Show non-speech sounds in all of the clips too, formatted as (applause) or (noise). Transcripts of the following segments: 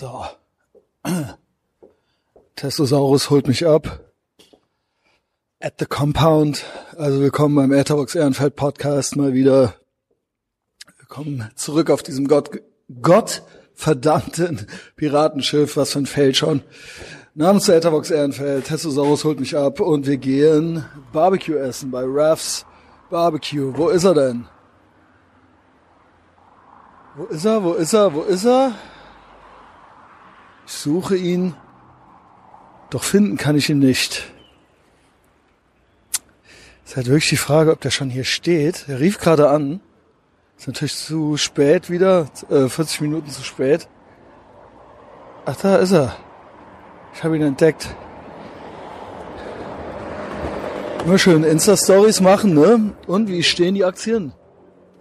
So. Testosaurus holt mich ab. At the Compound. Also willkommen beim Etherbox Ehrenfeld Podcast mal wieder. Willkommen zurück auf diesem Gott, gottverdammten Piratenschiff. Was für ein Feld schon. Namens der Etherbox Ehrenfeld. Testosaurus holt mich ab und wir gehen Barbecue essen bei Raffs Barbecue. Wo ist er denn? Wo ist er? Wo ist er? Wo ist er? Ich suche ihn, doch finden kann ich ihn nicht. Es ist halt wirklich die Frage, ob der schon hier steht. Er rief gerade an. Ist natürlich zu spät wieder, äh, 40 Minuten zu spät. Ach, da ist er. Ich habe ihn entdeckt. Immer schön Insta-Stories machen, ne? Und wie stehen die Aktien?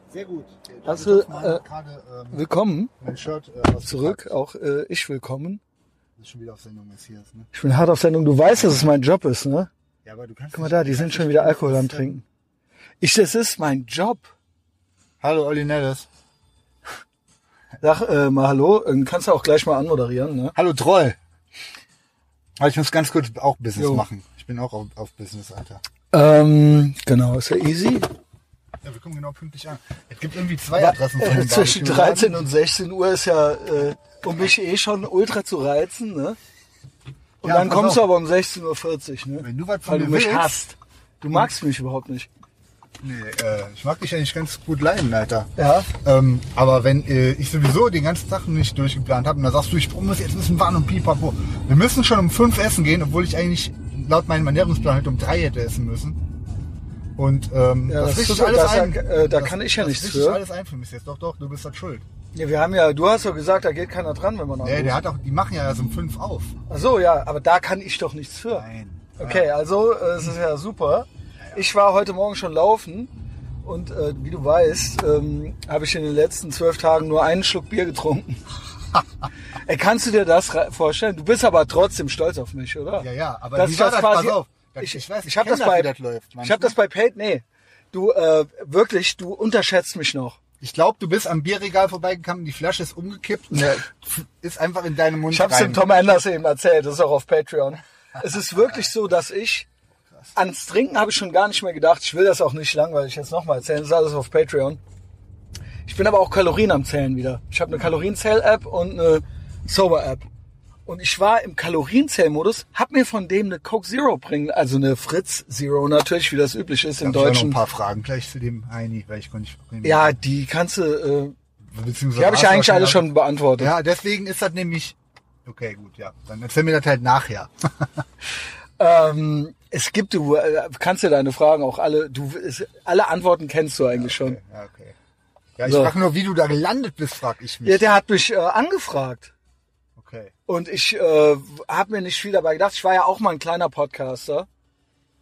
Sehr gut. Hast du, mal äh, gerade ähm, Willkommen mein Shirt äh, zurück, auch äh, ich willkommen. Das ist schon wieder auf Sendung Messias, ne? Ich bin hart auf Sendung. Du weißt, dass es mein Job ist, ne? Ja, aber du kannst Guck mal da, die du sind schon wieder Alkohol am Trinken. Ich, das ist mein Job. Hallo Olli Nellis. Sag äh, mal Hallo, äh, kannst du auch gleich mal anmoderieren, ne? Hallo Troll. Aber ich muss ganz kurz auch Business Jo. machen. Ich bin auch auf, auf Business, Alter. Ähm, genau, ist ja easy. Ja, wir kommen genau pünktlich an. Es gibt irgendwie zwei Adressen von Äh, zwischen Barbecue-Laden. 13 und 16 Uhr ist ja, äh, um mich eh schon ultra zu reizen, ne? Und Ja, dann kommst du auf. aber um 16.40 Uhr, ne? Wenn du was von Weil du mich willst- hasst. Du magst mich überhaupt nicht. Nee, äh, ich mag dich eigentlich ganz gut leiden, Alter. Ja. Ähm, aber wenn äh, ich sowieso den ganzen Tag nicht durchgeplant habe und dann sagst du, ich muss jetzt müssen warten und pipapo. Wir müssen schon um fünf essen gehen, obwohl ich eigentlich laut meinem Ernährungsplan halt um drei hätte essen müssen. Und ähm, Ja, das tut- ich alles das- ein. äh, da kann ich ja das nichts für. alles ein für mich jetzt. Doch, doch, du bist halt schuld. Ja, wir haben ja, du hast doch gesagt, da geht keiner dran, wenn man Nee, der hat auch, die machen ja erst um fünf auf. Ach so, ja, aber da kann ich doch nichts für. Nein. Okay, also äh, es ist ja super. Ich war heute Morgen schon laufen und äh, wie du weißt, ähm, habe ich in den letzten zwölf Tagen nur einen Schluck Bier getrunken. (laughs) Ey, kannst du dir das vorstellen? Du bist aber trotzdem stolz auf mich, oder? Ja, ja, aber Das wie ist war das das? quasi- Pass auf. Ich, ich weiß, ich habe das bei, wie das läuft. ich habe das bei Pate, nee. Du äh, wirklich, du unterschätzt mich noch. Ich glaube, du bist am Bierregal vorbeigekommen, die Flasche ist umgekippt und der (laughs) ist einfach in deinem Mund Ich habe es dem rein. Tom Anders eben erzählt, das ist auch auf Patreon. Es ist wirklich so, dass ich ans Trinken habe ich schon gar nicht mehr gedacht. Ich will das auch nicht langweilig jetzt nochmal erzählen. Das ist alles auf Patreon. Ich bin aber auch Kalorien am Zählen wieder. Ich habe eine Kalorienzähl-App und eine Sober-App. Und ich war im Kalorienzählmodus, hab mir von dem eine Coke Zero bringen, also eine Fritz Zero natürlich, wie das üblich ist im Ich habe noch ein Deutschen. paar Fragen gleich zu dem Heini, weil ich konnte nicht. Ja, die kannst du, äh, beziehungsweise die habe ich eigentlich alle schon beantwortet. Ja, deswegen ist das nämlich. Okay, gut, ja. Dann erzähl mir das halt nachher. (laughs) Ähm, es gibt, du äh, kannst dir deine Fragen auch alle, du alle Antworten kennst du eigentlich schon. ja, okay. Ja, ich So. frage nur, wie du da gelandet bist, frag ich mich. Ja, der hat mich äh, angefragt okay. und ich äh, habe mir nicht viel dabei gedacht. Ich war ja auch mal ein kleiner Podcaster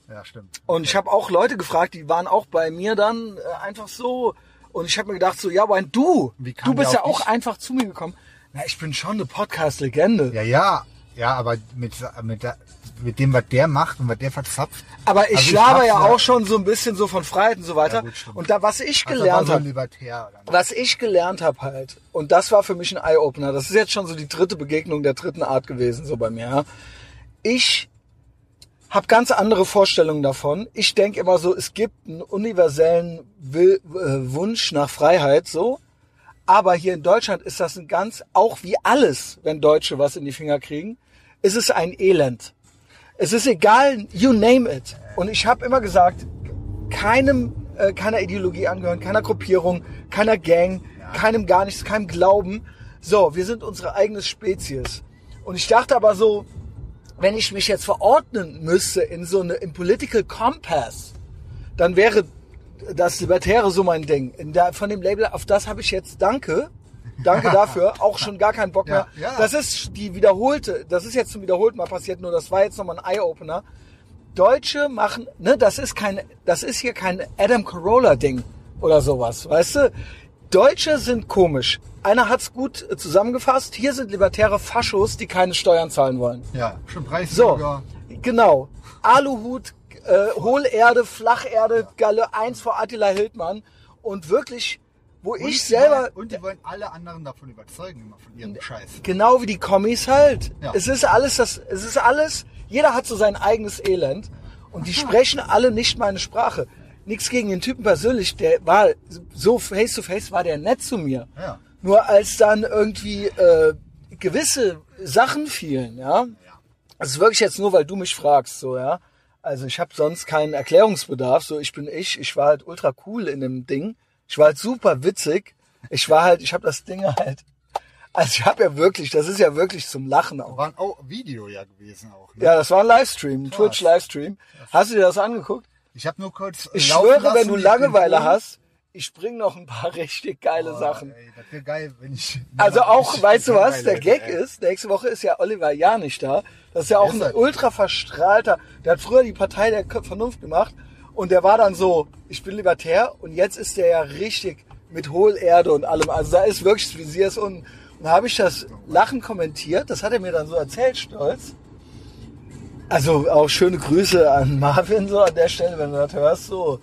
Ja, stimmt. und ich habe auch Leute gefragt, die waren auch bei mir dann äh, einfach so und ich habe mir gedacht so, ja, aber du, du bist ja auch dich? einfach zu mir gekommen. Na, ich bin schon eine Podcast-Legende. Ja, ja. Ja, aber mit, mit, der- mit dem, was der macht und was der verzapft. Aber ich Also hab's ja auch schon so ein bisschen so von Freiheit und so weiter. Ja, und da, was ich Also gelernt war so habe. Oder? was ich gelernt habe halt, und das war für mich ein Eye-Opener, das ist jetzt schon so die dritte Begegnung der dritten Art gewesen, so bei mir. Ja. Ich habe ganz andere Vorstellungen davon. Ich denke immer so, es gibt einen universellen Will, äh, Wunsch nach Freiheit, so. Aber hier in Deutschland ist das ein ganz, auch wie alles, wenn Deutsche was in die Finger kriegen, ist es ein Elend. Es ist egal, you name it. Und ich habe immer gesagt, keinem, äh, keiner Ideologie angehören, keiner Gruppierung, keiner Gang, keinem gar nichts, keinem Glauben. So, wir sind unsere eigene Spezies. Und ich dachte aber so, wenn ich mich jetzt verordnen müsste in so eine, im Political Compass, dann wäre das Libertäre so mein Ding. In der, von dem Label, auf das habe ich jetzt Danke. Danke dafür. Auch schon gar keinen Bock mehr. Ja, ja. Das ist die wiederholte, das ist jetzt zum wiederholten Mal passiert, nur das war jetzt nochmal ein Eye-Opener. Deutsche machen, ne, das ist kein, das ist hier kein Adam Carolla Ding oder sowas, weißt du? Deutsche sind komisch. Einer hat's gut zusammengefasst. Hier sind libertäre Faschos, die keine Steuern zahlen wollen. Ja, schon So, Preisbürger. genau. Aluhut, äh, Hohlerde, Flacherde, Galle 1 vor Attila Hildmann. Und wirklich, wo Und ich selber, und die wollen alle anderen davon überzeugen, immer von ihrem Scheiß. genau wie die Kommis halt. Ja. Es ist alles das, es ist alles, jeder hat so sein eigenes Elend und die (laughs) sprechen alle nicht meine Sprache. Nichts gegen den Typen persönlich, der war so face to face war der nett zu mir. Ja. Nur als dann irgendwie äh, gewisse Sachen fielen, ja. Das ist wirklich jetzt nur, weil du mich fragst, so, ja. Also ich habe sonst keinen Erklärungsbedarf. So, ich bin ich. Ich war halt ultra cool in dem Ding. Ich war halt super witzig. Ich war halt, ich habe das Ding halt. Also ich habe ja wirklich, das ist ja wirklich zum Lachen auch. War ein Video ja gewesen auch. Ne? Ja, das war ein Livestream, ein Twitch-Livestream. Hast du dir das angeguckt? Ich habe nur kurz. Ich laufen schwöre, lassen, wenn du ich Langeweile hast, ich bring noch ein paar (laughs) richtig geile Oh, Sachen. Ey, das wäre geil, wenn ich. (laughs) Also auch, Ich- weißt du was, der Gag ey. ist, nächste Woche ist ja Oliver ja nicht da. Das ist ja auch Ist ein ultra verstrahlter, der hat früher die Partei der Vernunft gemacht und der war dann so, ich bin libertär und jetzt ist der ja richtig mit Hohlerde und allem. Also da ist wirklich das Visier unten. Und da habe ich das Lachen kommentiert, das hat er mir dann so erzählt, stolz. Also auch schöne Grüße an (laughs) Marvin so an der Stelle, wenn du das hörst, so.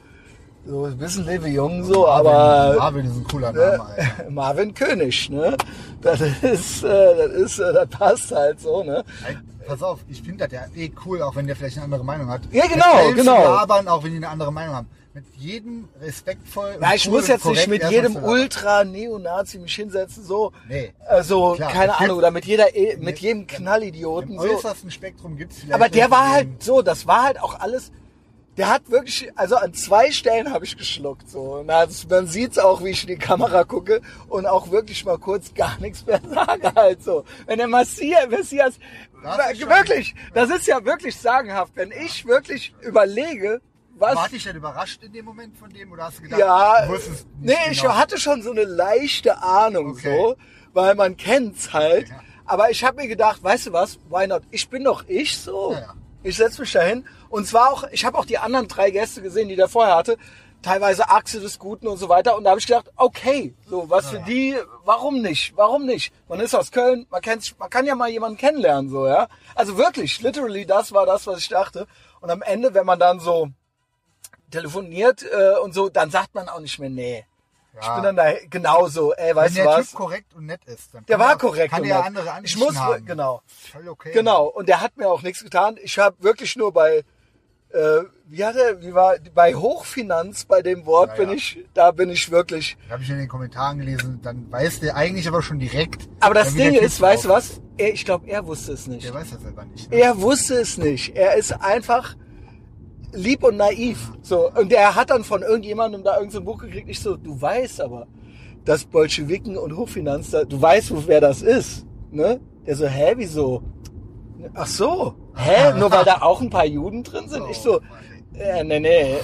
So ein bisschen lebe jung so, aber Marvin ist ein cooler ne, Name, Alter. (laughs) Marvin König, ne? Das ist, äh, das ist, äh, das passt halt so, ne? Pass auf, ich finde das ja eh cool, auch wenn der vielleicht eine andere Meinung hat. Ja, genau, Mit genau. labern, auch wenn die eine andere Meinung haben. Mit jedem respektvoll. Ja, ich cool muss jetzt nicht mit jedem. Ultra-Neonazi mich hinsetzen, so. Nee. Also, Klar, keine Ahnung, oder mit jeder, E- mit Nee, jedem Im Knallidioten, so. äußersten Spektrum gibt's vielleicht. Aber der war halt so, das war halt auch alles. Der hat wirklich, also an zwei Stellen habe ich geschluckt. So. Na, das, man sieht's auch, wie ich in die Kamera gucke und auch wirklich mal kurz gar nichts mehr (laughs) sage halt so. Wenn der Messias, Messias Das wirklich, das ist ja wirklich sagenhaft. Wenn ich wirklich überlege, was... War dich denn überrascht in dem Moment von dem oder hast du gedacht, Ja, du wusstest nee, nicht ich genau? hatte schon so eine leichte Ahnung Okay. so, weil man kennt's halt. Ja. Aber ich habe mir gedacht, weißt du was, why not? Ich bin doch ich so. Ja, ja. Ich setz mich dahin und zwar auch, ich habe auch die anderen drei Gäste gesehen, die der vorher hatte, teilweise Achse des Guten und so weiter und da habe ich gedacht, okay, so was für die, warum nicht? Warum nicht? Man ist aus Köln, man kennt man kann ja mal jemanden kennenlernen so, ja? Also wirklich, literally das war das, was ich dachte und am Ende, wenn man dann so telefoniert äh, und so, dann sagt man auch nicht mehr, nee. Ich Ja. bin dann da genauso, ey, Wenn weißt du der was? Typ korrekt und nett ist, dann Der war er- korrekt Kann und der nett. andere Ich muss, haben. genau. Voll okay. Genau, und der hat mir auch nichts getan. Ich habe wirklich nur bei, äh, wie hat er, wie war, bei Hochfinanz, bei dem Wort Ja, bin ja. ich, da bin ich wirklich. Habe ich in den Kommentaren gelesen, dann weiß der eigentlich aber schon direkt. Aber das Ding ist, weißt du was? Er, ich glaube, er wusste es nicht. Der weiß das selber nicht. Ne? Er wusste es nicht. Er ist einfach lieb und naiv. So. Und er hat dann von irgendjemandem da irgendein so Buch gekriegt. Ich so, du weißt aber, dass Bolschewiken und Hochfinanz, da- du weißt, wer das ist. Ne? Der so, hä, wieso? Ach so, hä? (laughs) Nur weil da auch ein paar Juden drin sind? Ich so, äh, nee, nee.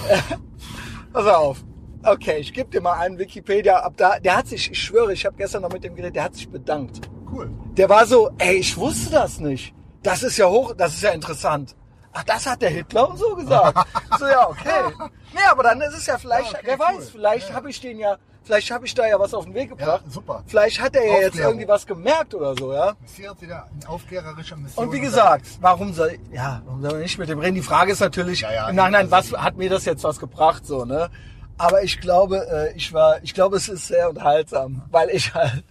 (laughs) Pass auf. Okay, ich gebe dir mal einen Wikipedia ab da. Der hat sich, ich schwöre, ich habe gestern noch mit dem geredet, der hat sich bedankt. Cool. Der war so, ey, ich wusste das nicht. Das ist ja hoch, das ist ja interessant. Ach, das hat der Hitler und so gesagt. (laughs) So, ja, okay. Nee, aber dann ist es ja vielleicht, Ja, okay, wer cool. weiß, vielleicht Ja. habe ich den ja, vielleicht habe ich da ja was auf den Weg gebracht. Ja, super. Vielleicht hat er ja jetzt irgendwie was gemerkt oder so, ja. Messias wieder in aufklärerischer Mission. Und wie gesagt, warum soll, ja, warum soll man nicht mit dem reden? Die Frage ist natürlich Ja, ja, im Nachhinein, also- was hat mir das jetzt was gebracht, so, ne? Aber ich glaube, äh, ich war, ich glaube, es ist sehr unterhaltsam, weil ich halt,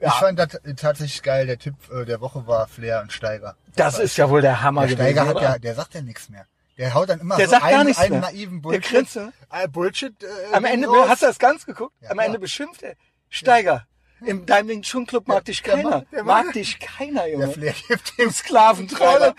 Ich fand das tatsächlich geil. Der Typ äh, der Woche war Flair und Steiger. das ist ja wohl der Hammer Der Steiger hat oder? ja, der sagt ja nichts mehr. Der haut dann immer Der so sagt einen, gar nichts einen mehr. naiven Der Bullshit. ne? äh, Bullshit. Äh, Am Ende, raus. hast du das ganz geguckt? Ja, Am. Ende beschimpft er. Steiger, im deinem Wing Chun Club mag dich der keiner. mag- der mag mag- dich keiner, Der Junge. Flair gibt dem Sklaventreiber.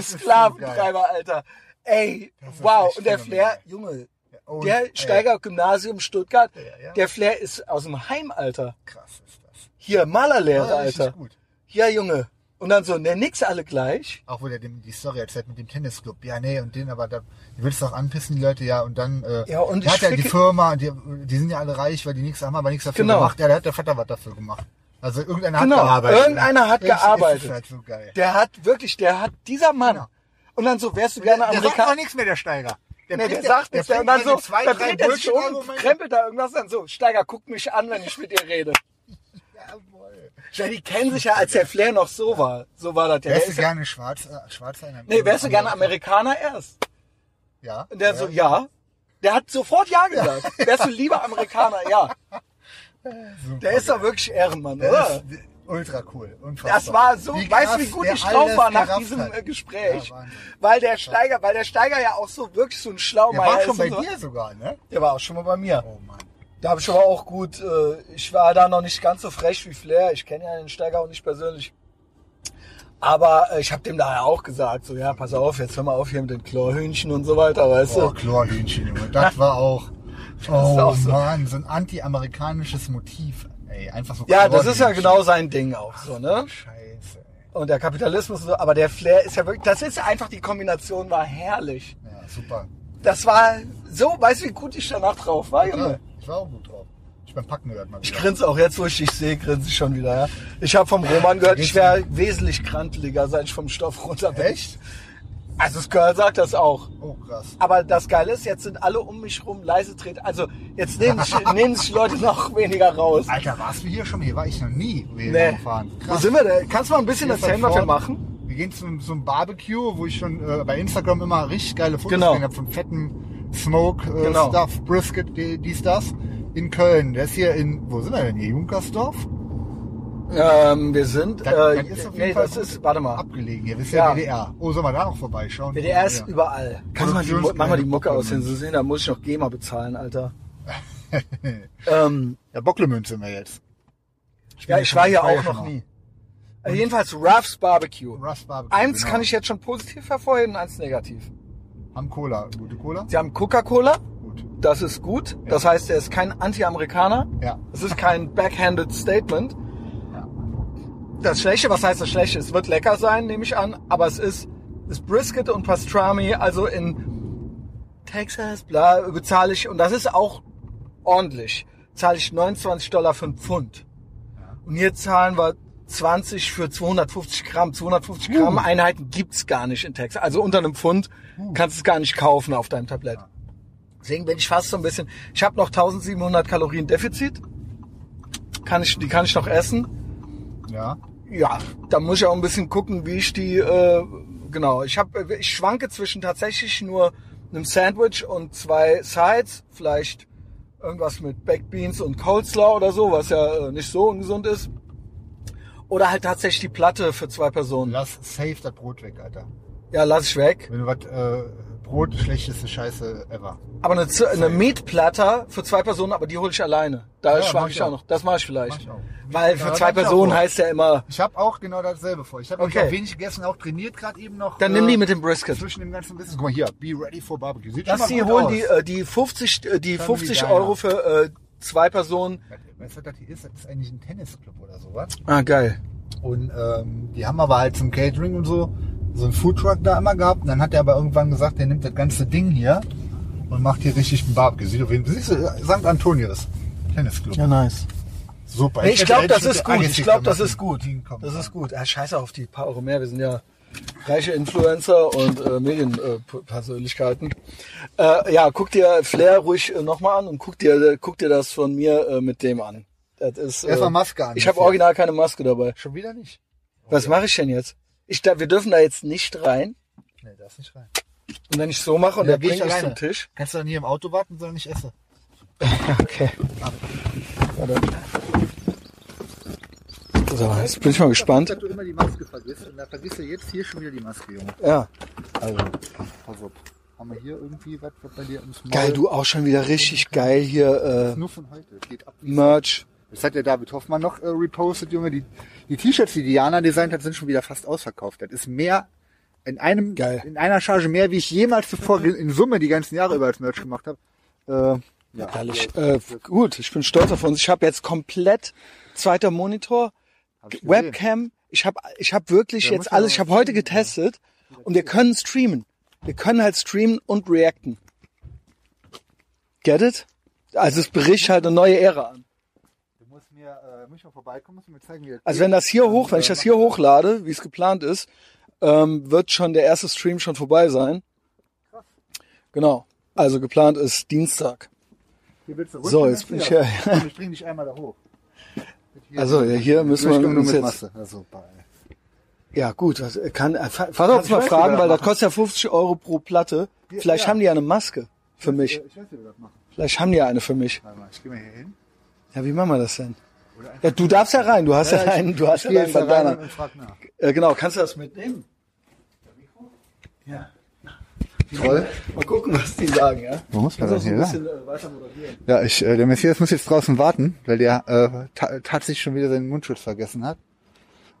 So Sklaventreiber, Alter. Ey, wow. Und der. Flair, Junge, Und, der ey, Steiger Gymnasium Stuttgart, Ja, ja. der Flair ist aus dem Heim, Alter. Krass ist das. Hier, Malerlehrer, Ja, Alter. gut. Ja, Junge. Und dann so, ne, nix alle gleich. Auch wo der dem, die Story erzählt mit dem Tennisclub. Ja, nee, und den, aber da, die willst du auch anpissen, die Leute, ja, und dann, äh, Ja, und der ich hat ja die Firma, die, die sind ja alle reich, weil die nichts haben, aber nichts dafür Genau. gemacht. Ja, da hat der Vater was dafür gemacht. Also irgendeiner Genau, hat gearbeitet. irgendeiner hat Das ist- gearbeitet. ist halt so geil. Der hat wirklich, der hat, dieser Mann. Genau. Und dann so, wärst du gerne der sagt Amerikaner. auch nichts mehr, der Steiger. Der Nee, der bringt- sagt nichts. der Und dann so, zwei, dann drei dreht er sich um krempelt da irgendwas dann so. Steiger, guck mich an, wenn ich mit dir rede. Ja, die kennen sich ja, als der Flair noch so war. So war das ja. Der Wärst du ist ja gerne schwarz, äh, schwarzer in nee, wärst du gerne Amerikaner erst? Ja. Und der ja. so, ja. Der hat sofort Ja gesagt. Wärst du lieber Amerikaner? Ja. Der ist doch wirklich Ehrenmann, Der oder? ist ultra cool. Unfassbar. Das war so, Wie weißt du, wie gut der ich drauf war nach diesem hat. äh, Gespräch? Ja, weil der Steiger, weil der Steiger ja auch so wirklich so ein Der Schlaumeier war schon ist. bei so. dir sogar, ne? Der war auch schon mal bei mir. Oh Mann. Da habe ich aber auch gut, äh, ich war da noch nicht ganz so frech wie Flair. Ich kenne ja den Steiger auch nicht persönlich. Aber äh, ich habe dem daher auch gesagt, so ja, pass auf, jetzt hör mal auf hier mit den Chlorhühnchen und so weiter, weißt Oh, du? Chlorhühnchen, Junge. Das war auch. (laughs) Oh auch so. Mann, so ein anti-amerikanisches Motiv. Ey, einfach so Ja, das ist ja genau sein Ding auch so, ne? Scheiße, ey. Und der Kapitalismus, und so, aber der Flair ist ja wirklich, das ist einfach, die Kombination war herrlich. Ja, super. Das war so, weißt du, wie gut ich danach drauf war, Ja, Junge? Ich war auch gut drauf. Ich bin Packen gehört mal Ich grinse auch jetzt, wo ich dich sehe, grinse ich schon wieder. Ja? Ich habe vom Roman gehört, ich wäre wesentlich kranteliger, seit ich vom Stoff runter bin. Echt? Also das Girl sagt das auch. Oh, krass. Aber das Geile ist, jetzt sind alle um mich rum leise treten. Also jetzt nehmen sich, (laughs) nehmen sich Leute noch weniger raus. Alter, warst du hier schon? Hier war ich noch nie Nee. gefahren. Wo sind wir denn? Kannst du mal ein bisschen erzählen, was wir machen? Wir gehen zu so einem Barbecue, wo ich schon äh, bei Instagram immer richtig geile Fotos Genau. gesehen habe von fetten Smoke äh, Genau. Stuff, Brisket, die, dies, das. In Köln. Der ist hier in, wo sind wir denn hier? Junkersdorf? Ähm, wir sind, Das- äh, ist nee, Fall das ist, warte mal. Abgelegen hier. Das ist Ja. ja WDR. Oh, sollen wir da noch vorbeischauen? WDR ist Ja. überall. Kannst du mal die, mach mal die Mucke aus, hin, so sehen, da muss ich noch GEMA bezahlen, Alter. (laughs) ähm, Ja, Bocklemünze sind wir jetzt. ja, ich war hier ich war ja auch noch nie. Also jedenfalls Ruff's Barbecue. Ruff's Barbecue, Eins genau. kann ich jetzt schon positiv hervorheben, eins negativ. Haben Cola. Gute Cola? Sie haben Coca-Cola, Gut. das ist gut. Das heißt, er ist kein Anti-Amerikaner. Ja. Es ist kein backhanded Statement. ja. Das Schlechte, was heißt das Schlechte? Es wird lecker sein, nehme ich an, aber es ist, ist Brisket und Pastrami, also in Texas, bla, bezahle ich, und das ist auch ordentlich, zahle ich 29 Dollar für ein Pfund. Und hier zahlen wir 20 für 250 Gramm. 250 Gramm Einheiten gibt's gar nicht in Texas. Also unter einem Pfund kannst du es gar nicht kaufen auf deinem Tablett. Deswegen bin ich fast so ein bisschen, ich habe noch 1700 Kalorien Defizit. Kann ich, die kann ich noch essen. Ja. Ja, da muss ich auch ein bisschen gucken, wie ich die, äh, genau, ich habe, ich schwanke zwischen tatsächlich nur einem Sandwich und zwei Sides, vielleicht irgendwas mit Baked Beans und Coleslaw oder so, was ja äh, nicht so ungesund ist. Oder halt tatsächlich die Platte für zwei Personen. Lass safe das Brot weg, Alter. Ja, lass ich weg. Wenn du was, äh, Brot, schlechteste Scheiße ever. Aber eine, Z- eine Meatplatter für zwei Personen, aber die hole ich alleine. Da Ja, schwank ich ich auch noch. Das mache ich vielleicht. Mach ich auch. Weil Ja, für das zwei Personen heißt ja immer, Ich habe auch genau dasselbe vor. Ich habe Okay. auch wenig gegessen, auch trainiert gerade eben noch. dann nimm die mit dem Brisket. Zwischen dem ganzen Business. Guck mal hier, be ready for barbecue. Sieht Lass schon sie holen aus. die, äh, die 50, äh, die Family 50 Diner. Euro für äh, zwei Personen. Weißt du, was das hier ist? Das ist eigentlich ein Tennisclub oder sowas. Ah, geil. Und ähm, die haben aber halt zum Catering und so so einen Foodtruck da immer gehabt. Und dann hat er aber irgendwann gesagt, der nimmt das ganze Ding hier und macht hier richtig ein Barbecue. Jeden Fall, siehst du, St. Antonius. Tennisclub. nice. Super. Nee, ich hätte glaube, das mit ist gut. Ich glaube, das ist gut. Das ist gut. Ja, scheiße auf die paar Euro mehr. Wir sind ja reiche Influencer und äh, Medienpersönlichkeiten. Äh, ja, guck dir Flair ruhig äh, nochmal an und guck dir, guck dir das von mir äh, mit dem an. Das ist, äh, Erstmal Maske an. Ich habe original keine Maske dabei. Schon wieder nicht. Was mache ich denn jetzt? Ich, da, wir dürfen da jetzt nicht rein. Nee, da ist nicht rein. Und wenn ich so mache und Ja, der ich bringt mich zum Tisch. Kannst du dann hier im Auto warten, sondern nicht essen. (laughs) Okay. Warte. So, jetzt bin ich mal gespannt. Dass du immer die Maske vergisst und da vergisst du jetzt hier schon wieder die Maske, Junge. Ja. Also, pass auf. Haben wir hier irgendwie was, was bei dir ins Maul? Geil, du auch schon wieder richtig geil hier Nur von heute. Geht ab. äh, Merch. Das hat der David Hoffmann noch äh, repostet, Junge. Die, die T-Shirts, die Diana designt hat, sind schon wieder fast ausverkauft. Das ist mehr, in einem, Geil. in einer Charge mehr, wie ich jemals zuvor in Summe die ganzen Jahre über als Merch gemacht habe. Äh, ja, Herrlich. Äh, gut, ich bin stolz auf uns. Ich habe jetzt komplett zweiter Monitor, ich. Webcam. Ich habe ich hab wirklich Da jetzt ja alles. Ich habe heute getestet und wir können streamen. Wir können halt streamen und reacten. Get it? Also es bricht halt eine neue Ära an. Du musst mir, äh, muss ich mal vorbeikommen, musst mir zeigen, wie das Also geht. wenn das hier Dann, hoch, wenn äh, ich das hier hochlade, wie es geplant ist, ähm, wird schon der erste Stream schon vorbei sein. Genau. Also geplant ist Dienstag. Hier willst du So, runter, jetzt bin ich ja. Ich bring dich einmal da hoch. Hier, Also, ja, hier müssen wir uns jetzt- Masse. Ja, ey. Ja gut, was, kann, äh, Vater uns ich mal fragen, weil das das kostet ja 50 Euro pro Platte. Vielleicht ja. haben die ja eine Maske. Für mich. Ich weiß, wie wir das machen. Vielleicht haben die ja eine für mich. Warte mal, ich gehe mal hier hin. Ja, wie machen wir das denn? Ja, du darfst ja rein. Du hast ja, ich- einen, du hast ja rein Bandana. Äh, genau, kannst du das mitnehmen? Ja. Toll. Mal gucken, was die sagen, ja? Wo muss man Kannst das hier, ein bisschen äh, weiter moderieren. Ja, ich, äh, der Messias muss jetzt draußen warten, weil der äh, ta tatsächlich schon wieder seinen Mundschutz vergessen hat.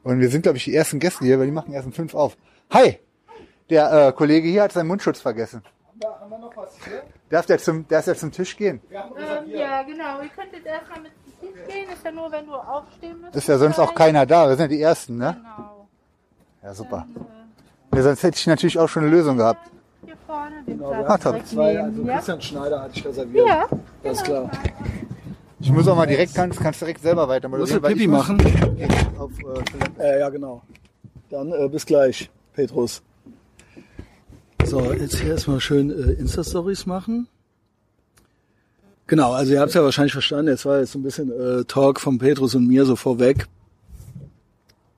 Und wir sind, glaube ich, die ersten Gäste hier, weil die machen erst um fünf auf. Hi! Der äh, Kollege hier hat seinen Mundschutz vergessen. Haben wir, haben wir noch was hier? Darf der zum, darf der zum Tisch gehen? Ähm, ja, genau. Ihr könnt jetzt erstmal mit dem Tisch gehen. Ist ja nur, wenn du aufstehen müsst. Ist ja sonst auch keiner da. Wir sind ja die Ersten, ne? Genau. Ja, super. Dann, äh, Ja, sonst hätte ich natürlich auch schon eine Lösung gehabt. Vorne den Genau, Platz top. direkt zwei, also ja? Christian Schneider hatte ich reserviert. ja, Alles klar. Ich muss auch mal direkt, kannst, kannst direkt selber weiter Musst du Pipi machen? Auf, äh. Äh, ja, genau. Dann äh, bis gleich, Petrus. So, jetzt hier erstmal schön äh, Insta-Stories machen. Genau, also ihr habt es ja wahrscheinlich verstanden, jetzt war jetzt so ein bisschen äh, Talk von Petrus und mir so vorweg.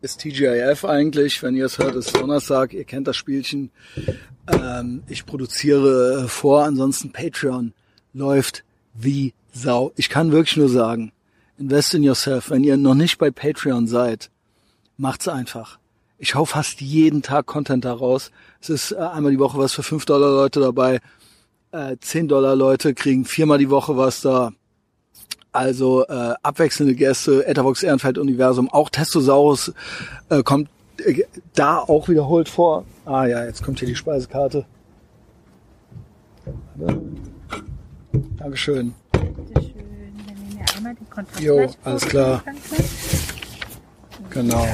Ist TGIF eigentlich, wenn ihr es hört, ist Donnerstag, ihr kennt das Spielchen. Ähm, ich produziere vor, ansonsten Patreon läuft wie Sau. Ich kann wirklich nur sagen, invest in yourself. Wenn ihr noch nicht bei Patreon seid, macht's einfach. Ich hau fast jeden Tag Content da raus. Es ist äh, einmal die Woche was für 5 Dollar Leute dabei. Äh, 10 Dollar Leute kriegen viermal die Woche was da. Also äh, abwechselnde Gäste, Etherbox Ehrenfeld Universum, auch Testosaurus äh, kommt äh, da auch wiederholt vor. Ah ja, jetzt kommt hier die Speisekarte. Dankeschön. Bitteschön. Wir nehmen ja einmal die Kontakt. Jo, alles klar. Genau.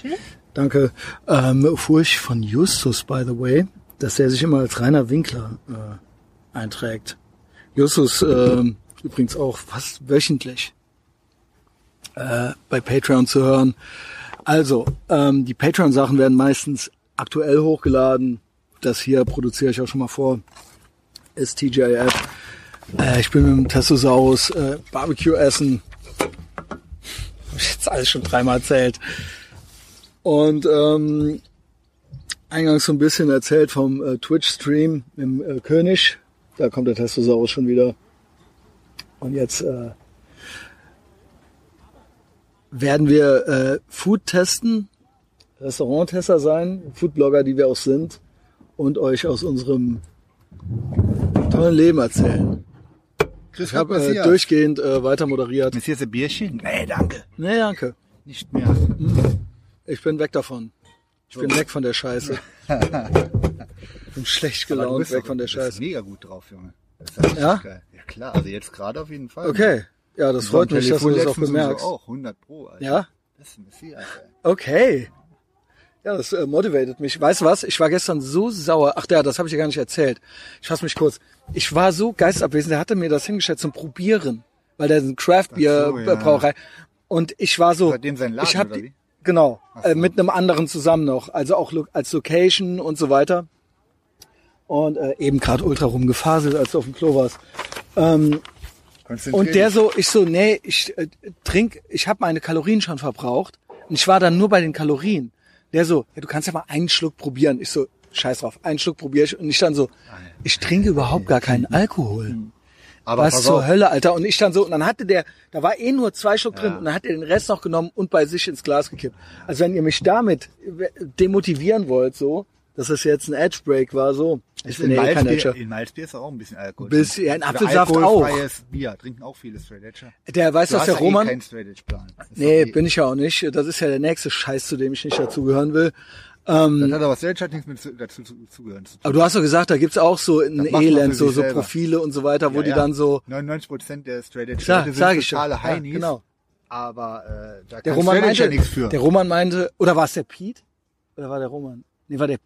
Schön. Danke. Ähm, fuhr ich von Justus, by the way, dass er sich immer als Rainer Winkler äh, einträgt. Justus ähm, übrigens auch fast wöchentlich äh, bei Patreon zu hören. Also, ähm, die Patreon-Sachen werden meistens aktuell hochgeladen. Das hier produziere ich auch schon mal vor. Ist TGIF. Äh, ich bin mit dem Testosaurus äh, Barbecue essen. Hab ich jetzt alles schon dreimal erzählt. Und ähm, eingangs so ein bisschen erzählt vom äh, Twitch-Stream im äh, König. Da kommt der Testosaurus schon wieder. Und jetzt äh, werden wir äh, Food testen, Restauranttester sein, Foodblogger, die wir auch sind, und euch aus unserem tollen Leben erzählen. Chris, Ich habe äh, durchgehend äh, weiter moderiert. Messias ein Bierchen? Nee, danke. Nee, danke. Nicht mehr. Ich bin weg davon. Ich bin weg von der Scheiße. (laughs) Bin schlecht gelaunt, weg von der du bist Scheiße. mega gut drauf, Junge. Ja? geil. Ja klar, also jetzt gerade auf jeden Fall. Okay. Ja, das freut mich, dass du das auch bemerkst. Auch 100 pro, Alter. Ja? Das ist ein Messias, ey. Okay. Ja, das äh, motivated mich. Weißt du was? Ich war gestern so sauer. Ach ja, das habe ich dir gar nicht erzählt. Ich fasse mich kurz. Ich war so geistabwesend. Der hatte mir das hingestellt zum Probieren, weil der ein Craft Beer so, ja. Brauerei. Und ich war so. Bei dem sein Laden, ich hab? Genau. Ach so. Äh, mit einem anderen zusammen noch. Also auch lo als Location und so weiter. Und äh, eben gerade ultra rumgefaselt, als du auf dem Klo warst. Ähm, und der so, ich so, nee, ich äh, trink, ich habe meine Kalorien schon verbraucht. Und ich war dann nur bei den Kalorien. Der so, ja, du kannst ja mal einen Schluck probieren. Ich so, scheiß drauf, einen Schluck probiere ich. Und ich dann so, ich trinke überhaupt gar keinen Alkohol. Aber Was zur auf, Hölle, Alter. Und ich dann so, und dann hatte der, da war eh nur zwei Schluck drin, und dann hat er den Rest noch genommen und bei sich ins Glas gekippt. Also wenn ihr mich damit demotivieren wollt, so, dass es jetzt ein Edge-Break war, so, ich bin in ja eh kein Edger. in Malzbier ist auch ein bisschen Alkohol. Bisschen, ja, in Oder Apfelsaft alkoholfreies Bier. Trinken auch viele Straight Edger. Der weiß, Du was der ja eh Roman, Straight Edge Plan. Das ist Nee, eh- bin ich ja auch nicht. Das ist ja der nächste Scheiß, zu dem ich nicht dazugehören will. Das hat aber Straight Edge hat nichts mit zu- dazu zu, zugehören zu. Aber du hast doch gesagt, da gibt's auch so ein Das Elend, so, so. Profile und so weiter, wo Ja, die ja. dann so. 99 Prozent der Straight Edge Klar, sind sag ich schon. totale Ja, Heinis. genau. Aber äh, da Der kann Roman Straight Edge ja meinte, nichts für. der Roman meinte, oder war es der Pete? Oder war der Roman? Nee, war der,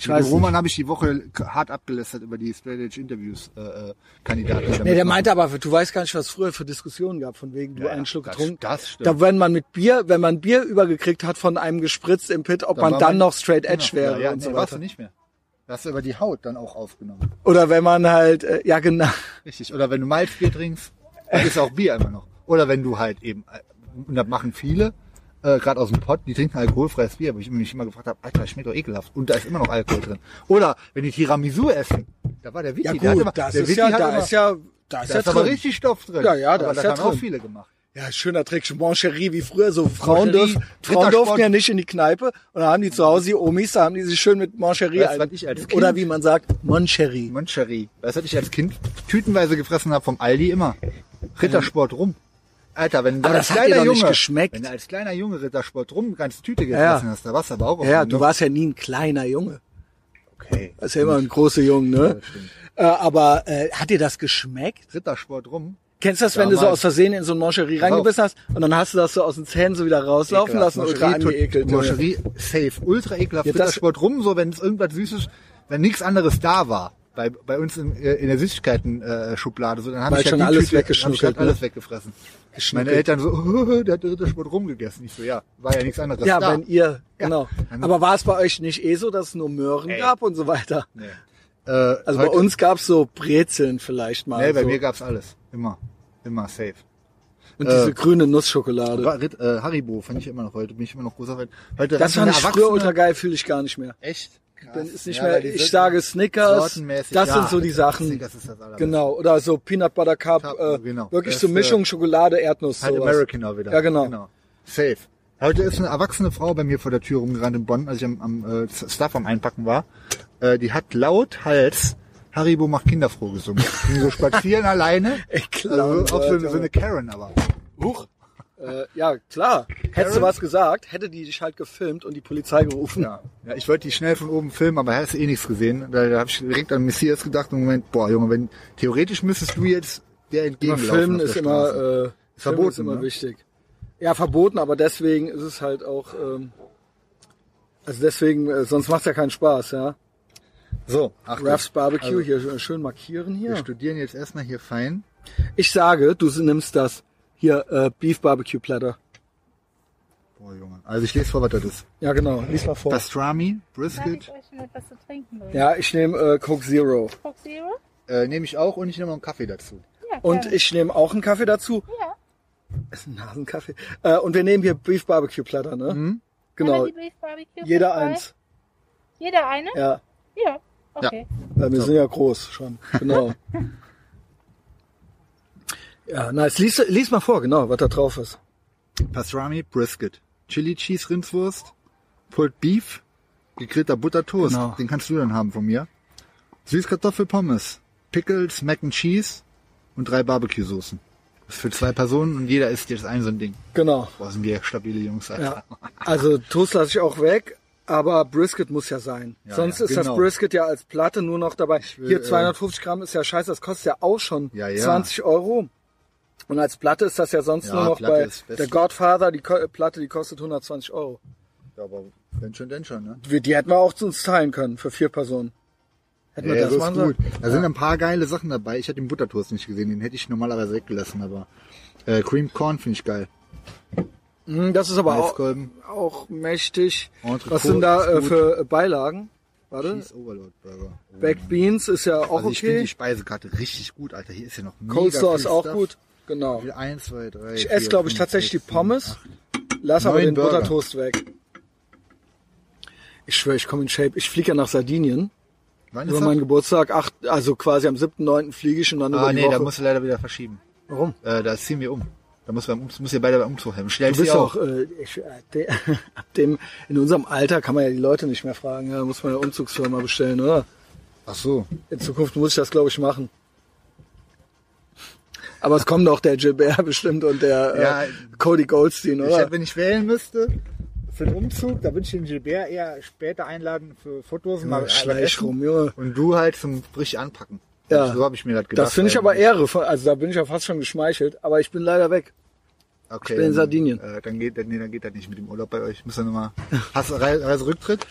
ich weiß Roman nicht. habe ich die Woche hart abgelästert über die Straight Edge Interviews äh, äh, Kandidaten. Nee, der meinte aber, du weißt gar nicht, was es früher für Diskussionen gab, von wegen du Ja, einen Schluck das- getrunken. das stimmt. Da wenn man mit Bier, wenn man Bier übergekriegt hat von einem gespritzt im Pit, ob man war dann man- noch straight edge Genau. wäre ja, und nee, so warst du weiter. nicht mehr. Da hast du über die Haut dann auch aufgenommen. Oder wenn man halt, äh, ja genau. Richtig. Oder wenn du Malzbier trinkst, dann ist auch Bier immer noch. Oder wenn du halt eben, äh, und das machen viele, äh, gerade aus dem Pott, die trinken alkoholfreies Bier, wo ich mich immer gefragt habe, Alter, das schmeckt doch ekelhaft. Und da ist immer noch Alkohol drin. Oder wenn die Tiramisu essen, da war der Witty, Ja gut, immer, das ist Witty ja, da immer, ist ja, da ist da ja ist aber richtig Stoff drin. Ja, ja, da aber ist ja haben auch drin. viele gemacht. Ja, schöner Trick. Moncherie wie früher. So Frauen, dürfen, Frauen durften ja nicht in die Kneipe. Und dann haben die zu Hause die Omis, da haben die sich schön mit Moncherie Weißt ein- ich als Kind- Oder wie man sagt, Moncherie. Moncherie. Weißt du, was ich als Kind tütenweise gefressen habe vom Aldi immer? Rittersport rum. Alter, wenn du Aber als das hat dir kleiner nicht Junge, geschmeckt. wenn du als kleiner Junge Rittersport rum ganz Tüte Ja. gefressen hast, da warst du aber auch auf Ja, du warst ja nie ein kleiner Junge. okay. Das ist ja immer ein großer Junge, ne? stimmt. Äh, aber äh, hat dir das geschmeckt? Rittersport rum. Kennst du das, wenn du so Damals. aus Versehen in so ein Moncherie reingebissen hast und dann hast du das so aus den Zähnen so wieder rauslaufen Ekelhaft. lassen? Ultra Moncherie, angeekelt. Junge. Moncherie, safe. Ultra ekelhaft. Ja, das- Rittersport rum, so wenn es irgendwas Süßes, wenn nichts anderes da war. Bei, bei uns in, äh, in der Süßigkeiten-Schublade, so, dann habe ich halt hab ich halt alles ne? weggefressen. Meine Eltern so, (laughs) oh, der hat Rittersport rumgegessen. Ich so, ja, war ja nichts anderes Ja, da. wenn ihr, genau. Dann- Aber war es bei euch nicht eh so, dass es nur Möhren Ey. gab und so weiter? Nee. Äh, Also bei uns gab's so Brezeln vielleicht mal. Nee, bei so. mir gab's alles. Immer. Immer safe. Und äh, diese grüne Nussschokolade. Äh, Haribo fand ich immer noch heute, bin ich immer noch großer Fan. Heute Das fand ich früher ultra geil, fühle ich gar nicht mehr. Echt? Bin, ist nicht Ja, mehr, ich sage Snickers, das ja, sind so die Sachen. Snickers ist das allerbeste. Genau, oder so Peanut Butter Cup, Cup, äh, genau. wirklich Das, so äh, Mischung Schokolade, Erdnuss, Halt sowas. American auch wieder. Ja, genau. Safe. Heute ist eine erwachsene Frau bei mir vor der Tür rumgerannt in Bonn, als ich am, am äh, Stuff am Einpacken war. Äh, die hat laut Hals Haribo macht Kinder froh gesungen. Die so spazieren (laughs) alleine. Ey, Also klar. auch so, eine- so eine Karen aber. Huch. Äh, ja, klar. Hättest du was gesagt, hätte die dich halt gefilmt und die Polizei gerufen. Ja. ja, ich wollte die schnell von oben filmen, aber hast eh nichts gesehen. Da, da habe ich direkt an Messias gedacht im Moment, boah Junge, wenn theoretisch müsstest du jetzt der Immer entgegenlaufen filmen auf der ist immer, äh, verboten ist immer ne? wichtig. Ja, verboten, aber deswegen ist es halt auch, ähm, also deswegen, äh, sonst macht's ja keinen Spaß, ja. So, Achtung. Ruffs Barbecue, Also, hier schön markieren hier. wir studieren jetzt erstmal hier fein. Ich sage, du nimmst das. Hier, äh, Beef Barbecue Platter. Boah Junge. Also ich lese vor, was das ist. Ja, genau. Lies mal vor. Pastrami, Brisket, ich euch schon etwas zu trinken. Ja, ich nehme äh, Coke Zero. Coke Zero? äh, nehme ich auch und ich nehme noch einen Kaffee dazu. Ja, Und ich nehme auch einen Kaffee dazu. Ja. Das ist ein Nasenkaffee. Äh, und wir nehmen hier Beef Barbecue Platter, ne? Genau. Beef Barbecue Jeder eins. Jeder eine? Ja. Ja. Okay. Weil wir sind ja groß schon. Genau. (laughs) ja, nice. Lies, lies mal vor, genau, was da drauf ist. Pastrami, Brisket, Chili Cheese Rindswurst, Pulled Beef, gegrillter Buttertoast, Genau. den kannst du dann haben von mir. Süßkartoffelpommes, Pickles, Mac and Cheese und drei Barbecue-Soßen. Das ist für zwei Personen und jeder isst jetzt ein so ein Ding. Genau. Boah, sind wir stabile Jungs, Alter. Ja. Also Toast lasse ich auch weg, aber Brisket muss ja sein. Ja, Sonst ja, ist das genau. Brisket ja als Platte nur noch dabei. will, Hier äh, 250 Gramm ist ja scheiße, das kostet ja auch schon ja. 20 Euro. Und als Platte ist das ja sonst Ja, nur noch Platte bei der Godfather, die Platte, die kostet 120 Euro. Ja, aber wenn schon, denn schon, ne? Wir- Die hätten wir auch zu uns teilen können für vier Personen. Hätten wir Ja, das so machen ist gut. sollen? Da sind ein paar geile Sachen dabei. Ich hatte den Buttertoast nicht gesehen, den hätte ich normalerweise weggelassen, aber äh, Cream Corn finde ich geil. Mm, Das ist aber auch, auch mächtig. Entrecôte Was sind da äh, für Beilagen? Warte. Cheese Overload Burger. Oh, Mann. Beans ist ja auch Also ich finde okay. die Speisekarte richtig gut, Alter. Hier ist ja noch mega Coleslaw viel ist auch Stuff. gut. Genau. Eins, zwei, drei, Ich vier, esse, glaube ich, tatsächlich die Pommes. Lass aber den Burger. Buttertoast weg. Ich schwöre, ich komme in Shape. Ich fliege ja nach Sardinien Wann über ist meinen das? Geburtstag. Acht, also quasi am 7.9. fliege ich und dann über Ah, die nee, Woche. da musst du leider wieder verschieben. Warum? Äh, da ziehen wir um. Da muss, beim, muss ihr beide beim Umzug helfen. Schnell Du bist auch, äh, ich, äh, de, (laughs) ab dem, in unserem Alter kann man ja die Leute nicht mehr fragen. Ja, da muss man eine Umzugsfirma bestellen, oder? Ach so. In Zukunft muss ich das, glaube ich, machen. Aber es kommt auch der Gilbert bestimmt und der Ja, äh, Cody Goldstein, Ich oder? hätte, wenn ich wählen müsste, für den Umzug, da würde ich den Gilbert eher später einladen für Fotos. mal Schleich rum, Junge. Und du halt zum richtig anpacken. Ja. So habe ich mir das gedacht. Das finde ich aber eigentlich. Ehre. Also da bin ich ja fast schon geschmeichelt. Aber ich bin leider weg. Okay, bin in Sardinien. Äh, dann geht, nee, dann geht das nicht mit dem Urlaub bei euch. Muss dann nochmal. Hast du Reise, Reiserücktritt?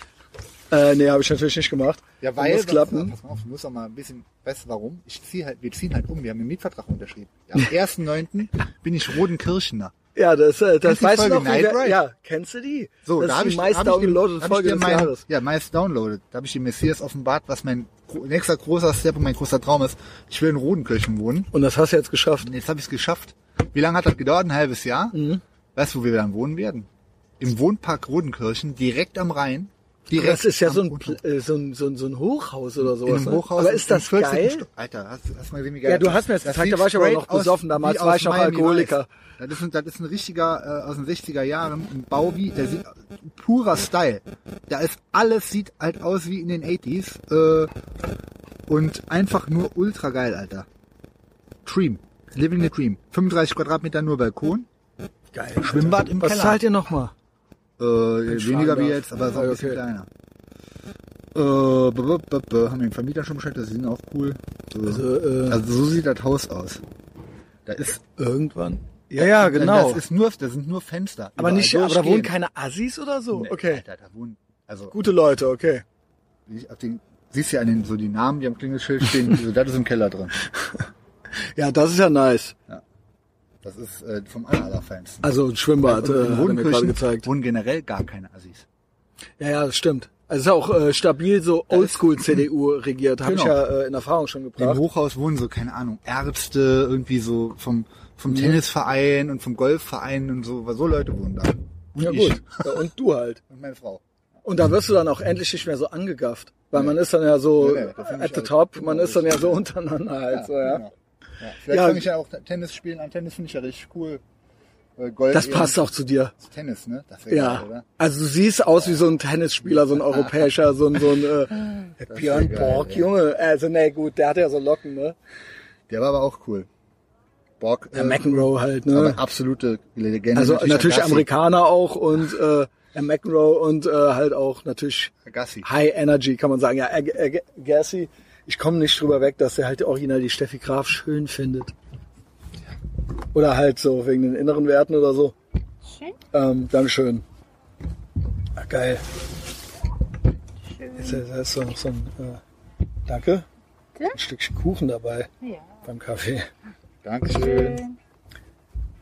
Äh, nee, habe ich natürlich nicht gemacht. Ja, Muss klappen. Pass mal auf, du musst auch mal ein bisschen, weißt du warum? Ich ziehe halt, wir ziehen halt um, wir haben einen Mietvertrag unterschrieben. Am (laughs) 1.9. bin ich Rodenkirchener. Ja, das, äh, das weißt du noch. Night Ride? Ja, kennst du die? So, das da habe die ich, meist hab ich, ich Folge des mein, ja, meist downloaded. Da habe ich dem Messias offenbart, was mein nächster großer Step und mein großer Traum ist. Ich will in Rodenkirchen wohnen. Und das hast du jetzt geschafft. Und jetzt habe ich es geschafft. Wie lange hat das gedauert? Ein halbes Jahr. Mhm. Weißt du, wo wir dann wohnen werden? im Wohnpark Rodenkirchen, direkt am Rhein. Direkt Das ist ja so ein, äh, so ein, so ein, so ein Hochhaus oder sowas. ne? Hochhaus. Aber ist das 14. geil? Alter, hast, hast mal gesehen, wie geil Ja, du das hast mir das ist? gezeigt, da war ich aber noch besoffen, damals war ich noch Alkoholiker. Das ist, ein, das ist ein richtiger äh, aus den 60er Jahren, ein Bau wie, der sieht purer Style. Da ist alles sieht halt aus wie in den 80s äh, und einfach nur ultra geil, Alter. Dream. Living the Dream. 35 Quadratmeter nur Balkon. Geil. Schwimmbad im Was Keller. zahlt ihr nochmal? Äh, weniger wie jetzt, aber so ein bisschen okay. kleiner. Äh, b -b -b -b haben wir den Vermieter schon Bescheid, das sind auch cool. So. Also, äh, Also so sieht das Haus aus. Da ist Irgendwann. Ja, ja, genau. Das ist nur, das sind nur Fenster. aber nicht, aber da wohnen keine Assis oder so? Nee, Okay. Alter, da wohnen, also Gute Leute, okay. ich- auf den, siehst du ja an den, so die Namen, die am Klingelschild stehen, (laughs) so, das ist im Keller drin. Ja, das ist ja nice. Das ist äh, vom aller, aller Fans. Also ein Schwimmbad, Und äh, hat er mir gerade gezeigt. wohnen generell gar keine Assis. Ja, ja, das stimmt. Also es ist auch äh, stabil so Oldschool-CDU (clears throat) regiert, habe ich Genau. ja äh, in Erfahrung schon Im gebracht. Hochhaus wohnen so, keine Ahnung, Ärzte, irgendwie so vom, vom Tennisverein und vom Golfverein und so, weil so Leute wohnen da. Und Ja ich. gut. Ja, und du halt. (laughs) Und meine Frau. Und da wirst du dann auch endlich nicht mehr so angegafft. Weil man ist dann ja so ich at the top, man genau ist dann ja so (laughs) untereinander halt. so, ja. Ja. Vielleicht Ja. fange ich ja auch Tennis spielen an. Tennis finde ich ja richtig cool. Äh, Golf Das passt auch zu dir. Tennis, ne? Ja. geil, oder? Also du siehst aus wie so ein Tennisspieler, so ein europäischer, so ein, so ein äh, (laughs) Björn Borg, ja. Junge. Also nee, gut, der hat ja so Locken, ne? Der war aber auch cool. Borg, Der McEnroe halt, ne? aber absolute Legende. Also natürlich Agassi. Amerikaner auch und äh, McEnroe und äh, halt auch natürlich Agassi. High Energy, kann man sagen. Ja, Ag- Ag- Agassi, ich komme nicht drüber weg, dass er halt original die Steffi Graf schön findet. Oder halt so wegen den inneren Werten oder so. Schön. Ähm, Dankeschön. Ah, geil. Schön. Da ist so so ein, äh, danke. Ja. Ein Stückchen Kuchen dabei Ja. beim Kaffee. Dankeschön. Schön.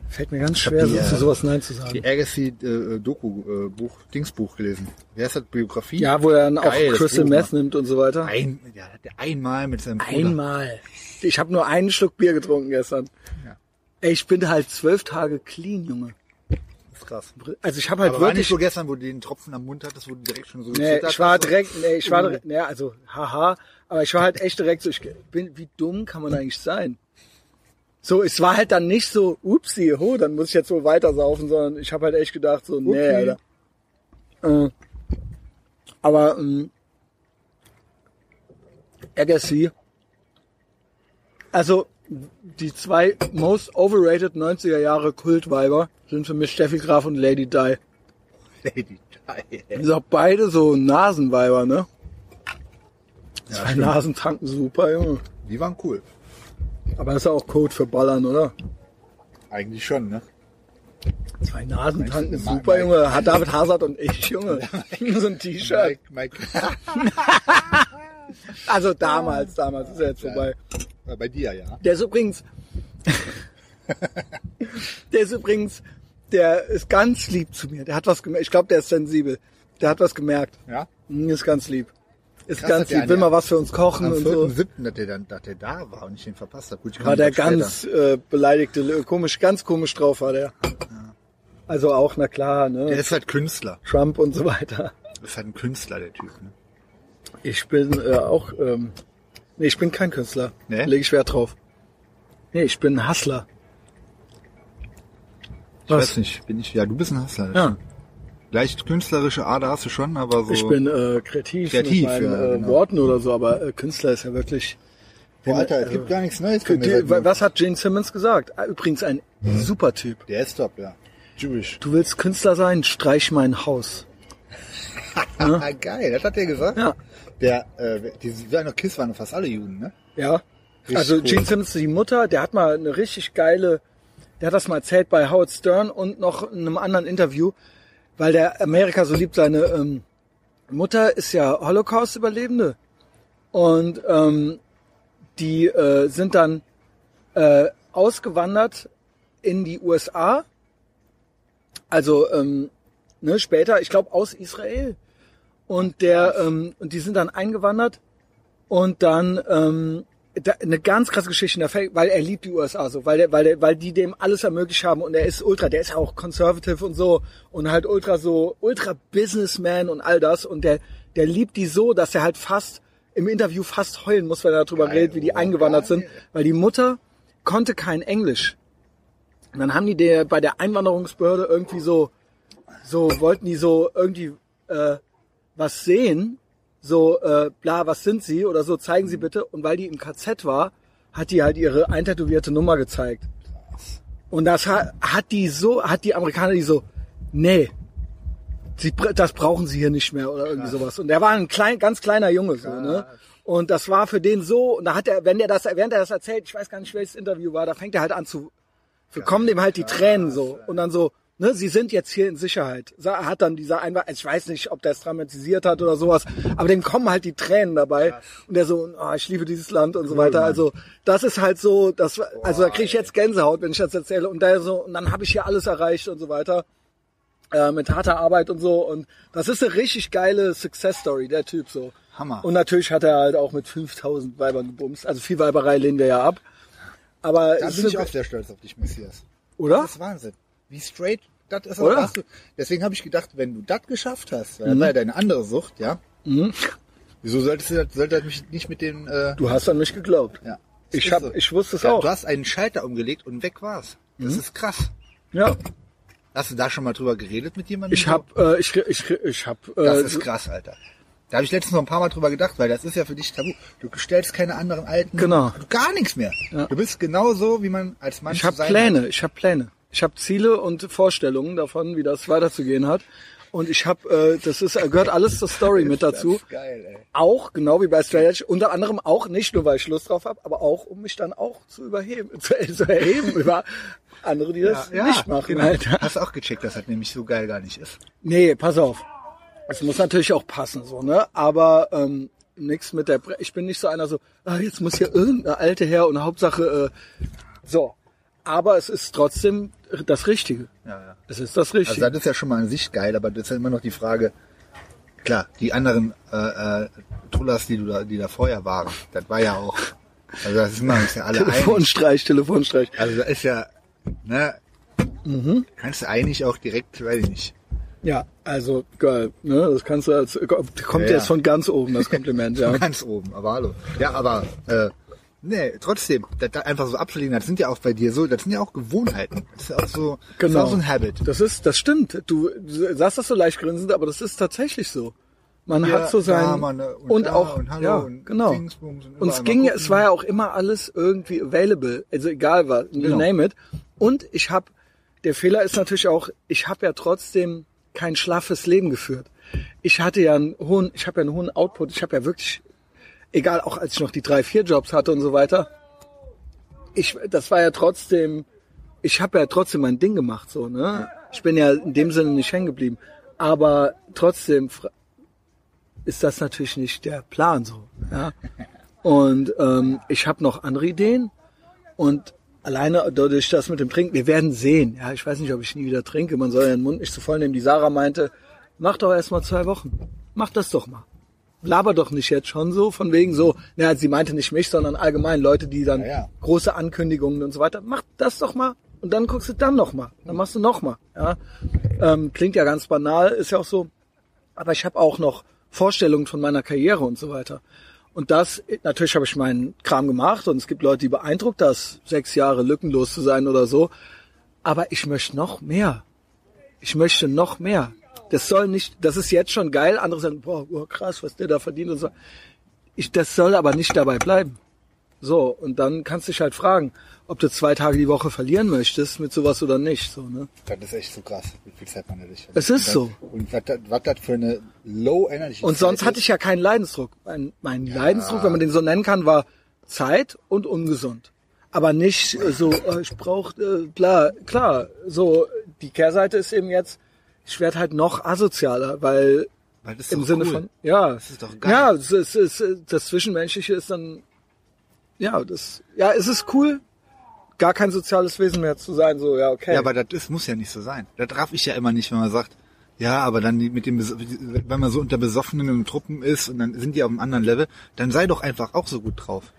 Fällt mir ganz schwer, die, so äh, zu sowas Nein zu Die sagen. Agassi äh, Doku äh, Buch Dingsbuch gelesen. Wer ist das Biografie? Ja, wo er dann auch Geil, das Crystal Buch, Meth ne? nimmt und so weiter. Ein, ja, hat der einmal mit seinem Bruder. Einmal. Ich habe nur einen Schluck Bier getrunken gestern. Ja. Ey, ich bin halt zwölf Tage clean, Junge. Das ist krass. Also ich habe halt Aber war nicht wirklich. so gestern, wo du den Tropfen am Mund hattest, wo du direkt schon so Nee, ich war direkt, nee, ich war direkt, nee, also, haha, aber ich war halt echt direkt so, ich bin, wie dumm kann man eigentlich sein? So, es war halt dann nicht so, upsi, ho, dann muss ich jetzt wohl weiter saufen, sondern ich habe halt echt gedacht, so, nee, Okay. Alter. Äh, aber, ähm, Agassi, also, die zwei most overrated 90er Jahre Kultweiber sind für mich Steffi Graf und Lady Di. Lady Di. Die sind auch beide so Nasenweiber, ne? Ja, Zwei stimmt. Nasen tanken super, Junge. Die waren cool. Aber das ist ja auch Code für Ballern, oder? Eigentlich schon, ne? Zwei Nasen tanken Mike- super, Mike- Junge. Hat David Hazard und ich, (laughs) Junge. so ein T-Shirt. Mike, Mike, (laughs) Also damals, damals ist er jetzt vorbei. bei dir, ja. Der ist übrigens, (laughs) der ist übrigens, der ist ganz lieb zu mir. Der hat was gemerkt. Ich glaube, der ist sensibel. Der hat was gemerkt. Ja? Hm, Ist ganz lieb. Ist Krass, ganz lieb. Will mal was für uns kochen Am und so. 4.7., dass der dann, dass der da war und ich den verpasst habe. Gut, war der später. ganz äh, beleidigte, komisch, ganz komisch drauf war der. Also auch, na klar, ne? Der ist halt Künstler. Trump und so weiter. Ist halt ein Künstler, der Typ, ne? Ich bin äh, auch, ähm, nee, ich bin kein Künstler. Nee? Lege ich Wert drauf. Nee, ich bin ein Hustler. Ich weiß nicht, bin ich, ja, du bist ein Hustler. Ja. Leicht künstlerische Ader hast du schon, aber so. Ich bin äh, kreativ, Kreativ, mit meinen ja, äh, genau. Worten oder so, aber äh, Künstler ist ja wirklich. Boah, Alter, es also, gibt gar nichts Neues. bei die, was hat Gene Simmons gesagt? Ah, Übrigens ein super Typ. Der ist top, ja. Jewish. Du willst Künstler sein? Streich mein Haus. (laughs) Ah, geil, das hat der gesagt. Ja. Der, äh, die Designer Kiss waren fast alle Juden, ne? Ja. Richtig also cool. Gene Simmons, die Mutter, der hat mal eine richtig geile, der hat das mal erzählt bei Howard Stern und noch in einem anderen Interview, weil der Amerika so liebt. Seine ähm, Mutter ist ja Holocaust-Überlebende und ähm, die äh, sind dann äh, ausgewandert in die USA. Also ähm, ne, später, ich glaube aus Israel. Und der ähm, und die sind dann eingewandert und dann ähm, da, eine ganz krasse Geschichte, weil er liebt die USA so, weil der, weil der, weil die dem alles ermöglicht haben und er ist ultra, der ist ja auch conservative und so und halt ultra so, ultra Businessman und all das und der, der liebt die so, dass er halt fast im Interview fast heulen muss, wenn er darüber Geil, redet, wie die oh, eingewandert sind, geil. weil die Mutter konnte kein Englisch. Und dann haben die der bei der Einwanderungsbehörde irgendwie so, so wollten die so irgendwie äh, was sehen, so äh, bla, was sind sie oder so, zeigen sie bitte. Und weil die im KZ war, hat die halt ihre eintätowierte Nummer gezeigt. Und das hat, hat die so, hat die Amerikaner die so, nee, sie, das brauchen sie hier nicht mehr oder irgendwie sowas. Und der war ein klein, ganz kleiner Junge so, ne? Und das war für den so, und da hat er, wenn der das, während er das erzählt, ich weiß gar nicht, welches Interview war, da fängt er halt an zu, kommen dem halt die Tränen so. Und dann so, ne, sie sind jetzt hier in Sicherheit. Sa- Hat dann dieser Einwand, ich weiß nicht, ob der es dramatisiert hat oder sowas, aber dem kommen halt die Tränen dabei. Und der so, oh, ich liebe dieses Land und so weiter. Also, das ist halt so, das, also da kriege ich jetzt Gänsehaut, wenn ich das erzähle. Und der so, und dann habe ich hier alles erreicht und so weiter. Äh, mit harter Arbeit und so. Und das ist eine richtig geile Success Story, der Typ so. Hammer. Und natürlich hat er halt auch mit 5000 Weibern gebumst. Also viel Weiberei lehnen wir ja ab. Aber Da bin ist- ich auch sehr stolz auf dich, Messias. oder? Das ist Wahnsinn. Wie straight das ist. Oder? Hast du, deswegen habe ich gedacht, wenn du das geschafft hast, Mhm. weil das war ja deine andere Sucht, ja. Wieso solltest du das, sollte das mich nicht mit den, äh, Du hast an mich geglaubt. ja. Ich hab- so. ich wusste es ja, auch. Du hast einen Schalter umgelegt und weg war's. Das ist krass. Ja. Hast du da schon mal drüber geredet mit jemandem? Ich hab, äh, ich, ich, ich hab, Das äh, ist krass, Alter. Da habe ich letztens noch ein paar Mal drüber gedacht, weil das ist ja für dich tabu. Du stellst keine anderen alten, Genau. gar nichts mehr. Ja. Du bist genauso, wie man als Mann ich habe Pläne, hat. ich habe Pläne. Ich habe Ziele und Vorstellungen davon, wie das weiterzugehen hat. Und ich habe, äh, das ist, gehört alles zur Story mit dazu. Das ist geil, ey. Auch, genau wie bei Straight Edge, unter anderem auch, nicht nur weil ich Lust drauf habe, aber auch, um mich dann auch zu überheben, (laughs) zu, zu erheben über andere, die das nicht machen. genau. Alter. Hast du auch gecheckt, dass das nämlich so geil gar nicht ist. Nee, pass auf. Es muss natürlich auch passen, so, ne? Aber ähm, nix mit der Bre Ich bin nicht so einer so, ah, jetzt muss hier irgendeine alte her und Hauptsache, äh, so. Aber es ist trotzdem das Richtige. Ja, ja. Es ist das Also Richtige. das ist ja schon mal an sich geil, aber das ist ja immer noch die Frage, klar, die anderen äh, äh, Trullers, die du da, die da vorher waren, das war ja auch, also das ist immer uns ja alle einig. Telefonstreich, Telefonstreich. Also da ist ja, ne, Mhm. kannst du eigentlich auch direkt, weiß ich nicht. Ja, also geil. Ne? Das kannst du als kommt Ja, ja. jetzt von ganz oben, das Kompliment, ja. (laughs) Ganz oben, aber hallo. Ja, aber äh, nee, trotzdem, das, das einfach so abzulegen, das sind ja auch bei dir so, das sind ja auch Gewohnheiten. Das ist ja auch so, das ist Genau. auch so ein Habit. Das ist, das stimmt. Du sagst das so leicht grinsend, aber das ist tatsächlich so. Man Ja, hat so sein da, man, und und, da, auch und hallo ja, und genau. Und Und es ging, ja- gucken. es war ja auch immer alles irgendwie available, also egal was, you Genau. name it. Und ich habe, der Fehler ist natürlich auch, ich habe ja trotzdem kein schlaffes Leben geführt. Ich hatte ja einen hohen, ich habe ja einen hohen Output. Ich habe ja wirklich, egal auch als ich noch die drei, vier Jobs hatte und so weiter. Ich, das war ja trotzdem, ich habe ja trotzdem mein Ding gemacht, so ne. Ich bin ja in dem Sinne nicht hängen geblieben. Aber trotzdem ist das natürlich nicht der Plan so. Ja? (laughs) Und ähm, ich habe noch andere Ideen und alleine dadurch das mit dem Trinken, wir werden sehen. Ja, ich weiß nicht, ob ich nie wieder trinke. Man soll ja den Mund nicht zu voll nehmen. Die Sarah meinte, mach doch erst mal zwei Wochen. Mach das doch mal. Laber doch nicht jetzt schon so, von wegen so, ja, sie meinte nicht mich, sondern allgemein Leute, die dann Ja, ja. große Ankündigungen und so weiter. Mach das doch mal und dann guckst du dann noch mal. Dann machst du noch mal. Ja? Ähm, klingt ja ganz banal, ist ja auch so. Aber ich habe auch noch Vorstellungen von meiner Karriere und so weiter. Und das, natürlich habe ich meinen Kram gemacht und es gibt Leute, die beeindruckt das, sechs Jahre lückenlos zu sein oder so. Aber ich möchte noch mehr. Ich möchte noch mehr. Das soll nicht, das ist jetzt schon geil. Andere sagen, boah, boah krass, was der da verdient und so. Ich, das soll aber nicht dabei bleiben. So, und dann kannst du dich halt fragen, ob du zwei Tage die Woche verlieren möchtest mit sowas oder nicht. So, ne? Das ist echt so krass, wie viel Zeit man dadurch Es ist so. Und was was das für eine Low Energy Und sonst hatte ich ja keinen Leidensdruck. Mein, mein Leidensdruck, wenn man den so nennen kann, war Zeit und ungesund. Aber nicht so, äh, ich brauche, äh, klar, klar, so, die Kehrseite ist eben jetzt, ich werde halt noch asozialer, weil Weil das ist im Sinne cool. von, ja, Das ist doch geil. ja, es ist, es ist, das Zwischenmenschliche ist dann, ja, das, ja, es ist cool, gar kein soziales Wesen mehr zu sein, so, ja, okay. Ja, aber das ist, muss ja nicht so sein. Das raff ich ja immer nicht, wenn man sagt, ja, aber dann mit dem, wenn man so unter Besoffenen in Truppen ist und dann sind die auf einem anderen Level, dann sei doch einfach auch so gut drauf.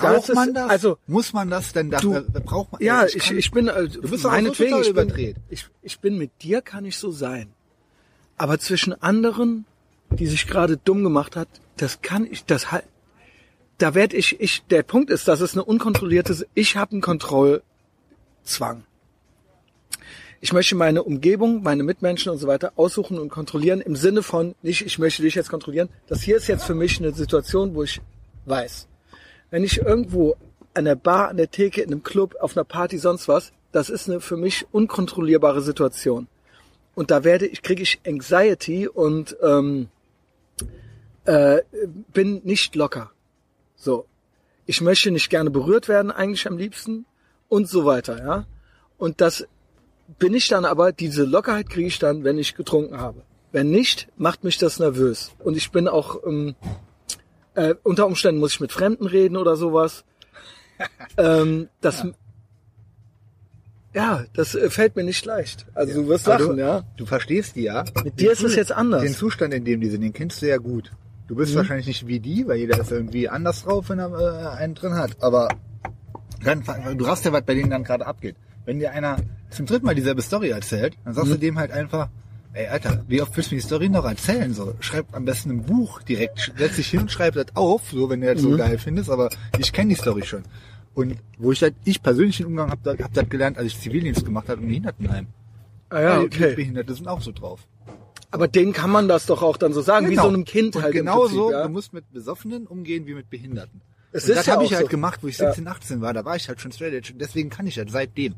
Braucht ist- man das? also, muss man das denn? Da, Du- braucht man? Ja, also ich, kann- ich bin, äh, Du bist so meinetwegen, total ich bin, überdreht. ich, ich bin mit dir, kann ich so sein. Aber zwischen anderen, die sich gerade dumm gemacht hat, das kann ich, das halt, da werde ich, ich, der Punkt ist, das ist eine unkontrollierte, ich habe einen Kontrollzwang. Ich möchte meine Umgebung, meine Mitmenschen und so weiter aussuchen und kontrollieren im Sinne von nicht, ich möchte dich jetzt kontrollieren. Das hier ist jetzt für mich eine Situation, wo ich weiß, wenn ich irgendwo an der Bar, an der Theke, in einem Club, auf einer Party, sonst was, das ist eine für mich unkontrollierbare Situation. Und da werde ich, kriege ich Anxiety und ähm, äh, bin nicht locker. So. Ich möchte nicht gerne berührt werden, eigentlich am liebsten und so weiter, ja. Und das bin ich dann aber, diese Lockerheit kriege ich dann, wenn ich getrunken habe. Wenn nicht, macht mich das nervös. Und ich bin auch, ähm, äh, unter Umständen muss ich mit Fremden reden oder sowas. (laughs) ähm, das, ja. das äh, fällt mir nicht leicht. Also du wirst Aber lachen, du, ja. Du verstehst die ja. Mit dir ist es jetzt anders. Den Zustand, in dem die sind, den kennst du ja gut. Du bist Mhm. wahrscheinlich nicht wie die, weil jeder ist irgendwie anders drauf, wenn er äh, einen drin hat. Aber dann, du raffst ja, was bei denen dann gerade abgeht. Wenn dir einer zum dritten Mal dieselbe Story erzählt, dann sagst Mhm. du dem halt einfach, ey Alter, wie oft willst du mir die Story noch erzählen? So, schreib am besten ein Buch direkt, setz dich hin und schreib das auf, so wenn du das Mhm. so geil findest, aber ich kenne die Story schon. Und wo ich halt, ich persönlich den Umgang hab, da- hab das gelernt, als ich Zivildienst gemacht habe im Behindertenheim. Ah ja, okay. Behinderte sind auch so drauf. Aber denen kann man das doch auch dann so sagen, wie so einem Kind und halt Genau Prinzip, so, ja. du musst mit Besoffenen umgehen wie mit Behinderten. Es und ist das ja habe ich halt so. gemacht, wo ich Ja. 17, 18 war. Da war ich halt schon straight edge. Deswegen kann ich das seitdem.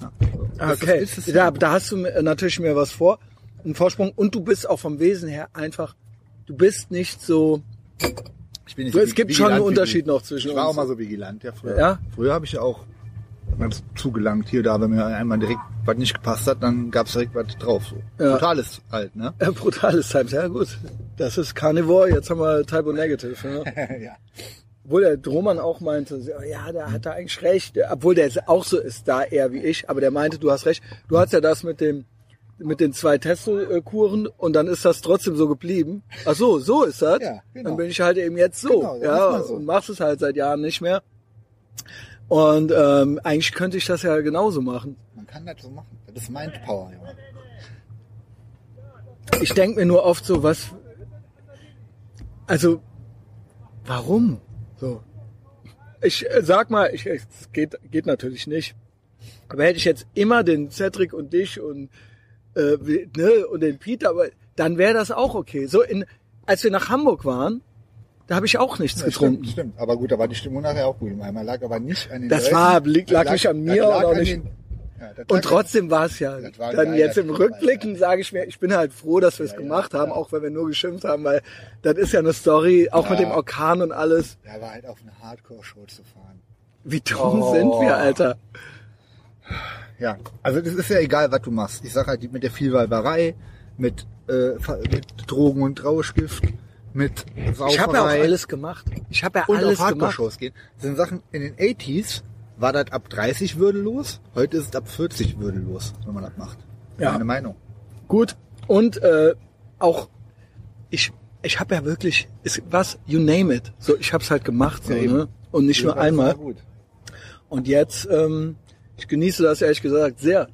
Ja. Ah, Das ist- Okay, ist es da, ja. da hast du mir- natürlich mir was vor, einen Vorsprung und du bist auch vom Wesen her einfach, du bist nicht so, Ich bin nicht so es gibt schon einen Unterschied noch zwischen Ich war uns. auch mal so vigilant, ja, früher. Ja? Früher habe ich ja auch ganz zugelangt hier, da, wenn mir einmal direkt was nicht gepasst hat, dann gab's direkt was drauf. So. Ja. Totales halt, ne? äh, brutales Times, ja gut, das ist Carnivore, jetzt haben wir Typo Negative, ja. (laughs) ja. Obwohl der Drohmann auch meinte, ja, der hat da eigentlich recht, obwohl der auch so ist, da eher wie ich, aber der meinte, du hast recht. Du hast ja das mit dem mit den zwei Testo-Kuren und dann ist das trotzdem so geblieben. Ach so, so ist das. Ja, genau. Dann bin ich halt eben jetzt so, Genau, ja, so. und machst es halt seit Jahren nicht mehr. Und ähm, eigentlich könnte ich das ja genauso machen. Man kann das so machen. Das ist Mindpower, Junge. Ich denke mir nur oft so, was, also, warum? So. Ich äh, sag mal, ich, es geht, geht natürlich nicht. Aber hätte ich jetzt immer den Cedric und dich und, äh, ne, und den Peter, aber dann wäre das auch okay. So in, als wir nach Hamburg waren, da habe ich auch nichts Ja, getrunken. Stimmt, stimmt. Aber gut, da war die Stimmung nachher auch gut. Einmal lag aber nicht an den Das Leuten. war- lag- lag nicht an mir oder an nicht- Den, ja, Und trotzdem war es ja. War Dann jetzt im Rückblicken sage ich mir, ich bin halt froh, dass wir es Ja, gemacht haben, auch wenn wir nur geschimpft haben, weil das ist ja eine Story, auch mit dem Orkan und alles. Ja, war halt auf eine Hardcore-Show zu fahren. Wie dumm Oh. sind wir, Alter? Ja, also das ist ja egal, was du machst. Ich sag halt, mit der Vielweiberei, mit, äh, mit Drogen und Rauschgift, mit Sauferei Ich habe ja auch alles gemacht. Ich habe ja und alles auf. Hardcore-Shows gehen. Das sind Sachen, in den 80s war das ab 30 würdelos, heute ist es ab 40 würdelos, wenn man das macht. Ja. Meine Meinung. Gut. Und äh, auch ich ich habe ja wirklich ist, was you name it. So ich habe es halt gemacht so, Ja, ne? Und nicht nur Das war einmal. Gut. Und jetzt ähm, ich genieße das ehrlich gesagt sehr,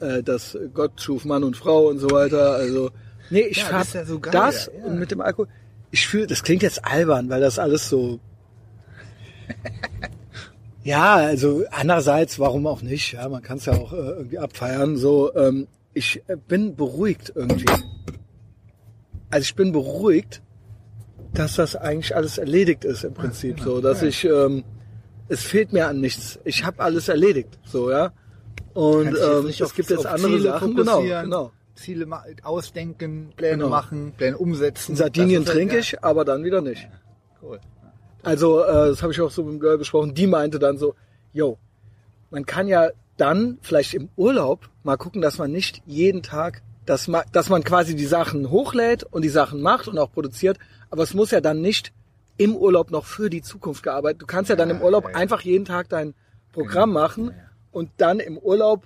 äh, dass Gott schuf Mann und Frau und so weiter. Also nee, ich Ja, hab das ja so geil, das ja. und mit dem Alkohol. Ich fühle, das klingt jetzt albern, weil das alles so (laughs) Ja, also andererseits, warum auch nicht? Ja, man kann es ja auch äh, irgendwie abfeiern. So, ähm, ich äh, bin beruhigt irgendwie. Also ich bin beruhigt, dass das eigentlich alles erledigt ist im Prinzip. genau. So, dass Ja. ich, ähm, es fehlt mir an nichts. Ich habe alles erledigt. So, ja. Und ähm, es auf- gibt jetzt andere Ziele Sachen. Genau, genau. Ziele ausdenken, Pläne Genau. machen, Pläne umsetzen. In Sardinien trinke ich, aber dann wieder nicht. Cool. Also, äh, das habe ich auch so mit dem Girl besprochen. Die meinte dann so, yo, man kann ja dann vielleicht im Urlaub mal gucken, dass man nicht jeden Tag, dass man, dass man quasi die Sachen hochlädt und die Sachen macht und auch produziert. Aber es muss ja dann nicht im Urlaub noch für die Zukunft gearbeitet. Du kannst ja dann im Urlaub ja, ja. einfach jeden Tag dein Programm machen und dann im Urlaub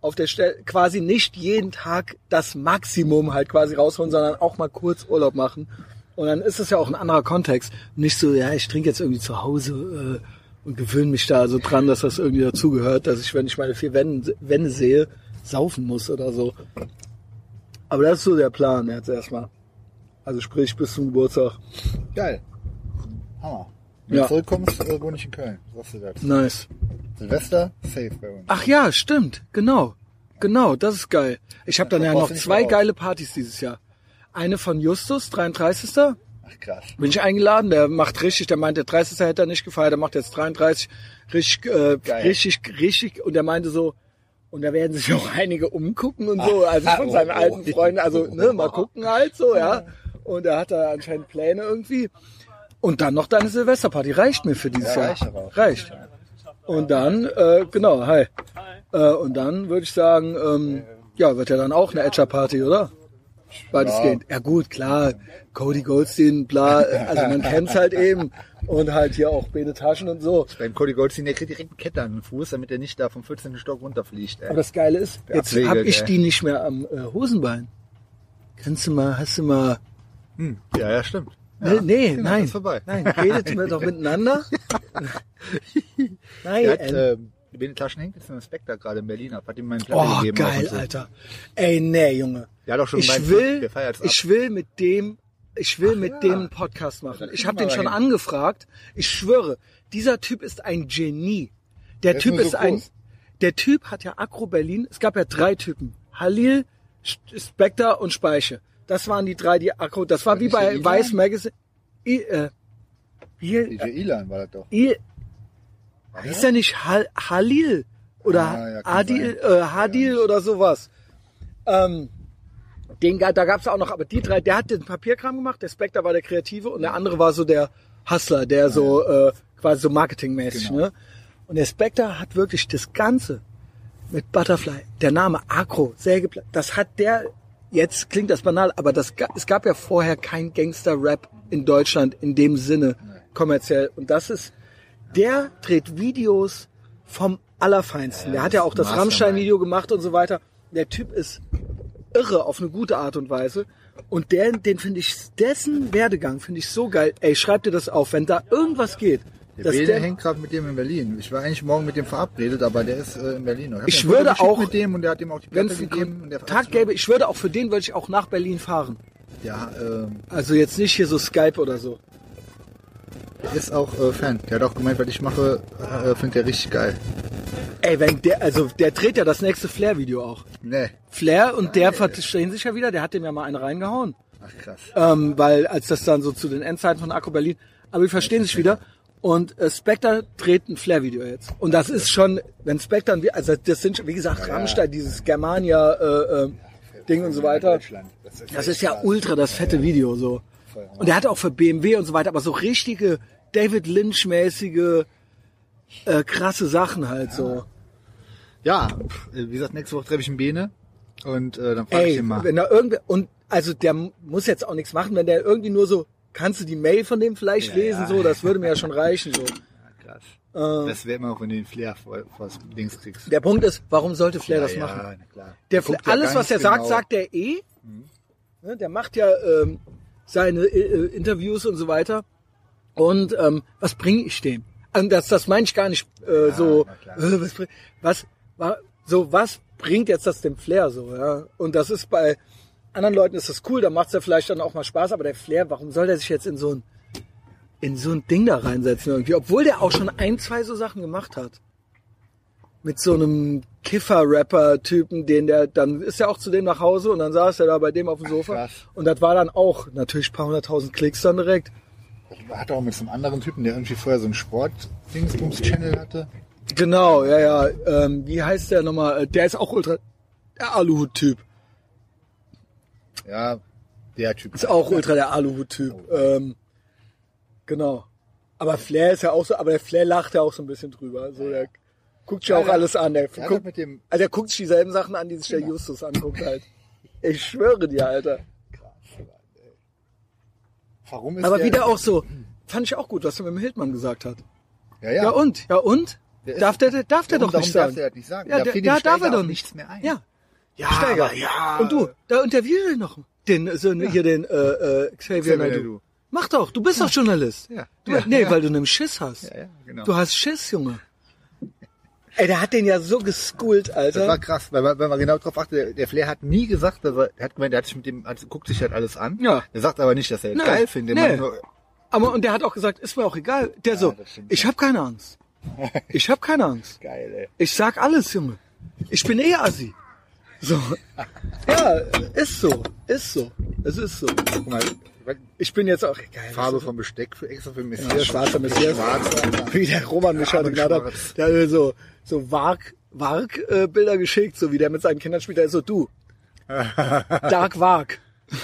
auf der Stelle quasi nicht jeden Tag das Maximum halt quasi rausholen, sondern auch mal kurz Urlaub machen. Und dann ist es ja auch ein anderer Kontext. Nicht so, ja, ich trinke jetzt irgendwie zu Hause und gewöhne mich da also dran, dass das irgendwie dazugehört, dass ich, wenn ich meine vier Wände, Wände sehe, saufen muss oder so. Aber das ist so der Plan jetzt erstmal. Also sprich bis zum Geburtstag. Geil. Hammer. Wenn Ja. du zurückkommst, äh, wohne ich in Köln. Sagst du das? Nice. Silvester, safe bei uns. Ach ja, stimmt. Genau. Genau, das ist geil. Ich habe dann ja noch zwei geile Partys dieses Jahr. Eine von Justus, 33. Ach krass. Bin ich eingeladen, der macht richtig, der meint, der 30. hätte er nicht gefeiert, der macht jetzt 33, richtig, äh, Geil. richtig, richtig, und der meinte so, und da werden sich (laughs) auch einige umgucken und so, also von oh, seinen oh. alten Freunden, also, (laughs) ne, mal gucken halt so, ja. Und er hat da anscheinend Pläne irgendwie. Und dann noch deine Silvesterparty, reicht mir für dieses Ja, Jahr. reicht aber auch. Reicht. Und dann, äh, genau, hi. Äh, und dann würde ich sagen, ähm, ja, wird ja dann auch eine Etcher-Party, oder? Weitestgehend. Ja gut, klar, Cody Goldstein, bla, also man kennt's halt eben. Und halt hier auch Bene Taschen und so. Beim Cody Goldstein, der kriegt direkt eine Kette an den Fuß, damit er nicht da vom 14. Stock runterfliegt. Ey. Aber das Geile ist, Der jetzt Abwege, hab ich ey. die nicht mehr am äh, Hosenbein. Kannst du mal, hast du mal... Hm. Ja, ja, stimmt. Nee, Ja, nee genau, nein. Ist vorbei. Nein, redet (laughs) mir doch miteinander. (laughs) nein, Der hat, äh, ähm, Bene Taschen hängt jetzt in einem Spectre gerade in Berlin ab, hat ihm meinen Platte Oh, gegeben. auch geil, so. Alter. Ey, nee, Junge. Hat auch schon ich will, ich will mit dem, ich will mit ja. dem einen Podcast machen. dann Ich habe den schon hin. angefragt. Ich schwöre, dieser Typ ist ein Genie. Der, Der ist Typ nur so ist ein, der Typ hat ja Akro Berlin. Es gab ja drei Typen. Halil, Spectre und Speiche. Das waren die drei, die Akro, das war wie nicht der bei? Weiß Magazine. I, äh, hier, DJ Ilan war das doch. I, hieß der nicht Hal, Halil oder Ah, ja, Adil, sein. äh, Hadil oder sowas. Ähm, den, da gab's auch noch, aber die drei, der hat den Papierkram gemacht, der Spectre war der Kreative und der andere war so der Hustler, der so äh, quasi so marketingmäßig. Genau. Ne? Und der Spectre hat wirklich das Ganze mit Butterfly, der Name Acro, Sägeplatz, das hat der, jetzt klingt das banal, aber das, es gab ja vorher kein Gangster-Rap in Deutschland in dem Sinne kommerziell. Und das ist, der dreht Videos vom Allerfeinsten. der hat ja auch das. Rammstein-Video gemacht und so weiter. Der Typ ist irre auf eine gute Art und Weise. Und der, den finde ich, dessen Werdegang finde ich so geil. Ey, schreib dir das auf, wenn da irgendwas geht. Der der, hängt gerade mit dem in Berlin. Ich war eigentlich morgen mit dem verabredet, aber der ist äh, in Berlin. Ich Foto würde auch, mit dem und der hat ihm auch die Platte gegeben. Und der Tag gäbe, ich würde auch für den würde ich auch nach Berlin fahren. Ja, ähm, Also jetzt nicht hier so Skype oder so. der ist auch äh, Fan. Der hat auch gemeint, was ich mache, äh, findet er richtig geil. Ey, wenn der, also der dreht ja das nächste Flair-Video auch. Nee. Flair und der verstehen sich ja wieder, der hat dem ja mal einen reingehauen. Ach krass. ähm, weil als das dann so zu den Endzeiten von Akku Berlin, aber die verstehen sich wieder. Und äh, Spectre dreht ein Flair-Video jetzt. Und das ist schon, wenn Spectre, ein Vi- also das sind, schon, wie gesagt, Rammstein, dieses Germania äh, äh, Ding und so weiter. Deutschland. Das ist, Das ist ja ultra das fette Video so. Und er hat auch für BMW und so weiter, aber so richtige David Lynch-mäßige äh, krasse Sachen halt so. Ja, pff, wie gesagt, nächste Woche treffe ich einen Bene und äh, dann frage ich Ey, ihn mal. wenn da irgendwer, und also der muss jetzt auch nichts machen, wenn der irgendwie nur so, kannst du die Mail von dem vielleicht Ja, lesen, ja. so, das würde mir ja schon reichen, so. (laughs) Krass. das wäre immer auch, wenn du den Flair vor, vor Dings kriegst. Der Punkt ist, warum sollte Flair das machen? Ja. Der Flair, alles, was er sagt, genau. sagt er eh. Ne, Der macht ja ähm, seine äh, Interviews und so weiter. Und ähm, was bringe ich dem? Und das, das meine ich gar nicht äh, so. Äh, (laughs) was, was, wa- so was bringt jetzt das dem Flair so? Ja? Und das ist bei anderen Leuten ist das cool, da macht's ja vielleicht dann auch mal Spaß. Aber der Flair, warum soll der sich jetzt in so ein in so ein Ding da reinsetzen irgendwie? Obwohl der auch schon ein, zwei so Sachen gemacht hat mit so einem Kiffer-Rapper-Typen, den der, dann ist er auch zu dem nach Hause und dann saß er da bei dem auf dem Sofa. krass. und das war dann auch natürlich ein paar hunderttausend Klicks dann direkt. Hat auch mit so einem anderen Typen, der irgendwie vorher so einen Sport-Dingsbums-Channel hatte. Genau, ja, ja. Ähm, wie heißt der nochmal? Äh, Der ist auch ultra, der Aluhut-Typ. Ja, der Typ. Ist auch ultra der Aluhut-Typ. Ähm, genau. Aber Flair ist ja auch so, aber der Flair lacht ja auch so ein bisschen drüber. Also der guckt sich ja auch ja. alles an. Der Ja, guckt, mit dem also der guckt sich dieselben Sachen an, die sich der Justus anguckt halt. Ich schwöre dir, Alter. Warum ist Aber der, wieder auch so, fand ich auch gut, was er mit dem Hildmann gesagt hat. Ja, ja. Ja, und? Ja und? Der darf der, darf der Warum- doch nicht sagen. darf der nicht sagen? Ja, Da der, ja darf er doch nichts mehr ein. Ja. Ja, Steiger. aber ja. Und du, da interview den noch. Den, so, hier den, äh, äh, Xavier Xavier Naidoo. Naidoo. Mach doch, du bist doch Journalist. Ja. Du, Ja, nee, ja. weil du nämlich Schiss hast. Ja, ja, genau. Du hast Schiss, Junge. Ey, der hat den ja so geschoolt, Das war Alter. krass, weil man, wenn man genau drauf achtet, der, der Flair hat nie gesagt, dass er, er hat gemeint, er hat sich mit dem, also, guckt sich halt alles an. Ja. Er sagt aber nicht, dass er Nee. geil findet. Nee. Nur, Aber und der hat auch gesagt, ist mir auch egal. Der so, das stimmt. ich hab keine Angst. Ich hab keine Angst. (laughs) Geil, ey. Ich sag alles, Junge. Ich bin eh Assi. So. Ja, ist so. Ist so. Es ist so. Guck mal, Ich bin jetzt auch geil. Farbe vom Besteck für extra für Messias. Ja, schwarzer Messias. Schwarzer. Wie der Roman mich heute Rahmen genannt hat. Der hat mir so, so Warg, Warg äh, Bilder geschickt, so wie der mit seinen Kindern spielt. Der ist so, du. (laughs) Dark Warg. (laughs)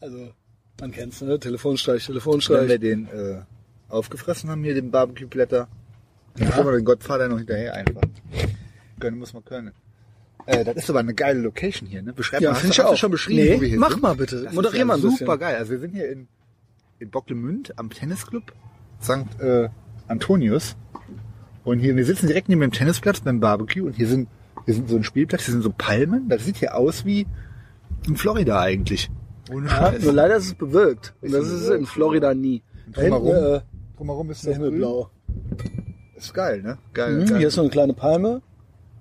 also, man kennt's, ne? Telefonstreich, Wenn wir Telefonstreich. den äh, aufgefressen haben, hier den Barbecue-Blätter, dann können wir den Gottvater noch hinterher einfach. Können muss man können. Äh, das ist aber eine geile Location hier, ne? Beschreib Ja, mal, hast ich hast du schon beschrieben, Nee, wo wir hier mach sind? mal bitte. Das Moderier ja mal ein bisschen. Super geil. Also wir sind hier in, in Bocklemünd am Tennisclub St. Äh, Antonius. Und hier, wir sitzen direkt neben dem Tennisplatz beim Barbecue und hier sind, hier sind so ein Spielplatz, hier sind so Palmen. Das sieht hier aus wie in Florida eigentlich. Ohne Ja, nur leider ist es bewölkt. Und das ist in. Florida nie. Da Drumherum, äh, drumherum ist der Himmel blau. Ist geil, ne? Geil, Mhm, geil. hier ist so eine kleine Palme.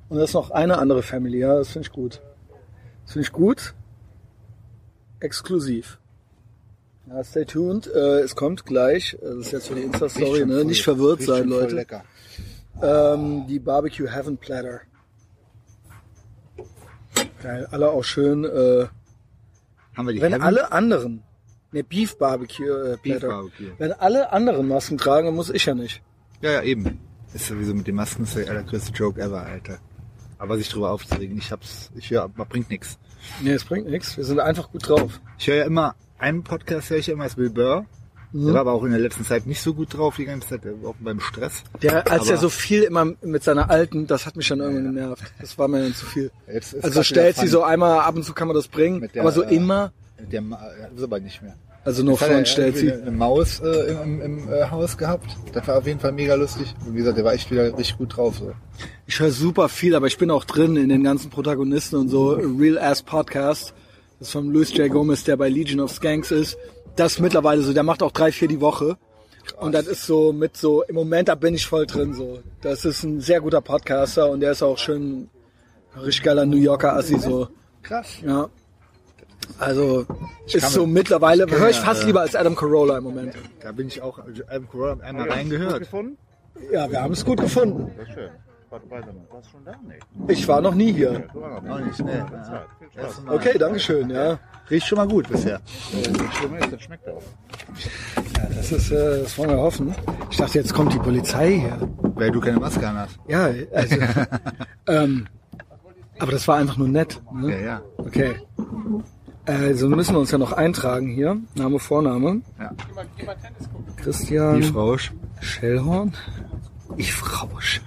Und da ist noch eine andere Family, ja, das finde ich gut. Das finde ich gut. Exklusiv. Ja, stay tuned. Äh, es kommt gleich. äh, Das ist jetzt für die Insta-Story, ne? Nicht verwirrt riecht sein, Leute. Lecker. Ähm, die Barbecue Heaven Platter. Geil, alle auch schön. Äh, Haben wir die wenn Heaven? alle anderen, ne Beef Barbecue äh, Beef Platter. Barbecue. Wenn alle anderen Masken tragen, dann muss ich ja nicht. Ja, ja, eben. Ist sowieso mit den Masken ist der allergrößte Joke ever, Alter. Aber sich drüber aufzuregen, ich hab's, ich höre, aber bringt nix. Nee, es bringt nichts. Wir sind einfach gut drauf. Ich höre ja immer, einen Podcast höre ich ja immer, ist Bill Burr. Mhm. Der war aber auch in der letzten Zeit nicht so gut drauf, die ganze Zeit, auch beim Stress. Der, als Aber- er so viel immer mit seiner alten, das hat mich dann irgendwann genervt. Das war mir dann zu viel. Jetzt ist Also stellt sie so einmal, ab und zu kann man das bringen, der, aber so äh, immer. Der ja, ist aber nicht mehr. Also nur Front stellt sie. Eine, eine Maus äh, im, im, äh, Haus gehabt. Das war auf jeden Fall mega lustig. Und wie gesagt, der war echt wieder richtig gut drauf. So. Ich höre super viel, aber ich bin auch drin in den ganzen Protagonisten und so. Real Ass Podcast. Das ist von Luis J. Gomez, der bei Legion of Skanks ist. Das ist mittlerweile so, der macht auch drei, vier die Woche. Und das ist so mit so, im Moment, da bin ich voll drin so. Das ist ein sehr guter Podcaster und der ist auch schön richtig geiler New Yorker Assi so. Krass. Ja. Also ist kann so mittlerweile, ich höre ich ja, fast äh, lieber als Adam Carolla im Moment. Da bin ich auch ähm, Corona einmal reingehört. gefunden? Ja, wir haben es gut gefunden. Sehr schön. Warst schon da? Nee. Ich war noch nie hier. Noch nicht. Okay, Dankeschön, ja. Riecht schon mal gut bisher. Das ist, schmeckt auch. ja das ist, äh, das wollen wir hoffen. Ich dachte, jetzt kommt die Polizei hier. Weil du keine Maske an hast. Ja, also, (laughs) ähm, aber das war einfach nur nett. Ja, Ne? ja. Okay. Also müssen wir uns ja noch eintragen hier. Name, Vorname. ja. Christian Die Frausch. Schellhorn. Ich Frausch.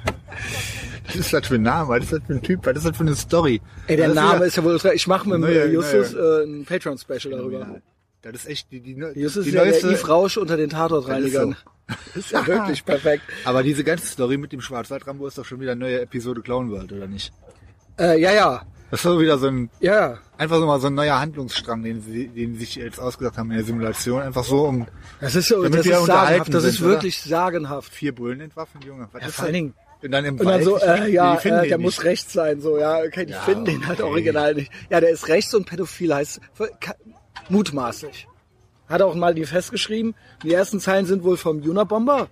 Was ist das für ein Name? Was ist das für ein Typ? Was ist das für eine Story? Ey, der das Name wieder- ist ja wohl... Ich mache mit äh, Justus äh, ein Patreon-Special darüber. Das ist echt die, die, die, Justus die ist ja der neueste. Yves Rausch unter den Tatortreinigern. (laughs) Das ist ja wirklich perfekt. Aber diese ganze Story mit dem Schwarzwald-Rambo ist doch schon wieder eine neue Episode Clown World, oder nicht? Äh, ja, ja. Das ist doch wieder so ein, Ja, einfach so mal so ein neuer Handlungsstrang, den sie, den sie sich jetzt ausgedacht haben in der Simulation. Einfach so um das ist so, Damit das wir ist unterhalten sagenhaft. Das ist sind, oder? wirklich sagenhaft. vier Bullen entwaffnet, Junge. Was Ja, ist vor allen? Dingen. Und dann im Und dann Wald, so, äh, finden- ja, äh, der nicht. muss rechts sein, so, ja, okay, die Ja, finden den halt okay. original nicht. Ja, der ist rechts und pädophil heißt, mutmaßlich. Hat auch mal die festgeschrieben. Die ersten Zeilen sind wohl vom Unabomber.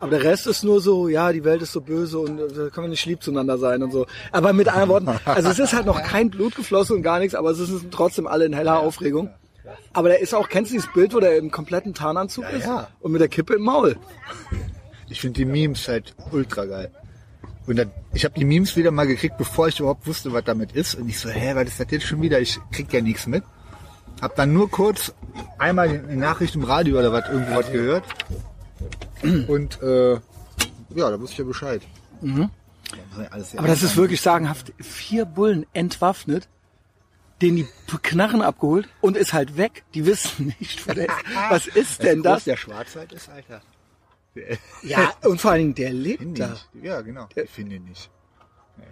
Aber der Rest ist nur so, ja, die Welt ist so böse und äh, da können wir nicht lieb zueinander sein und so. Aber mit anderen Worten, also es ist halt noch kein Blut geflossen und gar nichts, aber es sind trotzdem alle in heller Aufregung. Aber der ist auch, kennst du dieses Bild, wo der im kompletten Tarnanzug ist? ja. Und mit der Kippe im Maul. Ich finde die Memes halt ultra geil. Und dann, ich habe die Memes wieder mal gekriegt, bevor ich überhaupt wusste, was damit ist. Und ich so, hä, was ist das jetzt schon wieder? Ich krieg ja nichts mit. Hab dann nur kurz einmal in den Nachrichten im Radio oder was irgendwo was gehört. Und äh, ja, da wusste ich ja Bescheid. Muss ja Mhm. Aber das ist wirklich sagenhaft. Vier Bullen entwaffnet, denen die Knarren abgeholt und ist halt weg. Die wissen (laughs) nicht, wo der ist. Was ist denn Wie groß das? der Schwarzwald ist, Alter. Ja, und vor allen Dingen, der Find lebt ihn da. nicht. Ja, genau. Ich finde ihn nicht.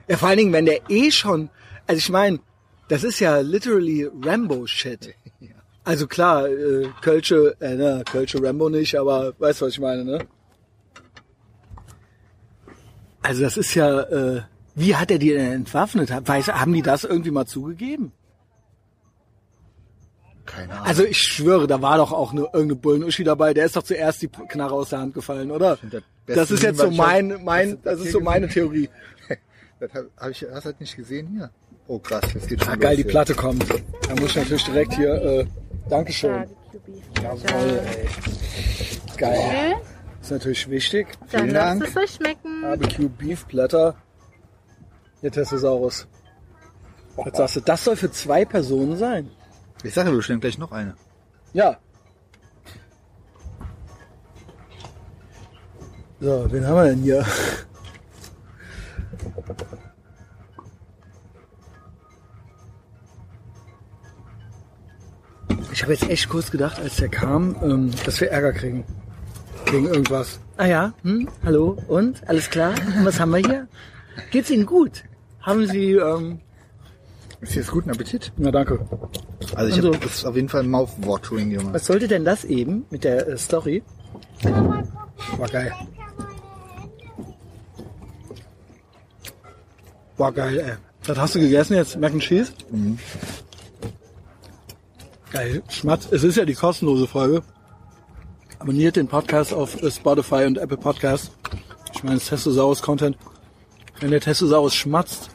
Ja, vor allen Dingen, wenn der eh schon, also ich meine, Das ist ja literally Rambo-Shit. Also klar, äh, Kölsche, äh, ne, Kölsche Rambo nicht, aber weißt du, was ich meine, ne? Also das ist ja, äh, wie hat er die denn entwaffnet? Weiß, haben die das irgendwie mal zugegeben? Keine Ahnung. Also ich schwöre, da war doch auch eine, irgendeine Bullenuschi dabei. Der ist doch zuerst die Knarre aus der Hand gefallen, oder? das ist jetzt so mein, mein, das ist so meine Theorie. (laughs) Das hab, hab ich, hast du das nicht gesehen hier? Oh krass, das geht schon Ah, geil, los die. Platte kommt. Da muss ich natürlich direkt hier, äh, Dankeschön. Jawohl, ey. Geil. Okay, Ist natürlich wichtig. dann Vielen lasst Dank. es euch schmecken. Barbecue Beef Platter. Der Testosaurus. Jetzt sagst du, das soll für zwei Personen sein. Ich sage, wir bestellen gleich noch eine. Ja. So, wen haben wir denn hier? Ich habe jetzt echt kurz gedacht, als der kam, ähm, dass wir Ärger kriegen. Gegen irgendwas. Ah ja, hm, hallo, und? Alles klar? Was haben wir hier? Geht's Ihnen gut? Haben Sie, ähm, Ist jetzt guten Appetit? na danke. Also ich Also- hab, das ist auf jeden Fall ein Mouthwatering, Junge. Was sollte denn das eben mit der äh, Story? War geil. War geil, ey. Das hast du gegessen jetzt, Mac and Cheese? Geil, Schmatz. Es ist ja die kostenlose Folge. Abonniert den Podcast auf Spotify und Apple Podcasts. Ich meine, Testosaurus Content. Wenn der Testosaurus schmatzt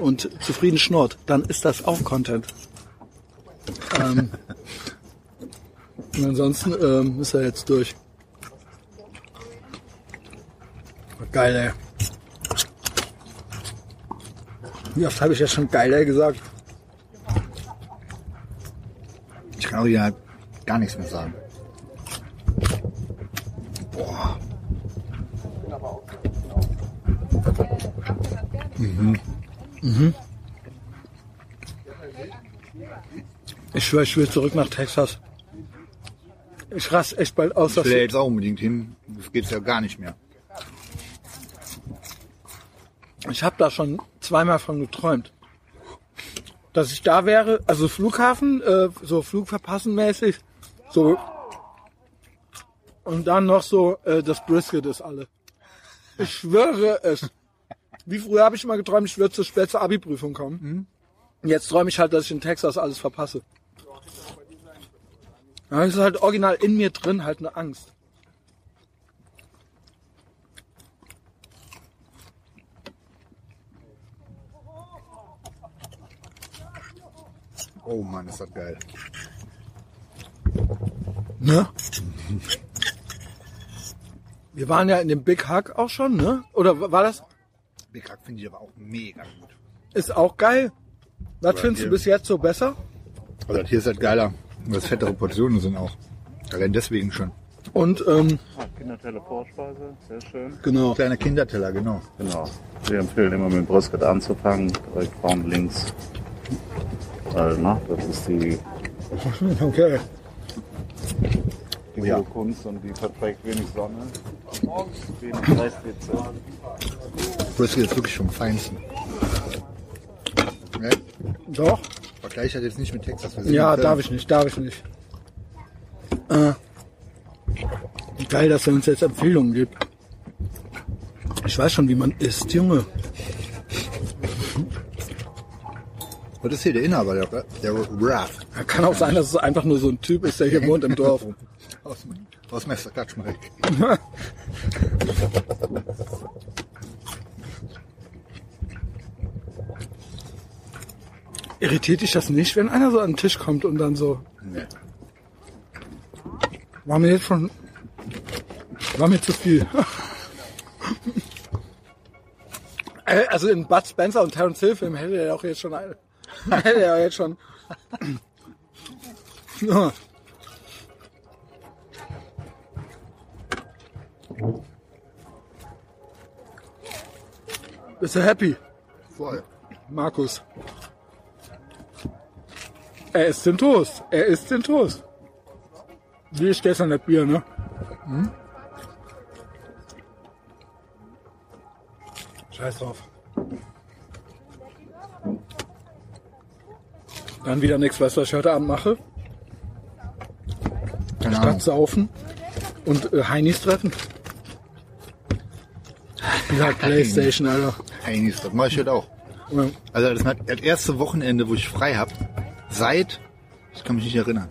und zufrieden schnurrt, dann ist das auch Content. Ähm, und ansonsten ähm, ist er jetzt durch. Geil, ey. Wie oft habe ich jetzt schon geil, ey, gesagt? Halt gar nichts mehr sagen. Ich schwöre, ich will zurück nach Texas. Ich raste echt bald aus. Ich will ja jetzt auch unbedingt hin. Das geht's ja gar nicht mehr. ich habe da schon zweimal von geträumt. Dass ich da wäre, also Flughafen, äh, so Flugverpassen mäßig, so. Und dann noch so, äh, das Brisket ist alle. Ich schwöre es. Wie früher habe ich immer geträumt, ich würde zur spät zur Abi-Prüfung kommen. Jetzt träume ich halt, dass ich in Texas alles verpasse. Ja, das ist halt original in mir drin halt eine Angst. Oh Mann, ist das geil. Ne? (laughs) Wir waren ja in dem Big Hug auch schon, ne? Oder war das? Big Hack finde ich aber auch mega gut. Ist auch geil. Was findest du bis jetzt so besser? Also das hier ist halt geiler. Weil es fettere Portionen sind auch. Allein deswegen schon. Und ähm, Kinderteller Vorspeise, sehr schön. genau. Kleiner Kinderteller, genau. Genau. Wir empfehlen immer mit dem Brisket anzufangen, direkt vorne links. Weil, ne, das ist die (laughs) Okay. die ja. Kunst und die verträgt wenig Sonne. Wenig Resthitze. Brisket ist wirklich vom Feinsten. Ne? Doch. Vergleich halt jetzt nicht mit Texas. Ja, darf ich nicht, darf ich nicht. Äh, geil, dass er uns jetzt Empfehlungen gibt. Ich weiß schon, wie man isst, Junge. Was ist hier der Inhaber, der, der Raff? Kann auch sein, dass es einfach nur so ein Typ ist, der hier wohnt im Dorf. (laughs) Aus, aus Meister Klatschmarek. (laughs) Irritiert dich das nicht, wenn einer so an den Tisch kommt und dann so, Nee. war mir jetzt schon, war mir zu viel. (laughs) Äh, also in Bud Spencer und Terence Hill Film hätte er auch jetzt schon eine, hätte er jetzt schon. Bist du happy, Voll. Markus? Er isst den Toast. Er isst den Toast. Wie ich gestern das Bier, ne? Hm? Scheiß drauf. Dann wieder nichts, weißt du, was ich heute Abend mache? Keine Stadt saufen und äh, Heinis treffen. Spiel halt (laughs) Playstation, Alter. Heinis, das mache ich heute auch. Ja. Also das, das erste Wochenende, wo ich frei hab, seit, ich kann mich nicht erinnern.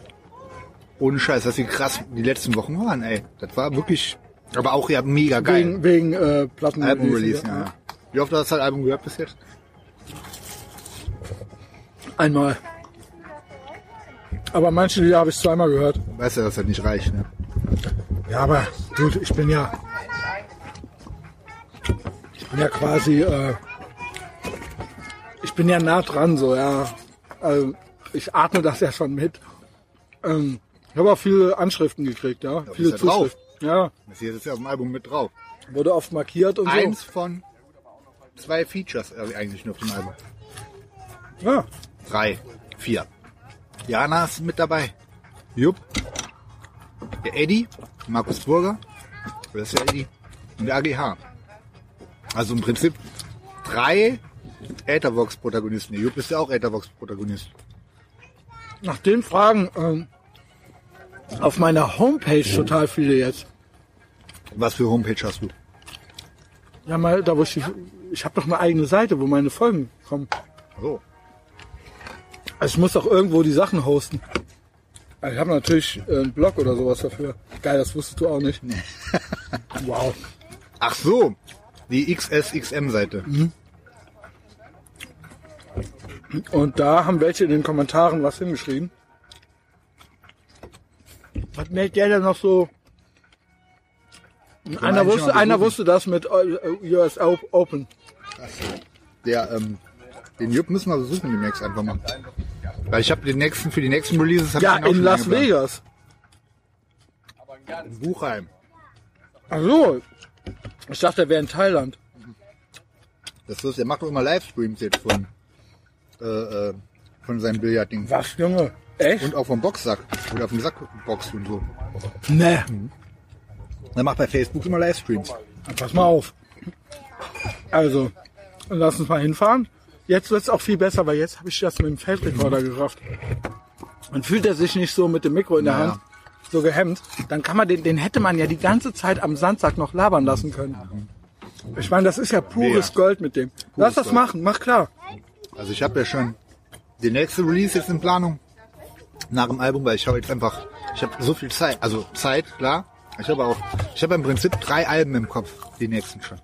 Ohne Scheiß, dass wie krass die letzten Wochen waren, ey. Das war wirklich, aber auch ja mega geil. Wegen, wegen äh, Platten Album-Release, ja. Wie oft hast du das Album gehört bis jetzt? Einmal. Aber manche Lieder habe ich zweimal gehört. Weißt du, dass das nicht reicht, ne? Ja, aber du, ich bin ja. Ich bin ja quasi. Äh, ich bin ja nah dran, so, ja. Also, ich atme das ja schon mit. Ähm, ich habe auch viele Anschriften gekriegt, ja. viele bist ja drauf. Zuschriften. Ja, Das hier ist ja auf dem Album mit drauf. wurde oft markiert und Eins von zwei Features äh, eigentlich nur auf dem Album. so. Ja, Drei, vier. Jana ist mit dabei. Jupp. Der Eddie, Markus Burger, das ist der Eddie, und der AGH. Also im Prinzip drei Ethervox-Protagonisten. Jupp ist ja auch Ethervox-Protagonist. nach den Fragen ähm, auf meiner Homepage total viele jetzt. Was für Homepage hast du? Ja, mal, da wo ich, ich habe doch eine eigene Seite, wo meine Folgen kommen. So. Also ich muss doch irgendwo die Sachen hosten. Also ich habe natürlich äh, einen Blog oder sowas dafür. Geil, das wusstest du auch nicht. (laughs) wow. Ach so, die XSXM-Seite. Und da haben welche in den Kommentaren was hingeschrieben. Was merkt der denn noch so? Einer wusste, einer wusste das mit äh, US Op- Open. Der, ähm, den Jupp müssen wir besuchen demnächst einfach mal. Weil ich habe den nächsten, für die nächsten Releases Ja, in Las. Vegas. In Buchheim. Ach so. Ich dachte, er wäre in Thailand. Das ist, der macht doch immer Livestreams jetzt von, äh, äh, von seinem Billardding. Was, Junge? Echt? Und auch vom Boxsack. Oder vom Sackbox und so. Ne. Er macht bei Facebook immer Livestreams. Pass mal auf. Also, lass uns mal hinfahren. Jetzt wird's auch viel besser, weil jetzt habe ich das mit dem Feldrekorder gerafft. Dann fühlt er sich nicht so mit dem Mikro in der. Hand so gehemmt. Dann kann man den, den hätte man ja die ganze Zeit am Sandsack noch labern lassen können. Ich meine, das ist ja pures Mega. Gold mit dem. Lass das Gold. machen, mach klar. Also ich habe ja schon die nächste Release jetzt in Planung. Nach dem Album, weil ich habe jetzt einfach, ich habe so viel Zeit. Also Zeit, klar. Ich habe auch, ich habe im Prinzip drei Alben im Kopf, die nächsten schon.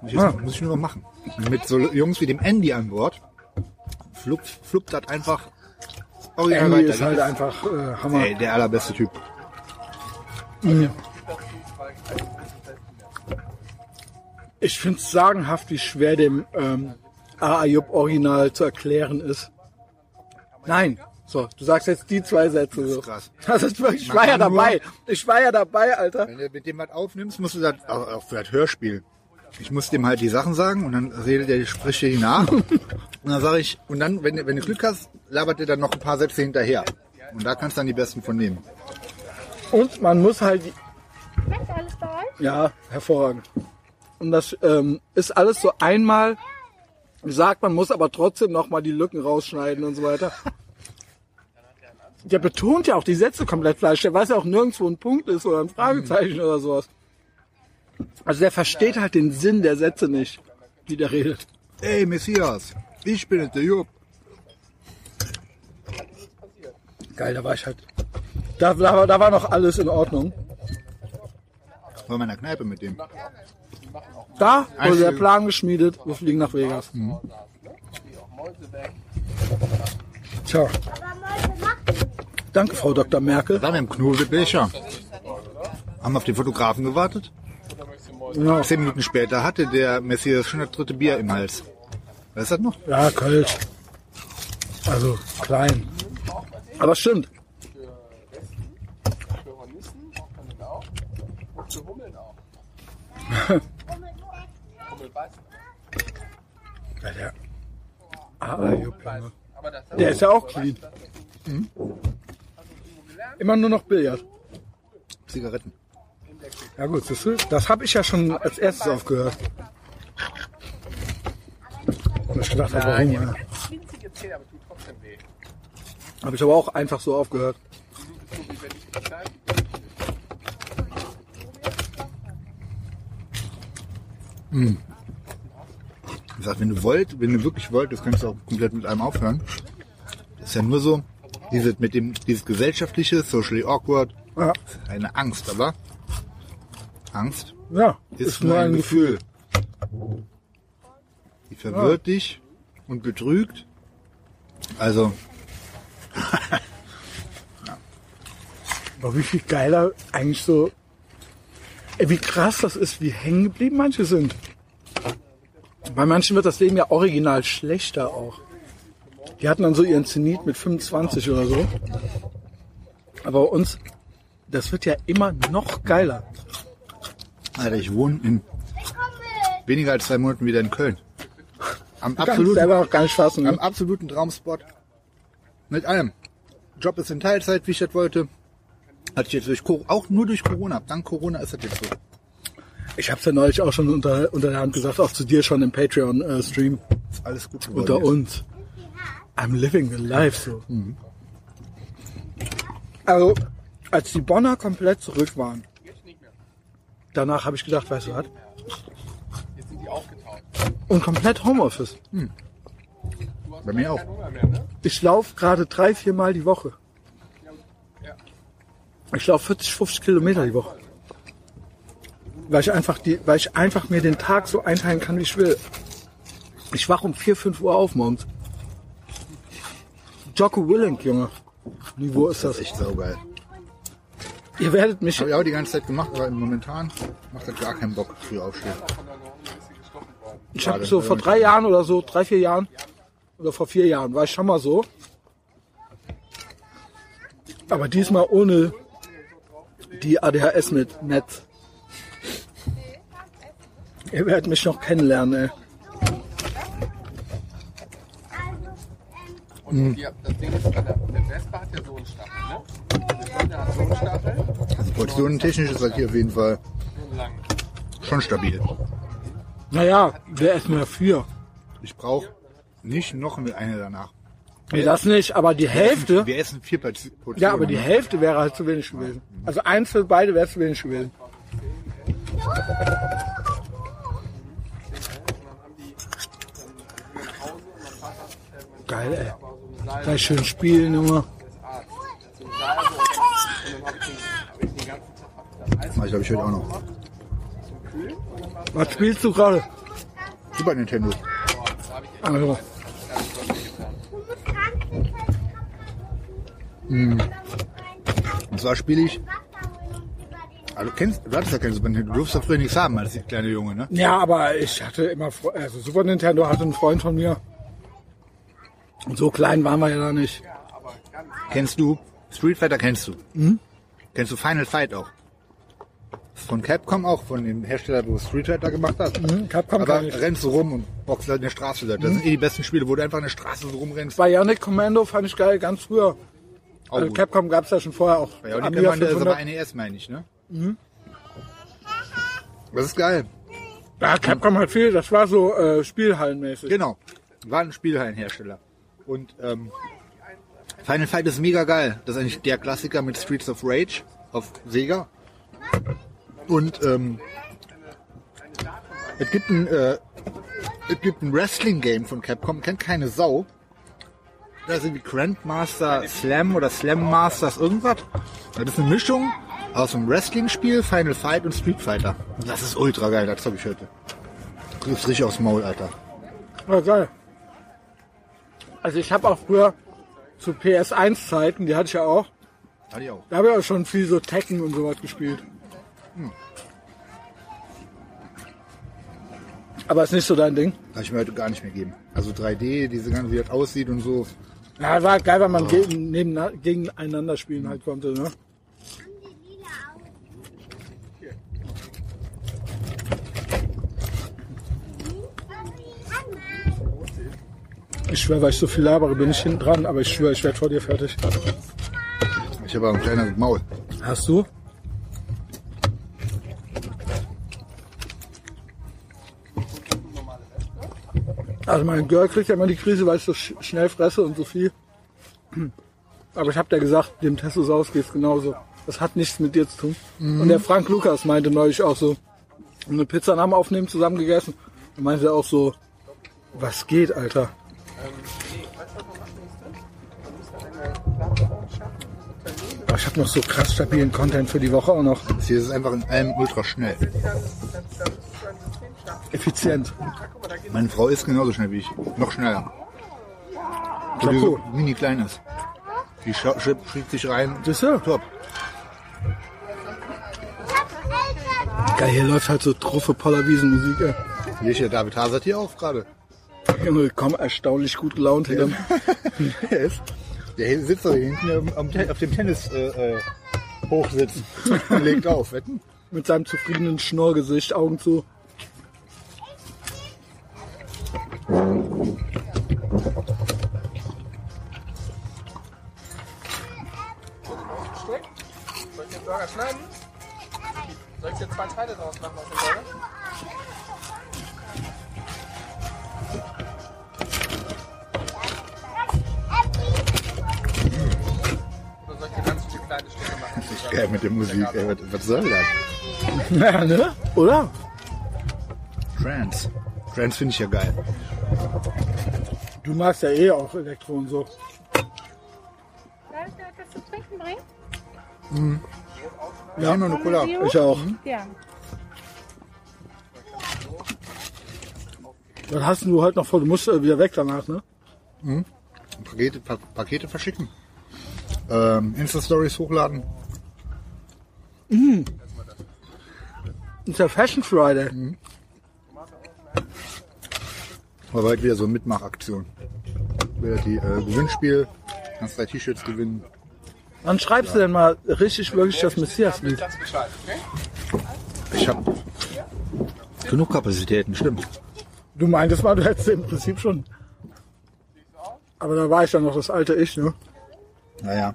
Muss ich, jetzt, Ah. muss ich nur noch machen. Mit so Jungs wie dem Andy an Bord, fluppt, fluppt das einfach original Andy weiter. ist halt einfach äh, Hammer. Ey, der allerbeste Typ. Ich finde es sagenhaft, wie schwer dem ähm, Ayub Original zu erklären ist. Nein. So, du sagst jetzt die zwei Sätze so. krass. (laughs) Das ist wirklich, ich Man war ja kann nur- dabei. Ich war ja dabei, Alter. Wenn du mit dem was aufnimmst, musst du das, auch auch für das Hörspiel. Ich muss dem halt die Sachen sagen und dann redet er, spricht er die nach. (laughs) und dann sage ich, und dann, wenn, du- wenn du Glück hast, labert er dann noch ein paar Sätze hinterher. Und da kannst du dann die besten von nehmen. Und man muss halt, Schmeckt alles bei euch? ja, hervorragend. Und das ähm, ist alles so einmal gesagt, man muss aber trotzdem noch mal die Lücken rausschneiden und so weiter. Der betont ja auch die Sätze komplett falsch. Der weiß ja auch nirgends, wo ein Punkt ist oder ein Fragezeichen oder sowas. Also der versteht halt den Sinn der Sätze nicht, wie der redet. Ey, Messias, ich bin es, der Jupp. Geil, da war ich halt. Da, da, war, da war noch alles in Ordnung. War in meiner Kneipe mit dem. Da wurde der Plan geschmiedet, wir fliegen nach Vegas. Tja. Danke, Frau Dr. Merkel. Dann im Knobelbecher. Haben auf den Fotografen gewartet. Ja, Zehn Minuten später hatte der Messias schon das dritte Bier im Hals. Weißt du das noch? ja Kölsch. Also klein. Aber stimmt. Ja, der. Ah. Der ist ja auch clean. Mhm. Immer nur noch Billard. Zigaretten. Ja gut, siehst du, das habe ich ja schon als erstes aufgehört. Und ich gedacht habe, warum? Ja. Habe ich aber auch einfach so aufgehört. Ich sag, wenn du wollt, wenn du wirklich wollt, das könntest du auch komplett mit einem aufhören. Das ist ja nur so, dieses mit dem, dieses gesellschaftliche, socially awkward, Ja, eine Angst, aber Angst ja ist, nur ein Gefühl. Die verwirrt dich und betrügt. Also, (laughs) Aber wie viel geiler eigentlich so. Ey, wie krass das ist, wie hängen geblieben manche sind. Bei manchen wird das Leben ja original schlechter auch. Die hatten dann so ihren Zenit mit 25 oder so. Aber uns, das wird ja immer noch geiler. Alter, ich wohne in weniger als zwei Monaten wieder in Köln. Am Du absoluten, selber auch gar nicht fassen. am Ne? absoluten Traumspot. Mit allem. Job ist in Teilzeit, wie ich das wollte. Hatte ich jetzt durch Co- auch nur durch Corona. Dank Corona ist das jetzt so. Ich habe es ja neulich auch schon unter, unter der Hand gesagt, auch zu dir schon im Patreon-Stream. Ist alles gut geworden. unter uns. I'm living the life so. Also, als die Bonner komplett zurück waren, danach habe ich gedacht, weißt du was? Und komplett Homeoffice. Bei mir auch. Ich laufe gerade drei, vier Mal die Woche. Ich laufe 40, 50 Kilometer die Woche. Weil ich einfach die, weil ich einfach mir den Tag so einteilen kann, wie ich will. Ich wach um 4, 5 Uhr auf morgens. Jocko Willink, Junge. Niveau ist Das das. ist echt saugeil. Ihr werdet mich, Habe ich auch die ganze Zeit gemacht, aber momentan macht das gar keinen Bock, früh aufstehen. ich habe so vor drei Jahren oder so, drei, vier Jahren, oder vor vier Jahren, war ich schon mal so. Aber diesmal ohne die ADHS mit Netz. Ihr werdet mich noch kennenlernen, ey. Und die, das Ding ist, der, der Vespa hat ja so einen Stachel, Also portionentechnisch ist das hier auf jeden Fall schon stabil. Naja, wir essen ja vier. Ich brauche nicht noch eine danach. Nee, das nicht, aber die Hälfte, Wir essen vier Portionen. ja, aber die Hälfte wäre halt zu wenig gewesen. Also eins für beide wäre zu wenig gewesen. Geil, ey. Gleich schön spielen, Junge. Mach ich glaube ich heute auch noch. Was spielst du gerade? Super Nintendo. Also, Und zwar spiele ich. Also kennst, du hattest ja kein Super Nintendo. Du durfst doch früher nichts haben als kleine Junge, ne? ja, aber ich hatte immer, also Super Nintendo hatte einen Freund von mir. Und so klein waren wir ja da nicht. Kennst du? Street Fighter kennst du. Mhm. Kennst du Final Fight auch? Von Capcom auch, von dem Hersteller, wo Street Fighter gemacht hat. Mhm, Capcom Aber rennst du rum und boxst halt in der Straße. Das sind eh die besten Spiele, wo du einfach in der Straße so rumrennst. Bionic Commando fand ich geil, ganz früher. Auch Also gut. Capcom gab es ja schon vorher auch. Ja, und die Amiga man, das ist aber 500. NES, meine ich, ne? Mhm. Das ist geil. Ja, Capcom hat viel, das war so äh, Spielhallenmäßig. Genau. War ein Spielhallenhersteller. Und ähm, Final Fight ist mega geil. Das ist eigentlich der Klassiker mit Streets of Rage auf Sega. Und ähm, es gibt ein, äh, es gibt ein Wrestling-Game von Capcom, kennt keine Sau. Da ist irgendwie Grandmaster Slam oder Slam Masters irgendwas. Das ist eine Mischung aus einem Wrestling-Spiel, Final Fight und Street Fighter. Das ist ultra geil, das habe ich heute. Du kriegst richtig aufs Maul, Alter. Ja, geil. Also ich habe auch früher zu PS1-Zeiten, die hatte ich ja auch, Hatte ich auch. da habe ich auch schon viel so Tekken und sowas gespielt. Aber ist nicht so dein Ding. Kann ich mir heute gar nicht mehr geben. Also 3D, diese ganze, wie das aussieht und so. Ja, war geil, weil man gegen, neben, gegeneinander spielen halt konnte. Ne? Ich schwöre, weil ich so viel labere, bin ich hinten dran, aber ich schwöre, ich werde vor dir fertig. Ich habe ein kleines Maul. Hast du? Also mein Girl kriegt ja immer die Krise, weil ich so sch schnell fresse und so viel. Aber ich habe dir gesagt, dem Testosaurus geht's genauso. Das hat nichts mit dir zu tun. Und der Frank Lukas meinte neulich auch so, eine Pizza nach dem Aufnehmen zusammen gegessen. Und meinte auch so, was geht, Alter? Ich habe noch so krass stabilen Content für die Woche auch noch. Das hier ist einfach in allem ultra schnell. Effizient. Meine Frau ist genauso schnell wie ich. Noch schneller. Wo die so mini klein ist. Die schiebt sich rein. Siehst du? Top. Geil, hier läuft halt so Truffe Poller Wiesenmusik, ey. Hier ist ja David Hazard hier auf gerade. Junge, komm, erstaunlich gut gelaunt hier. Der (laughs) ist. Der sitzt da hinten am, am, Te- auf dem Tennis äh, äh, Hochsitz und (laughs) legt auf. Wetten? Mit seinem zufriedenen Schnurrgesicht, Augen zu. Soll ich den Burger schneiden? Soll ich dir zwei Teile draus machen aus dem Burger? Kleine Stücke machen? Geil mit der Musik. Ey, was, was soll das? (laughs) Ja, ne? Oder? Trance. Trance finde ich ja geil. Du magst ja eh auch Elektro und so. Darf ich dir etwas zu trinken bringen? Ja, noch eine Cola. Ich auch. Ja. Was hast du heute noch vor? Du musst äh, wieder weg danach, ne? Pakete, pa Pakete verschicken. Ähm, Insta-Stories hochladen. Ist ja Fashion Friday. Aber bald wieder so eine Mitmachaktion. Wieder die äh, Gewinnspiel. Kannst drei T-Shirts gewinnen. Wann schreibst du denn mal richtig wirklich das Messias-Lied? Ich habe genug Kapazitäten, stimmt. Du meintest mal, du hättest im Prinzip schon. Aber da war ich ja noch das alte Ich, ne? Naja.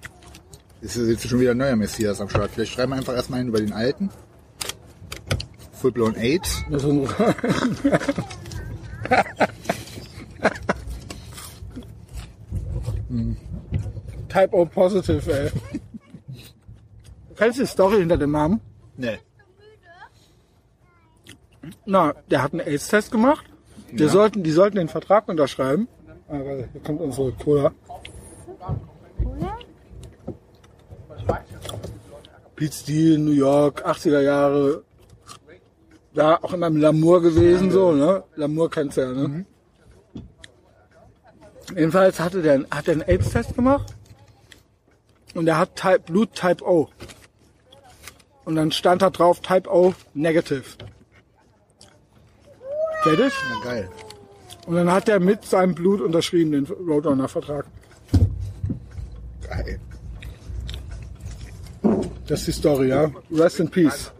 Ist jetzt schon wieder ein neuer Messias am Start. Vielleicht schreiben wir einfach erstmal hin über den alten. Fullblown AIDS. Type O positive, ey. Kennst du die Story hinter dem Namen? Nee. Na, der hat einen AIDS-Test gemacht. Wir sollten, die sollten den Vertrag unterschreiben. Ah, hier kommt unsere Cola. Pete Steele, New York, 80er Jahre. Ja, auch immer im Lamour gewesen, so, ne? Lamour kennst du ja, ne? Jedenfalls hatte der, hat er einen AIDS-Test gemacht. Und er hat Type, Blut Type O. Und dann stand da drauf Type O Negative. Fertig? Ja, geil. Und dann hat er mit seinem Blut unterschrieben, den Roadrunner-Vertrag. Geil. Das ist die Story, ja. Rest in Peace.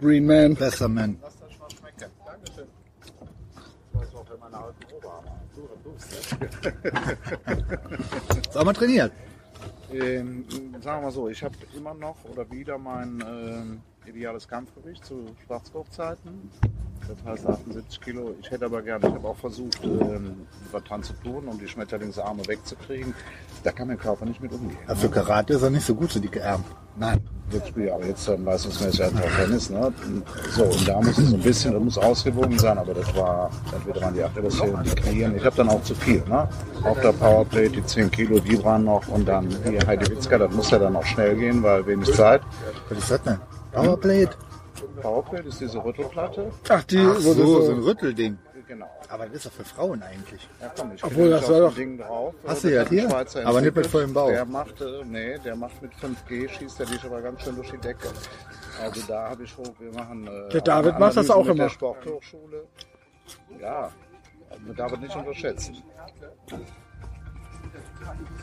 Green Man. Besser Man. (laughs) Sag mal trainiert. Ähm, sagen wir mal so, ich habe immer noch oder wieder mein ähm, ideales Kampfgewicht zu Schwarzgurtzeiten. Das heißt 78 Kilo. Ich hätte aber gerne, ich habe auch versucht, ähm, was dran zu tun, um die Schmetterlingsarme wegzukriegen. Da kann mein Körper nicht mit umgehen. Ja, für Karate ist er nicht so gut, so dicke Arme. Nein, jetzt spiele ich aber jetzt dann leistungsmäßig halt auch Tennis. Ne? So, und da muss es so ein bisschen, das muss ausgewogen sein, aber das war entweder waren die Achillessehnen die Knien. Ich habe dann auch zu viel. Ne? Auf der Powerplate, die 10 Kilo, die waren noch und dann hier Heidi Witzka, das muss ja dann auch schnell gehen, weil wenig Zeit. Was ist das denn? Powerplate? Powerplate ist diese Rüttelplatte. Ach, die, Ach so, das so ein Rüttelding. Genau. Aber das ist doch für Frauen eigentlich. Ja, komm, ich Obwohl, das soll doch- Ding drauf. Hast du ja hier? Aber nicht mit vollem Bauch. Der macht, äh, nee, der macht mit 5G, schießt er dich aber ganz schön durch die Decke. Also da habe ich hoch, wir machen... Äh, Der David macht das auch immer. der Sporthochschule. Ja, man darf es nicht unterschätzen.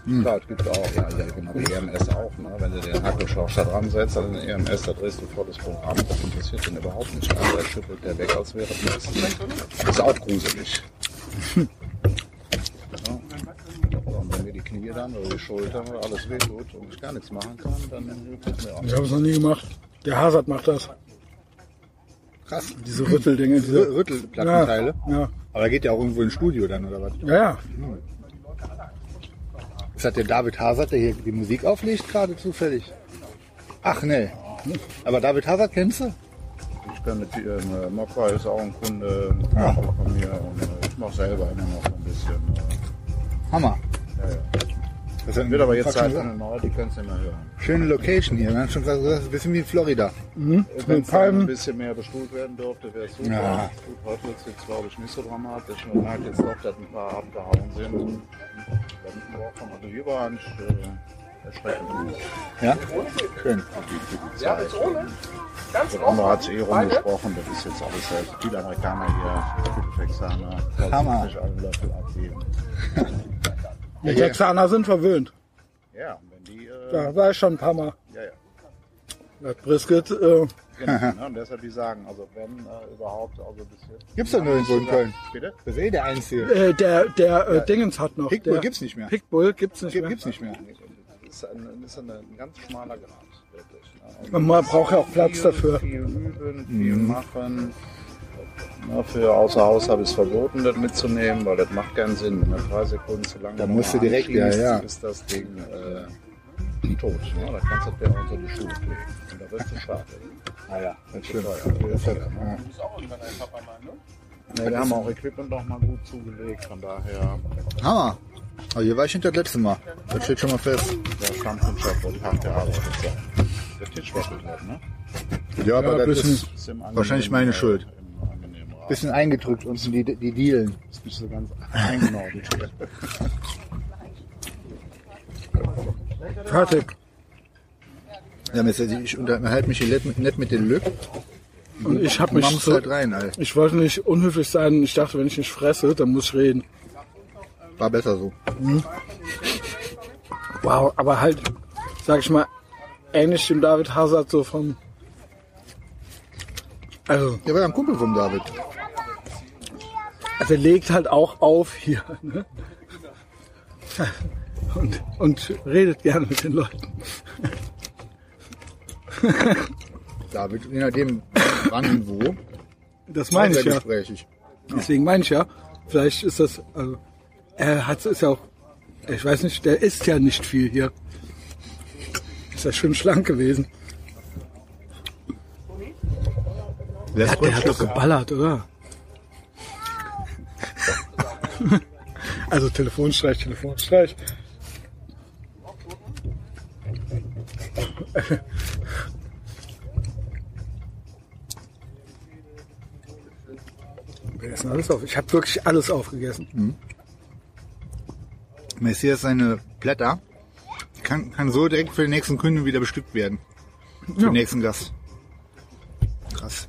Hm. Klar, es gibt auch, ja, ja, genau, wie EMS auch, ne? wenn du den Hackelschorsch da dran setzt, an den EMS, da drehst du volles Programm, das interessiert ihn überhaupt nicht. Also er schüttelt der weg, als wäre nichts. Das ist auch gruselig. Ja. Und wenn mir die Knie dann oder die Schultern oder alles wehtut und ich gar nichts machen kann, dann tut mir auch Ich habe es noch nie gemacht. Der Hazard macht das. Krass. Diese Rütteldinge. Diese, Rüttelplattenteile. Ja, ja. Aber er geht ja auch irgendwo ins Studio dann, oder was? Ja, ja. Ist das der David Hazard, der hier die Musik auflegt, gerade zufällig? Ach, nee. Aber David Hazard kennst du? Ich bin mit äh, Mokka ist auch ein Kunde Ja. auch von mir und äh, ich mache selber immer noch ein bisschen. Äh, Hammer. ja, ja. Das ist Wird aber jetzt ne? für eine neue, die kannst du immer hören. Schöne Location hier. Man hat schon gesagt, das ist ein bisschen wie in Florida. Wenn es dann ein bisschen mehr bestuhlt werden durfte, wäre es super. Ja. Gut, heute wird es jetzt, glaube ich, nicht so dramatisch. Man merkt jetzt doch, dass ein paar abgehauen sind. Also hier war eigentlich äh, erschreckend gut. Ja? Schön. Ja, ist ohne. Ganz Der andere hat sich eh rumgesprochen, das ist jetzt alles halt viele Amerikaner hier, viele Texaner, Hammer. sich einen Löffel abgeben. (laughs) Die Texaner sind verwöhnt. Ja, wenn die, äh, Da war ich schon ein paar Mal. ja, ja. Das Brisket, äh, Genau, (laughs) ne? Und deshalb die sagen, also wenn äh, überhaupt, also bis jetzt. Gibt's doch nirgendwo in Köln. Bitte? Das ist eh der einzige. äh, der, der äh, Dingens hat noch. Pitbull der, gibt's nicht mehr. Pitbull gibt's nicht Gibt, mehr. gibt's nicht mehr. Das ist ein, das ist ein, ein ganz schmaler Grad, wirklich. Ne? Also Man braucht ja auch Platz viel, dafür. Viel üben, viel machen. Na, für außer Haus habe ich es verboten, das mitzunehmen, weil das macht keinen Sinn. Wenn du drei Sekunden zu lange Da musst du direkt, ja, ja. ist das Ding äh, tot. Ne? Da kannst du dir unter die Schuhe kleben. Und da wirst du schade. Ah ja, das stimmt. teuer. Das ja. ist auch irgendwann ein Papa mal, ne? Ne, wir haben auch Equipment noch mal gut zugelegt, von daher Hammer. Aber hier war ich hinter das letzte Mal. Das steht schon mal fest. der Stammkundschaft und hart gearbeitet. Der Tisch wackelt halt, ne? Ja, aber Ja, das ist Wahrscheinlich meine Schuld. Bisschen eingedrückt unten die, die Dielen. Ist nicht so ganz eingenordet. Fertig. Ja, ich unterhalte mich hier nett- mit den Lück. Und ich habe mich machst so, halt rein, Alter. ich wollte nicht unhöflich sein. Ich dachte, wenn ich nicht fresse, dann muss ich reden. War besser so. Wow, aber halt, sag ich mal, ähnlich dem David Hazard so vom. Also, Der war ja ein Kumpel vom David. Also er legt halt auch auf hier. Ne? Und, und redet gerne mit den Leuten. David, je nachdem wann und wo. Das meine ich ja. gesprächig. Deswegen meine ich ja, vielleicht ist das, also, er hat ist ja auch, ich weiß nicht, der isst ja nicht viel hier. Ist ja schön schlank gewesen. Der, Der hat doch geballert, oder? (laughs) also Telefonstreich, Telefonstreich. (laughs) Wir essen alles auf. Ich habe wirklich alles aufgegessen. Messias seine Blätter kann, kann so direkt für den nächsten Kunden wieder bestückt werden. Für den nächsten Gast. Krass.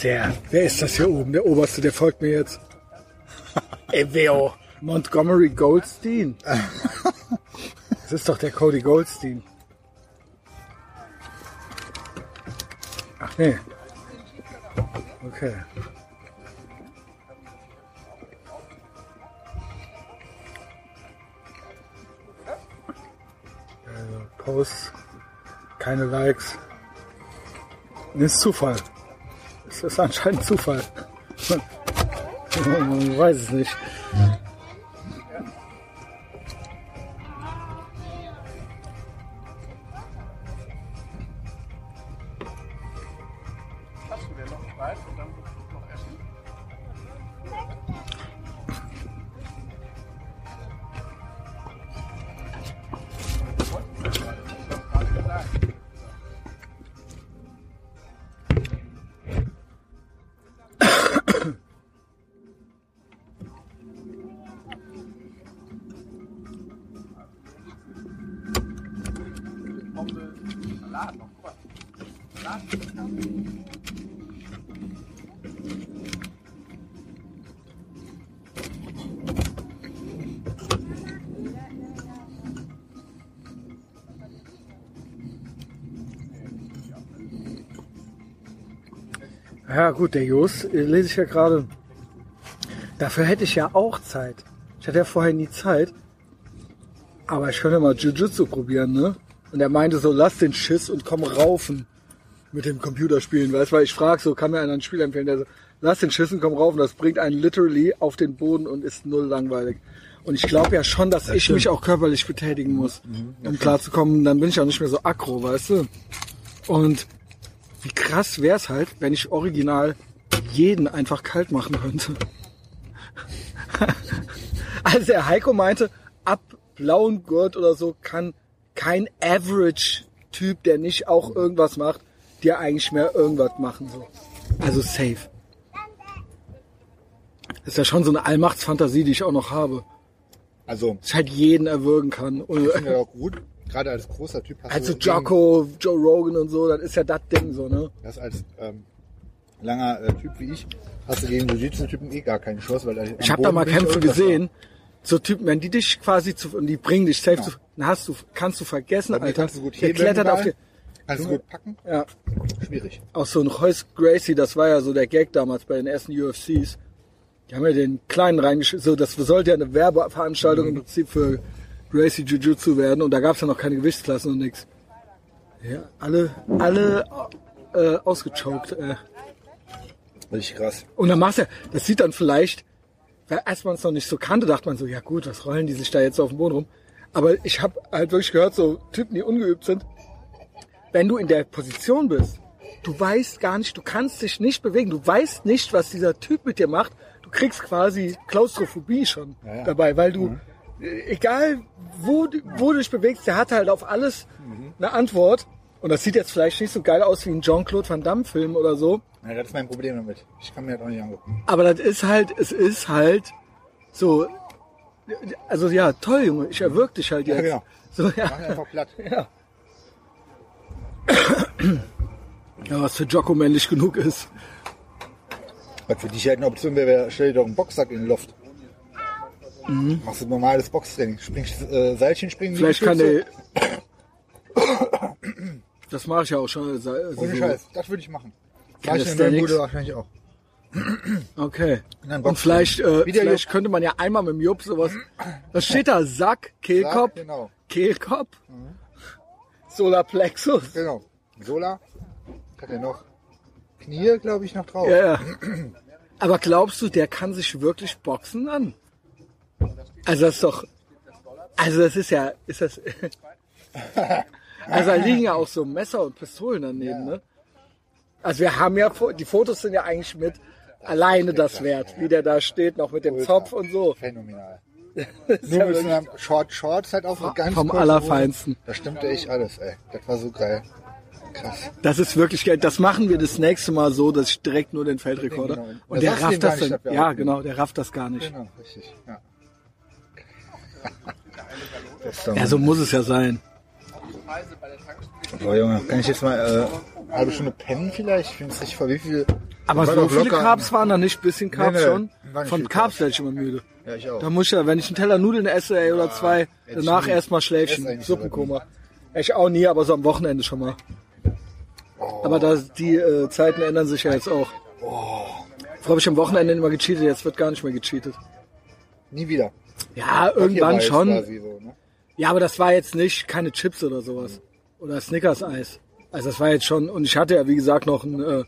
Sehr. Wer ist das hier oben? Der Oberste, der folgt mir jetzt. (laughs) Eveo. Montgomery Goldstein. (laughs) Das ist doch der Cody Goldstein. Ach nee. Okay. Also Posts, keine Likes. Das ist Zufall. Das ist anscheinend Zufall. (laughs) Man weiß es nicht. Ja gut, der Jos, äh, lese ich ja gerade. Dafür hätte ich ja auch Zeit. Ich hatte ja vorher nie Zeit. Aber ich könnte mal Jiu-Jitsu probieren, ne? Und er meinte so, lass den Schiss und komm raufen mit dem Computerspielen. Weißt du, weil ich frage so, kann mir einer ein Spiel empfehlen, der so, lass den Schiss und komm raufen. Das bringt einen literally auf den Boden und ist null langweilig. Und ich glaube ja schon, dass ich mich auch körperlich betätigen muss, um klarzukommen. Dann bin ich auch nicht mehr so aggro, weißt du? Und wie krass wär's halt, wenn ich original jeden einfach kalt machen könnte. (laughs) Also der Heiko meinte, ab blauen Gurt oder so kann kein Average-Typ, der nicht auch irgendwas macht, dir eigentlich mehr irgendwas machen. So. Also safe. Das ist ja schon so eine Allmachtsfantasie, die ich auch noch habe. Also, Dass ich halt jeden erwürgen kann. Und, ich finde das auch gut. Gerade als großer Typ hast also du Jocko, Joe Rogan und so, das ist ja das Ding so, ne? Das als ähm, langer äh, Typ wie ich hast du gegen Jiu-Jitsu-Typen eh gar keine Chance, weil er Ich habe da mal Kämpfe gesehen. So Typen, wenn die dich quasi zu, und die bringen dich safe Ja. zu, dann hast du, kannst du vergessen, Alter. kannst du gut Der klettert auf die, Kannst du gut packen? ja. Schwierig. Auch so ein Royce Gracie, das war ja so der Gag damals bei den ersten UFCs. Die haben ja den kleinen reingeschickt, so, das sollte ja eine Werbeveranstaltung im Prinzip für Gracie Jiu-Jitsu werden und da gab's ja noch keine Gewichtsklassen und nix. Ja, alle, alle äh, ausgechoked. Äh. Richtig krass. Und dann machst du, das sieht dann vielleicht, weil als man es noch nicht so kannte, dachte man so, ja gut, was rollen die sich da jetzt auf dem Boden rum? Aber ich habe halt wirklich gehört, so Typen, die ungeübt sind, wenn du in der Position bist, du weißt gar nicht, du kannst dich nicht bewegen, du weißt nicht, was dieser Typ mit dir macht. Du kriegst quasi Klaustrophobie schon Ja, ja. dabei, weil du, äh, egal wo, du- wo du dich bewegst, der hat halt auf alles eine Antwort. Und das sieht jetzt vielleicht nicht so geil aus wie ein Jean-Claude Van Damme Film oder so. Ja, das ist mein Problem damit. Ich kann mir das auch nicht angucken. Aber das ist halt, es ist halt so, also ja, toll, Junge, ich erwürg dich halt jetzt. Ja, genau. So, Mach ja. einfach platt. (laughs) ja. ja, was für Jocko männlich genug ist. Was für dich halt eine Option wäre, wäre, stell dir doch einen Boxsack in den Loft. Machst du normales Boxtraining. Springst äh, Seilchen springen. Mhm. Vielleicht kann der, (coughs) das mache ich ja auch schon. Also Ohne so. Scheiß. Das würde ich machen. Mach ich in der. Bude wahrscheinlich auch. (coughs) Okay. Und vielleicht, äh, vielleicht Jupp. könnte man ja einmal mit dem Jupp sowas, (coughs) was steht da? Sack, Kehlkopf, Sack, genau. Kehlkopf, Solarplexus. Genau. Sola. Was hat er noch? Knie, glaube ich, noch drauf. Ja, ja. Aber glaubst du, der kann sich wirklich boxen an? Also das ist doch, also das ist ja, ist das, also da liegen ja auch so Messer und Pistolen daneben, ne? Also wir haben ja, die Fotos sind ja eigentlich mit alleine das wert, wie der da steht, noch mit dem. Zopf und so. Phänomenal. (laughs) Nur mit so einer Short Shorts halt auch mit ganz Vom Allerfeinsten. Da stimmte echt alles, ey. Das war so geil. Krass. Das ist wirklich geil. Das machen wir das nächste Mal so, dass ich direkt nur den Feldrekorder. Und der rafft das dann. Ja, genau, der rafft das gar nicht. Genau, richtig. Ja. Ja, so muss es ja sein. So, Junge, kann ich jetzt mal äh, eine halbe Stunde pennen vielleicht? Ich finde es richtig voll. Wie viel? Aber so viele locker. Carbs waren da nicht, bisschen Carbs Nee, nee, schon. war nicht Von viel Carbs werde ich immer müde. Ja, ich auch. Da muss ich ja, wenn ich einen Teller Nudeln esse ey, oder zwei, hätte ich danach nie. erstmal Ess Schläfchen, eigentlich Suppenkoma. Ich auch nie, aber so am Wochenende schon mal. Oh. Aber da, die äh, Zeiten ändern sich ja jetzt auch. Früher habe ich am Wochenende immer gecheatet, jetzt wird gar nicht mehr gecheatet. Nie wieder. Ja, irgendwann schon. So, ne? Ja, aber das war jetzt nicht keine Chips oder sowas. Oder Snickers-Eis. Also das war jetzt schon, und ich hatte ja wie gesagt noch ein äh,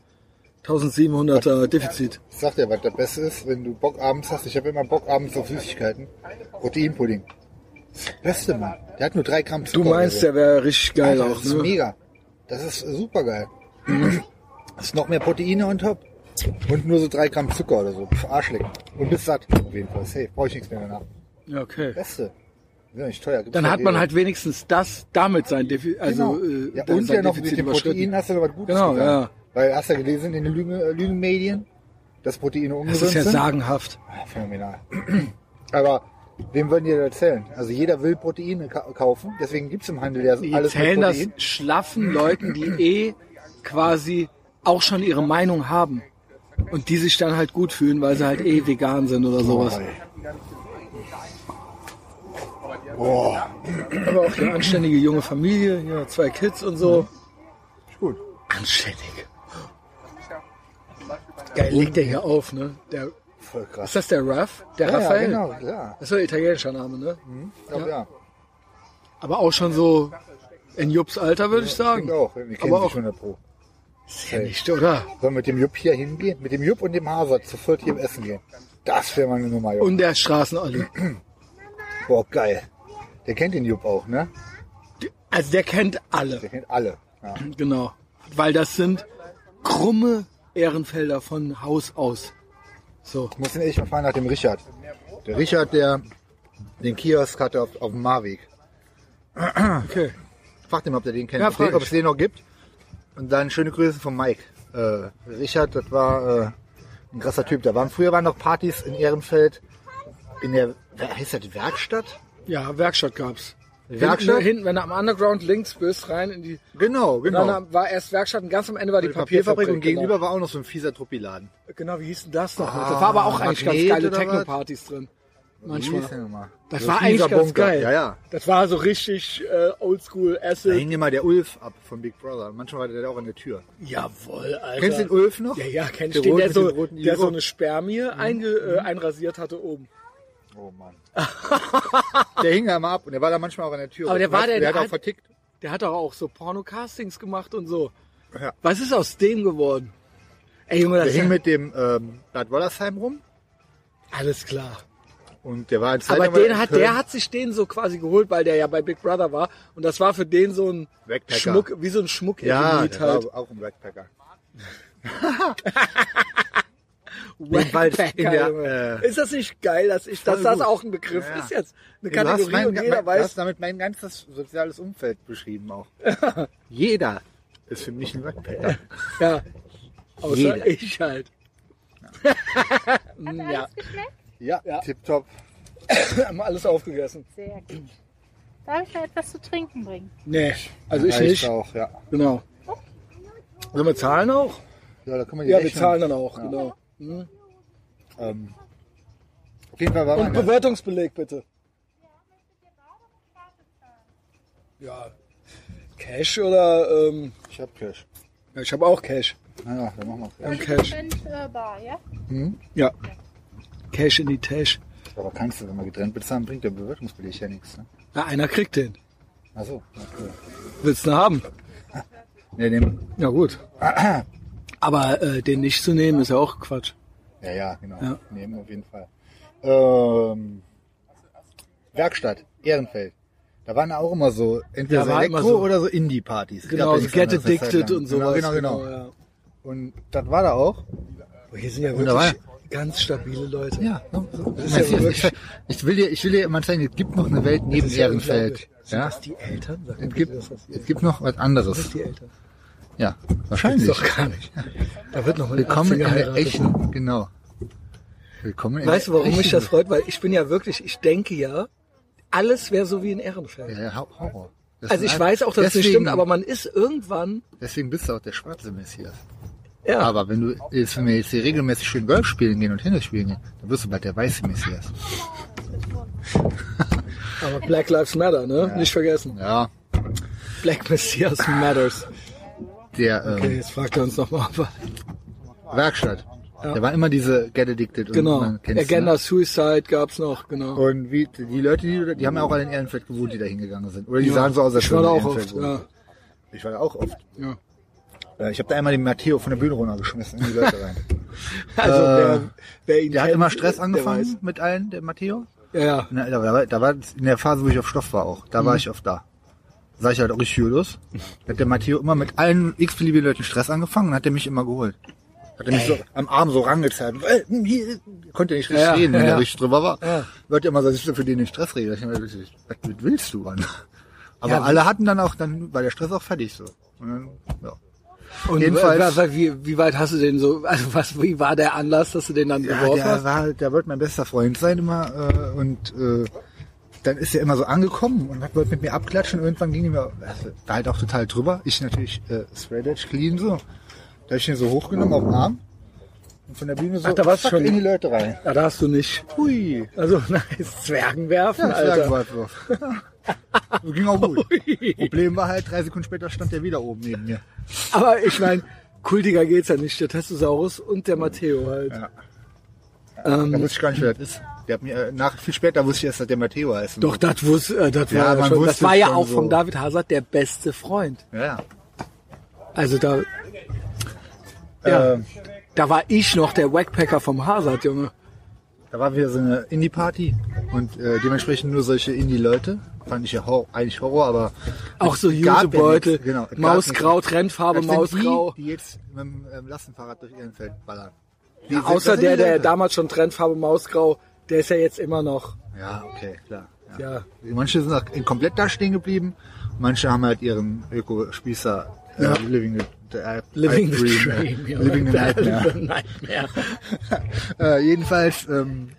1700er Defizit. Ich sag dir, was das Beste ist, wenn du Bock abends hast. Ich habe immer Bock abends auf Süßigkeiten. Proteinpudding. Das Beste, Mann. Der hat nur drei Gramm Zucker. Du meinst, oder der wäre richtig geil so. auch, Das ist ne? mega. Das ist super geil. Das ist noch mehr Proteine on top. Und nur so drei Gramm Zucker oder so. Pff, Arschlecken. Und bist satt. Auf jeden Fall. Safe. Brauche ich nichts mehr danach. Ja, okay. Beste. Ja, nicht teuer. Gibt's Dann hat eh- man halt wenigstens das damit sein Defizit, also genau. äh, ja, und ja noch mit Defizit dem überschritten. Protein hast du noch was Gutes Genau, ja. Weil hast du ja gelesen in den Lügen, äh, Lügenmedien, dass Proteine Das ungesund ist ja sind? sagenhaft. Ah, Phänomenal. (clears throat) Aber wem würden die das erzählen? Also jeder will Proteine ka kaufen, deswegen gibt's im Handel ja Die alles erzählen mit das schlaffen Leuten, die eh quasi auch schon ihre Meinung haben. Und die sich dann halt gut fühlen, weil sie halt eh vegan sind oder sowas. Boah, Aber auch eine anständige junge Familie, ja, zwei Kids und so. ist gut. Anständig. Geil, legt der hier auf, ne? Der, Voll krass. ist das der Ruff? Der ja, ja, Raphael? genau, ja. Das ist ein italienischer Name, ne? Ich glaub, ja. Aber auch schon so in Jupps Alter, würde ich Ich sagen. denke auch. Wir kennen Aber auch- 100 Pro. Ist ja nicht, oder? Sollen wir mit dem Jupp hier hingehen? Mit dem Jupp und dem Hazard sofort hier essen gehen. Das wäre mal eine Nummer, Junge. Und der Straßenolli. Boah, geil. Der kennt den Jupp auch, ne? Also der kennt alle. Der kennt alle. Ja. (clears throat) Genau. Weil das sind krumme Ehrenfelder von Haus aus. So. Ich muss den echt mal fragen nach dem Richard. Der Richard, der den Kiosk hatte auf, auf dem Marweg. (clears throat) Okay. Frag den mal, ob der den kennt, Ja, ob, den, ob es den noch gibt. Und dann schöne Grüße von Mike. Äh, Richard, das war äh, ein krasser Typ. Da waren früher waren noch Partys in Ehrenfeld in der wer heißt das Werkstatt? Ja, Werkstatt gab's. Werkstatt? Hinten, hinten, wenn du am Underground links bist, rein in die. Genau, genau. Dann war erst Werkstatt und ganz am Ende war die, die Papierfabrik. Papierfabrik und gegenüber genau. war auch noch so ein fieser Truppiladen. Genau, wie hieß denn das noch? Ah, da war aber auch eigentlich ganz geile? Techno-Partys drin. Manchmal. Das So war eigentlich ganz Bunker. geil. Ja, ja. Das war so richtig äh, Oldschool Da Acid. hing immer der Ulf ab von Big Brother. Manchmal war der auch an der Tür. Jawohl, Alter. Kennst du den Ulf noch? Ja, ja, kenn ich Der den, der so, der so eine Spermie einge, äh, einrasiert hatte oben. Oh Mann. (laughs) der hing da immer ab und der war da manchmal auch an der Tür. Aber der war der- der hat auch vertickt. Der hat doch auch so Porno-Castings gemacht und so. Ja. Was ist aus dem geworden? Ey, Junge, das Der hing ja, mit dem ähm, Bad Wollersheim rum alles klar. und der war in Aber den hat, der hat sich den so quasi geholt, weil der ja bei Big Brother war. Und das war für den so ein Backpacker. Schmuck, wie so ein Schmuck ja, halt. auch ein Backpacker. (laughs) In der, äh, ist das nicht geil, dass ich, dass das gut. auch ein Begriff Ja. ist jetzt? Eine Du Kategorie mein, und jeder mein, du weiß. hast damit mein ganzes soziales Umfeld beschrieben auch. (laughs) Jeder ist für mich ein Backpacker. Ja. Außer Jeder. ich halt. Hat ja, alles geschmeckt? Ja, Ja. tipptopp. haben alles aufgegessen. Sehr gut. Darf ich noch etwas zu trinken bringen? Nee, also ich Reicht nicht. auch, ja. Genau. Sollen wir zahlen auch? Ja, da kann man die Ja, wir zahlen dann auch, Ja. genau. Mhm. Ähm, auf jeden Fall war Und Bewertungsbeleg bitte. Ja. Cash oder ähm, Ich hab Cash. ja, ich habe auch Cash. Ja, dann machen wir Cash. Ähm, Cash. Und äh, Bar, ja? Ja. Cash in die Tash. Aber kannst du, wenn wir getrennt bezahlen, bringt der Bewertungsbeleg ja nichts. Ne? Na, einer kriegt den. Achso, okay. Willst du ihn haben? Ja, nehm, Ja gut. (clears throat) Aber äh, den nicht zu nehmen ist ja auch Quatsch. ja, ja, genau. Ja. Nehmen auf jeden Fall. Ähm, Werkstatt, Ehrenfeld. Da waren auch immer so, entweder Ja, Elektro so. oder so Indie-Partys. Genau, ja so Get Addicted und sowas. Genau, genau. genau. ja. Und das war da auch. Oh, hier sind ja wirklich ganz stabile Leute. Ja, so, so. ist Ich, ja ich, wirklich- ich will dir, ich will dir immer zeigen, es gibt noch eine Welt neben Das ist ja Ehrenfeld. unglaublich. Sind Ja, das die Eltern? Sag mal, es gibt, das es gibt noch was das anderes. ist die Eltern. Ja, wahrscheinlich. doch gar nicht. Da wird noch mal Willkommen in der echten, genau. Willkommen in Weißt du, warum mich das freut? Weil ich bin ja wirklich, ich denke ja, alles wäre so wie in Ehrenfeld. Ja, ja, Horror. Das Also ich weiß auch, dass es nicht deswegen- stimmt, aber man ist irgendwann, Deswegen bist du auch der schwarze Messias. ja, Aber wenn du jetzt, wenn wir jetzt hier regelmäßig schön Golf spielen gehen und Tennis spielen gehen, dann wirst du bald der weiße Messias. aber Black Lives Matter, ne? Nicht vergessen. Ja, Black Messias Matters. Der ähm, Okay, jetzt fragt er uns nochmal. Werkstatt. Da waren immer diese Get Addicted und Genau. kennt's, Agenda Ne? Suicide gab's noch, genau. Und wie die Leute, die, die haben ja auch alle in Ehrenfeld gewohnt, die da hingegangen sind. Oder die Ja, sahen so aus, als die auch oft, Ehrenfeld wohnen. ja. Ich war da auch oft. ja. Äh, Ich habe da einmal den Matteo von der Bühne runtergeschmissen in die Leute rein. (laughs) Also Äh, wer, wer ihn Der hat immer Stress angefangen mit allen, der Matteo. Ja, ja. Na, da, war, da war in der Phase, wo ich auf Stoff war auch. Da Mhm. war ich oft da. Sag ich halt auch richtig los. Hat der Matteo immer mit allen x-beliebigen Leuten Stress angefangen und hat der mich immer geholt. Hat er mich so am Arm so rangezeigt. Äh, hier, konnte nicht richtig Ja, reden, wenn ja. der richtig drüber war. Ja. Leute immer so, ich für den den Stress rede. Ich gedacht, was willst du, Mann? Aber Ja, alle hatten dann auch, dann war der Stress auch fertig so. Und dann, ja. Und Jedenfalls- wie, wie weit hast du den so, also was, wie war der Anlass, dass du den dann Ja, geworfen der hast? war, halt- der wollte mein bester Freund sein immer äh, und äh, dann ist er immer so angekommen und hat wollte mit mir abklatschen und irgendwann ging er mir, also, war halt auch total drüber. Ich natürlich äh, straight edge clean so. Da hab ich ihn so hochgenommen auf den Arm und von der Bühne so Ach, da warst du zack, schon- in die Leute rein. Ja, da hast du nicht. Hui. Also, (laughs) nice, Zwergen werfen, Ja, Alter. Schlagwurf. (laughs) so ging auch gut. Problem war halt, drei Sekunden später stand er wieder oben neben mir. Aber ich meine, kultiger geht's ja nicht. Der Testosaurus und der Matteo halt. Ja. Da Ähm, wusste ich gar nicht, wer das ist. Der hat mir, äh, nach, viel später wusste ich erst, dass der Matteo heißt. doch, das wusste, äh, das Ja, war, ja schon, das war ja auch so. vom David Hazard der beste Freund. Ja. Also da, ja, Äh, da war ich noch der Wackpacker vom Hazard, Junge. da war wieder so eine Indie-Party und äh, dementsprechend nur solche Indie-Leute. Fand ich ja Hor eigentlich Horror, aber Auch so gab ja genau, Mausgrau. Trendfarbe Mausgrau. Die, die jetzt mit dem ähm, Lastenfahrrad durch ihren Feld ballern. Ja, außer der, der damals schon Trendfarbe Mausgrau, der ist ja jetzt immer noch. Ja, okay, klar. Ja. Ja. Manche sind auch in komplett da stehen geblieben. Manche haben halt ihren Öko-Spießer äh, Ja. Living the, the Living the Dream, Dream. ja. Junge. Living the Nightmare. Nightmare. (laughs) äh, jedenfalls ähm,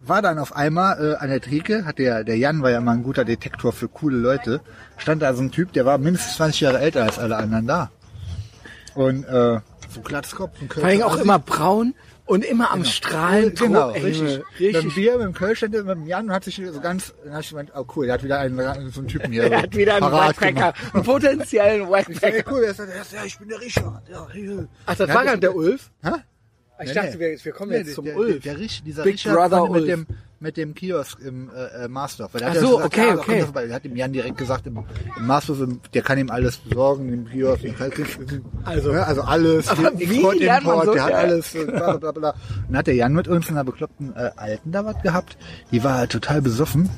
war dann auf einmal äh, an der Theke, hat der, der Jan war ja mal ein guter Detektor für coole Leute, stand da so ein Typ, der war mindestens 20 Jahre älter als alle anderen da. Und äh, so ein Glatzkopf, ein Vor allem auch immer braun und immer am Strahlen. Genau, Ey, richtig. Richtig. Bier, mit dem Kölsch stand er mit dem Jan hat sich so ganz, dann hab ich gemeint, oh cool, der hat wieder einen, so einen Typen hier. (laughs) Er hat wieder einen gemacht. einen potenziellen Ey, Wackpacker. cool, der sagt, ja, ich bin der Richard. Ja, hier. Ach, das Ja, war nicht der Ulf? Hä? Ich Nee, dachte, nee. wir, wir kommen Nee, jetzt der, zum der, Ulf. Der, Rich, dieser Big Richard Brother von, mit Ulf. dem mit dem Kiosk im äh, äh, Marsdorf. Weil der Ach so, gesagt, okay, ja, komm okay. Der hat dem Jan direkt gesagt, im, im Marsdorf, im, der kann ihm alles besorgen, im Kiosk. Also- ja, also alles. Aber den wie Export, lernt Import, so- der hat ja. alles. und Bla, bla, bla. Und dann hat der Jan mit uns in einer bekloppten äh, Alten da was gehabt. Die war halt total besoffen.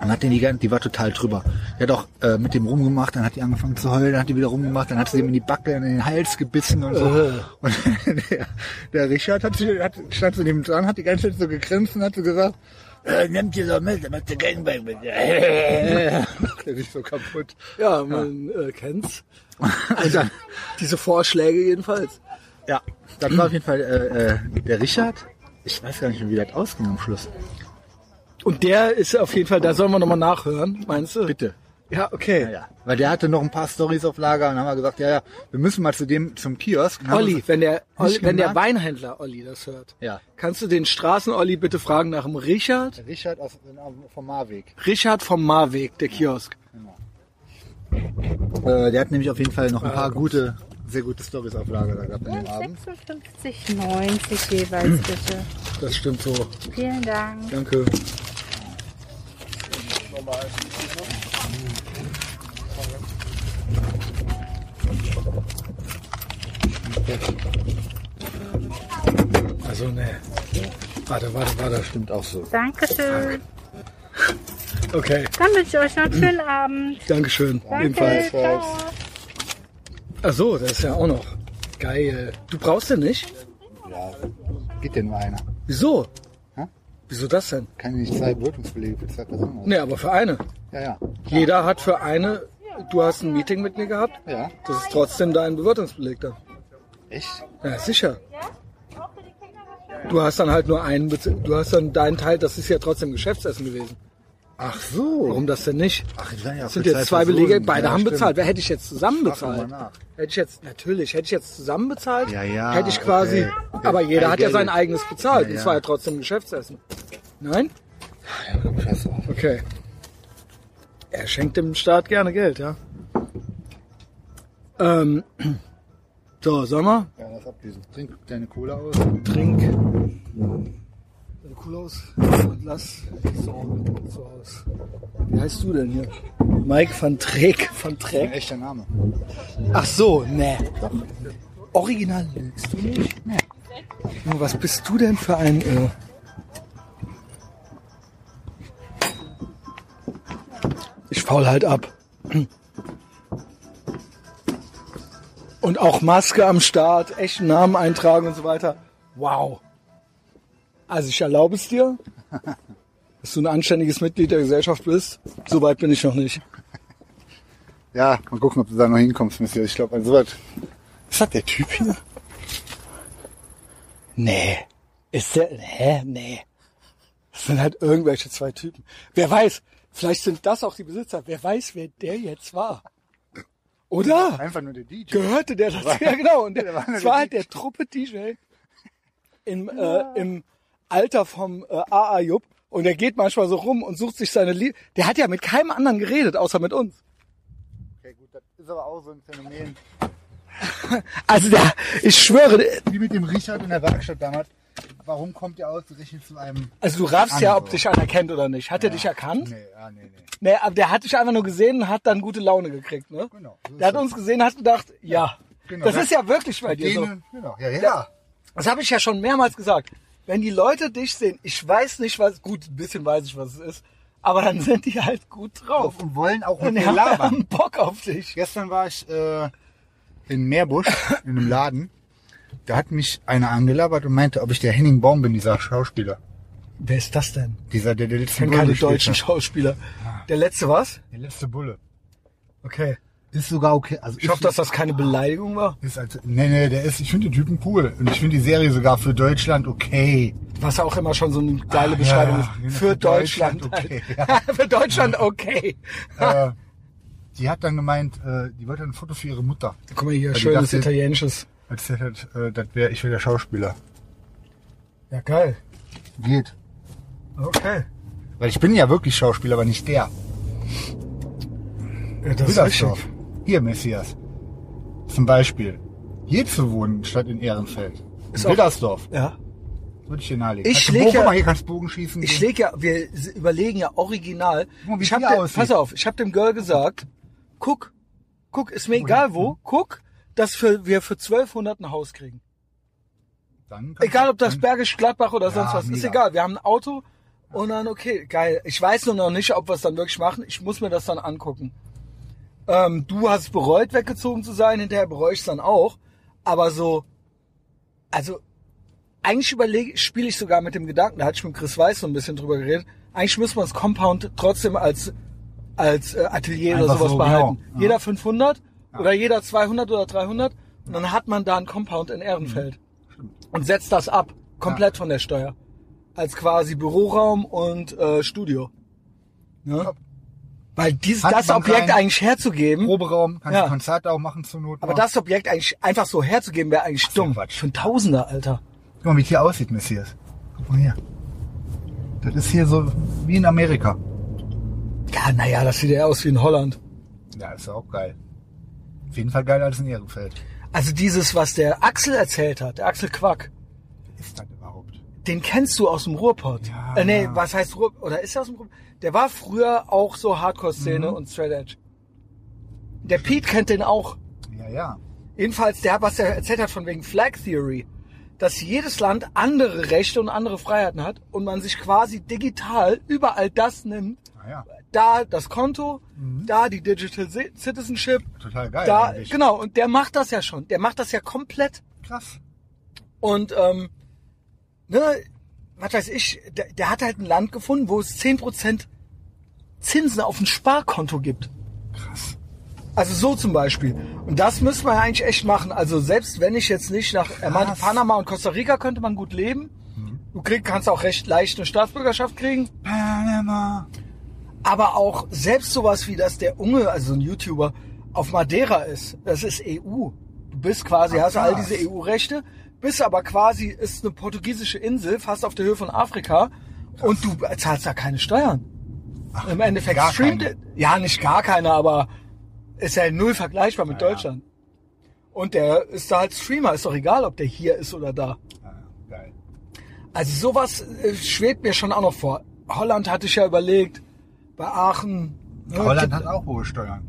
Und hat den die, ganze- die war total drüber. Der hat auch äh, mit dem rumgemacht, dann hat die angefangen zu heulen, dann hat die wieder rumgemacht, dann hat sie ihm in die Backe, in den Hals gebissen und so. Äh. Und (laughs) der, der Richard hat, hat, stand zu dem dran, hat die ganze Zeit so gegrinst und hat so gesagt, äh, nehmt ihr doch mit, dann macht ihr Gangbang mit. (laughs) Macht er sich so kaputt. Ja, man äh, kennt's. Und (laughs) dann, Diese Vorschläge jedenfalls. ja, dann war auf jeden Fall äh, äh, der Richard. Ich weiß gar nicht wie das ausging am Schluss. Und der ist auf jeden Fall, da sollen wir nochmal nachhören, meinst du? Bitte. Ja, okay. Ja, ja. Weil der hatte noch ein paar Stories auf Lager und haben wir gesagt, ja, ja, wir müssen mal zu dem, zum Kiosk. Und Olli, wenn der, Olli, wenn der? Weinhändler Olli das hört, Ja. kannst du den Straßen-Olli bitte fragen nach dem Richard? Der Richard aus, vom Marweg. Richard vom Marweg, der Kiosk. Äh, der hat nämlich auf jeden Fall noch ein paar gute, sehr gute Stories auf Lager da gehabt dem Abend. 56,90 jeweils bitte. Das stimmt so. Vielen Dank. Danke. Also ne. Warte, warte, warte. Stimmt auch so. Dankeschön. Okay, Dann wünsche ich euch noch einen schönen Abend. Dankeschön. Danke. Jedenfalls. Ciao. Ach so, das ist ja auch noch. Geil. Du brauchst den nicht? Ja, geht denn nur einer. Wieso? Wieso das denn? Kann ich nicht zwei Wirkungsbelege für zwei Personen Ne, aber für eine. Ja, ja. Jeder hat für eine, du hast ein Meeting mit mir gehabt, Ja. das ist trotzdem dein Bewirtungsbeleg dann. Echt? Ja, sicher. Du hast dann halt nur einen, Bez du hast dann deinen Teil, das ist ja trotzdem Geschäftsessen gewesen. Ach so. Warum das denn nicht? Ach, die waren ja sind jetzt zwei Belege, beide haben bezahlt. Wer hätte ich jetzt zusammen mal bezahlt? Hätte ich jetzt, natürlich, hätte ich jetzt zusammen bezahlt, Ja, ja, hätte ich quasi, okay. Aber jeder I hat ja sein eigenes bezahlt. Ja, Und ja. es war ja trotzdem Geschäftsessen. Nein? Scheiße. Okay. Er schenkt dem Staat gerne Geld, ja. Ähm, so, sollen wir? Ja, lass ablesen. Trink deine Cola aus. Trink. Cool aus und lass die Sorge so aus. Wie heißt du denn hier? Mike van Treek. Van Ein Treek? echter Name. Ach so, ne. Original lügst du nicht? Ne. Junge, Was bist du denn für ein... Äh ich faul halt ab. Und auch Maske am Start, echten Namen eintragen und so weiter. Wow. Also ich erlaube es dir, (laughs) dass du ein anständiges Mitglied der Gesellschaft bist. So weit bin ich noch nicht. Ja, mal gucken, ob du da noch hinkommst, Monsieur. Ich glaube, also was. Was hat der Typ hier? Nee. Ist der. Hä? Nee. Das sind halt irgendwelche zwei Typen. Wer weiß, vielleicht sind das auch die Besitzer. Wer weiß, wer der jetzt war. Oder? Einfach nur der DJ. Gehörte der (laughs) das? Ja, genau. Und der, Der war das der war halt der Truppe-DJ im, äh, im Alter vom äh, AA Jupp. Und der geht manchmal so rum und sucht sich seine Liebe. Der hat ja mit keinem anderen geredet, außer mit uns. Okay, gut, das ist aber auch so ein Phänomen. (laughs) Also der, ich schwöre, Wie mit dem Richard in der Werkstatt damals. Warum kommt ihr ausgerechnet zu einem... also du raffst ja, ob dich einer kennt oder nicht. Hat er dich erkannt? Nee, ja, nee, nee. Nee, aber der hat dich einfach nur gesehen und hat dann gute Laune gekriegt, ne? Genau, so Der hat das. uns gesehen, hat gedacht, ja. Genau, das das- ist ja wirklich bei dir so. Denen, genau, ja, ja. Das habe ich ja schon mehrmals gesagt. Wenn die Leute dich sehen, ich weiß nicht, was, gut, ein bisschen weiß ich, was es ist, aber dann sind die halt gut drauf. Und wollen auch mit Und die mir haben labern. Bock auf dich. Gestern war ich äh, in Meerbusch in einem Laden. Da hat mich einer angelabert und meinte, ob ich der Henning Baum bin, dieser Schauspieler. Wer ist das denn? Dieser, der der letzte Ich kenne keine deutschen. Schauspieler. Der letzte was? Der letzte Bulle. Okay. Ist sogar okay. Also Ich hoffe, dass das keine Beleidigung war. ist als, nee, nee, der ist, ich finde den Typen cool. Und ich finde die Serie sogar für Deutschland okay. Was auch immer schon so eine geile Ah, Beschreibung ja, ja. ist. Für Für Deutschland. Deutschland okay, (laughs) Für Deutschland okay. äh, die hat dann gemeint, äh, die wollte ein Foto für ihre Mutter. Guck mal hier, schönes dachte- italienisches. Als der hat, äh, das wäre, ich wäre der Schauspieler. Ja, geil. Geht. Okay. Weil ich bin ja wirklich Schauspieler, aber nicht der. Ja, das ist richtig. Hier, Messias. Zum Beispiel. Hier zu wohnen, statt in Ehrenfeld. Ist in Willersdorf. Ja. Würde ich dir nahelegen. Ich Bogen, ja- hier kannst Bogen schießen. Ich gehen. schläg ja, wir überlegen ja original. Wie ich hab dem, aussieht. pass auf, ich habe dem Girl gesagt, guck, guck, ist mir egal wo, guck, dass für, wir für 1200 ein Haus kriegen. Dann Egal ob das Bergisch Gladbach oder Ja, sonst was, ist mega. egal. Wir haben ein Auto und dann okay, geil. Ich weiß nur noch nicht, ob wir es dann wirklich machen. Ich muss mir das dann angucken. Ähm, du hast bereut, weggezogen zu sein, hinterher bereue ich es dann auch. Aber so, also eigentlich überlege, spiele ich sogar mit dem Gedanken, da hatte ich mit Chris Weiß so ein bisschen drüber geredet, eigentlich müssen wir das Compound trotzdem als, als äh, Atelier oder Einfach sowas so, behalten. genau. Ja. Jeder 500 oder jeder 200 oder 300 und dann hat man da ein Compound in Ehrenfeld und setzt das ab, komplett von der Steuer. Als quasi Büroraum und äh, Studio. Ne? Weil dieses, das Handbank Objekt rein. eigentlich herzugeben, Proberaum, kannst Ja. Konzerte auch machen zur Not. aber das Objekt eigentlich einfach so herzugeben, wäre eigentlich dumm. Für ein Tausender, Alter. Guck mal, wie hier aussieht, Messias. Guck mal hier. Das ist hier so wie in Amerika. Ja, naja, das sieht ja aus wie in Holland. Ja, ist ja auch geil. Auf jeden Fall geiler als in Ehrenfeld. Also dieses, was der Axel erzählt hat, der Axel Quack, ist das überhaupt? den kennst du aus dem Ruhrpott. Ja. Äh, nee, was heißt Ruhr, oder ist er aus dem Ruhrpott? Der war früher auch so Hardcore-Szene und Straight Edge. Der Pete kennt den auch. Ja, ja. Jedenfalls, der, was er erzählt hat von wegen Flag Theory, dass jedes Land andere Rechte und andere Freiheiten hat und man sich quasi digital überall das nimmt. Naja, Da das Konto, da die Digital Ci- Citizenship, total geil da, eigentlich. genau, und der macht das ja schon. Der macht das ja komplett. Krass. Und, ähm, ne, was weiß ich, der, der hat halt ein Land gefunden, wo es 10% Zinsen auf ein Sparkonto gibt. Krass. Also so zum Beispiel. Und das müsste man ja eigentlich echt machen. Also selbst wenn ich jetzt nicht nach, er meinte. Panama und Costa Rica könnte man gut leben. Du krieg, kannst auch recht leicht eine Staatsbürgerschaft kriegen. Panama. Aber auch selbst sowas wie, dass der Unge, also ein YouTuber, auf Madeira ist. Das ist EU. Du bist quasi, Ach, hast all krass. diese EU-Rechte, bist aber quasi, ist eine portugiesische Insel, fast auf der Höhe von Afrika. Und du zahlst da keine Steuern. Im Endeffekt gar streamt, keine. ja nicht gar keine, aber ist ja null vergleichbar mit Ja, ja. Deutschland. Und der ist da halt Streamer, ist doch egal, ob der hier ist oder da. Ja, geil. Also sowas äh, schwebt mir schon auch noch vor. Holland hatte ich ja überlegt, bei Aachen. ne, Holland hat auch hohe Steuern.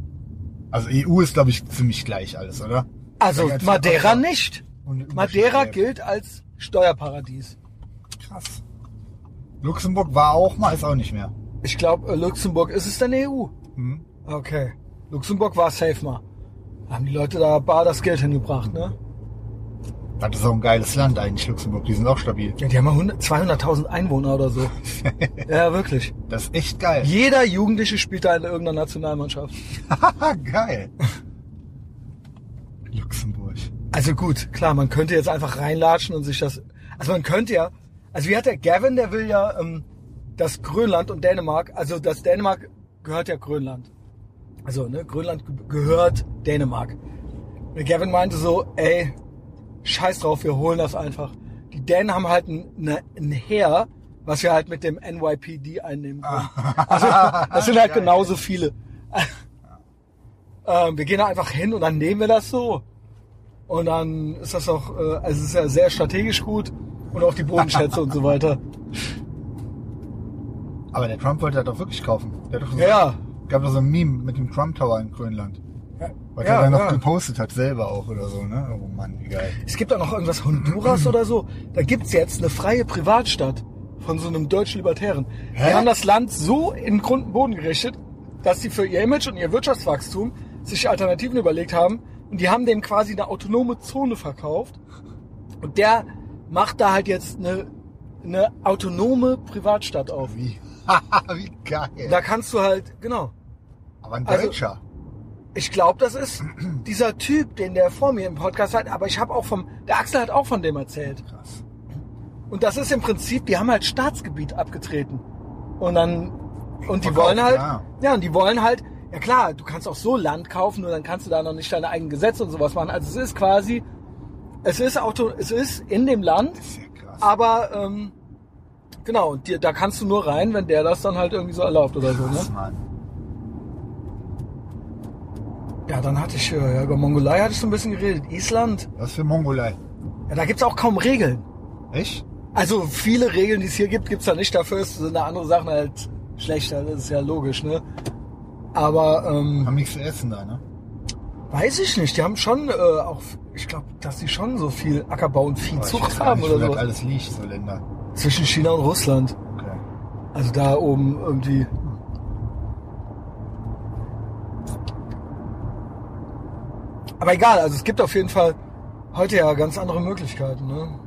Also EU ist, glaube ich, ziemlich gleich alles, oder? Also Als- Madeira nicht. Und Madeira gilt als Steuerparadies. Krass. Luxemburg war auch mal, ist auch nicht mehr. Ich glaube, Luxemburg ist es denn EU. Hm? Okay. Luxemburg war safe mal. Haben die Leute da bar das Geld hingebracht, ne? Das ist auch ein geiles Land eigentlich, Luxemburg. Die sind auch stabil. Ja, die haben mal 100 200.000 Einwohner oder so. (laughs) ja, wirklich. Das ist echt geil. Jeder Jugendliche spielt da in irgendeiner Nationalmannschaft. Haha, (laughs) geil. Luxemburg. Also gut, klar, man könnte jetzt einfach reinlatschen und sich das. Also man könnte ja. Also wie hat der Gavin, der will ja ähm, das Grönland und Dänemark, also das Dänemark gehört ja Grönland. Also, ne, Grönland ge- gehört Dänemark. Der Gavin meinte so, ey, scheiß drauf, wir holen das einfach. Die Dänen haben halt ein, ne, ein Heer, was wir halt mit dem NYPD einnehmen können. (laughs) Also, das sind halt genauso viele. (laughs) ähm, wir gehen da einfach hin und dann nehmen wir das so. Und dann ist das auch, äh, also es ist ja sehr strategisch gut und auch die Bodenschätze und so weiter. Aber der Trump wollte das doch wirklich kaufen. Der hat doch so, Ja, ja. gab doch so ein Meme mit dem Trump Tower in Grönland. Was Ja, er dann noch ja. gepostet hat, selber auch oder so, ne? Oh Mann, wie geil. Es gibt auch noch irgendwas Honduras oder so. Da gibt's jetzt eine freie Privatstadt von so einem deutschen Libertären. Die Hä? haben das Land so in Grund und Boden gerichtet, dass sie für ihr Image und ihr Wirtschaftswachstum sich Alternativen überlegt haben. Und die haben dem quasi eine autonome Zone verkauft. Und der macht da halt jetzt eine, eine autonome Privatstadt auf. Wie, (laughs) wie geil. Da kannst du halt, genau. Aber ein also- Deutscher. Ich glaube, das ist dieser Typ, den der vor mir im Podcast hat. Aber ich habe auch vom, der Axel hat auch von dem erzählt. Krass. Und das ist im Prinzip, die haben halt Staatsgebiet abgetreten. Und dann, und die wollen halt, ja. ja. und die wollen halt, ja klar, du kannst auch so Land kaufen, nur dann kannst du da noch nicht deine eigenen Gesetze und sowas machen. Also es ist quasi, es ist Auto, es ist in dem Land, ja aber, ähm, genau, und dir, da kannst du nur rein, wenn der das dann halt irgendwie so erlaubt oder so, ne? Mann. Ja, dann hatte ich, äh, ja, über Mongolei hatte ich so ein bisschen geredet. Island, Was für Mongolei? ja, da gibt's auch kaum Regeln. Echt? Also viele Regeln, die es hier gibt, gibt's da nicht. Dafür ist- sind da andere Sachen halt schlechter. Das ist ja logisch, ne? Aber ähm, Haben nichts zu essen da, ne? weiß ich nicht. Die haben schon äh, auch, ich glaube, dass die schon so viel Ackerbau und Viehzucht haben nicht, oder wo das so. alles liegt, so Länder. Zwischen China und Russland. Okay. Also da oben irgendwie. Aber egal, also es gibt auf jeden Fall heute ja ganz andere Möglichkeiten, ne?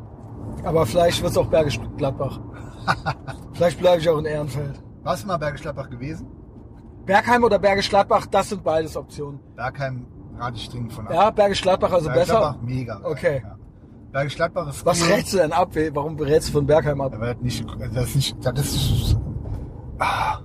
Aber vielleicht wird's auch Bergisch Gladbach. (laughs) vielleicht bleibe ich auch in Ehrenfeld. Warst du mal Bergisch Gladbach gewesen? Bergheim oder Bergisch Gladbach, das sind beides Optionen. Bergheim rate ich dringend von ab. Ja, Bergisch Gladbach also Bergisch besser. Gladbach, mega. Okay. Ja. Bergisch Gladbach ist Was cool. rätst du denn ab? Warum berätst du von Bergheim ab? Aber das nicht, das ist nicht, das ist, ah,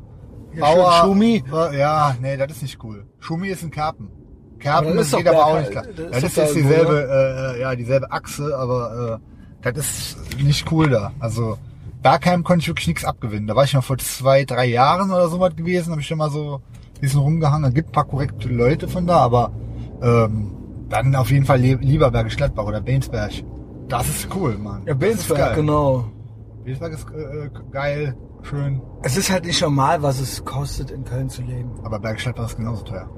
schön Schumi. Ja, nee, das ist nicht cool. Schumi ist ein Kerpen. Aber Kerpen das ist ist doch geht aber auch nicht klar. Das Das, ist ist dieselbe, äh, ja, dieselbe Achse, aber äh, das ist nicht cool da. Also Bergheim konnte ich wirklich nichts abgewinnen. Da war ich noch vor zwei, drei Jahren oder so was gewesen, habe ich schon mal so ein bisschen rumgehangen. Gibt ein paar korrekte Leute von da, aber ähm, dann auf jeden Fall li- lieber Bergisch Gladbach oder Bensberg. Das ist cool, Mann. Ja, ist geil. genau. Bensberg ist äh, geil, schön, Es ist halt nicht normal, was es kostet, in Köln zu leben. aber Bergisch Gladbach ist genauso teuer.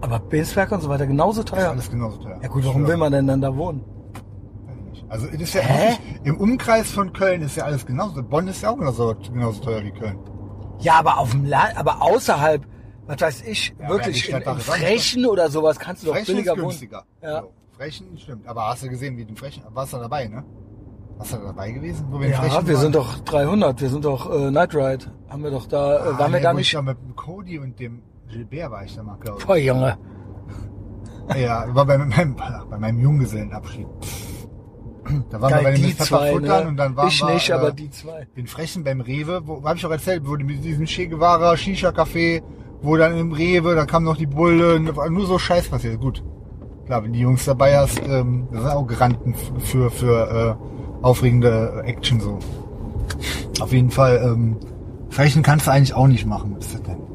Aber Bensberg und so weiter genauso Ist teuer. alles genauso teuer. Ja gut, warum will man denn dann da wohnen? Nicht. Also es ist ja Hä? im Umkreis von Köln ist ja alles genauso. Bonn ist ja auch genauso, genauso teuer wie Köln. Ja, aber auf dem Land, aber außerhalb, was weiß ich, Ja, wirklich in, in ist nicht Frechen oder sowas kannst du doch Frechen ist billiger wohnen. günstiger. Ja. So, Frechen stimmt. Aber hast du gesehen, wie du in Frechen, warst du dabei, ne? Warst du da dabei gewesen? Wo wir Ja, Frechen wir waren? sind doch 300, wir sind doch äh, Night Ride. Haben wir doch da, äh, Ah, waren wir nee, da wo Ich nicht? da mit dem Cody und dem Gilbert war ich da mal, glaube ich. Boah, Junge. Ja, war bei meinem, (laughs) bei meinem Junggesellenabschied. Da waren wir bei Geil, den die Miss zwei, ne? und dann waren Ich wir, nicht, äh, aber die zwei. in Frechen beim Rewe, wo, hab ich auch erzählt, wo die mit diesem Che Guevara Shisha Café, wo dann im Rewe, da kam noch die Bullen, nur so Scheiß passiert. Gut. Klar, wenn die Jungs dabei hast, ähm, das sind auch Garanten für, für äh, aufregende Action so. Auf jeden Fall, ähm, Frechen kannst du eigentlich auch nicht machen. Was ist das denn?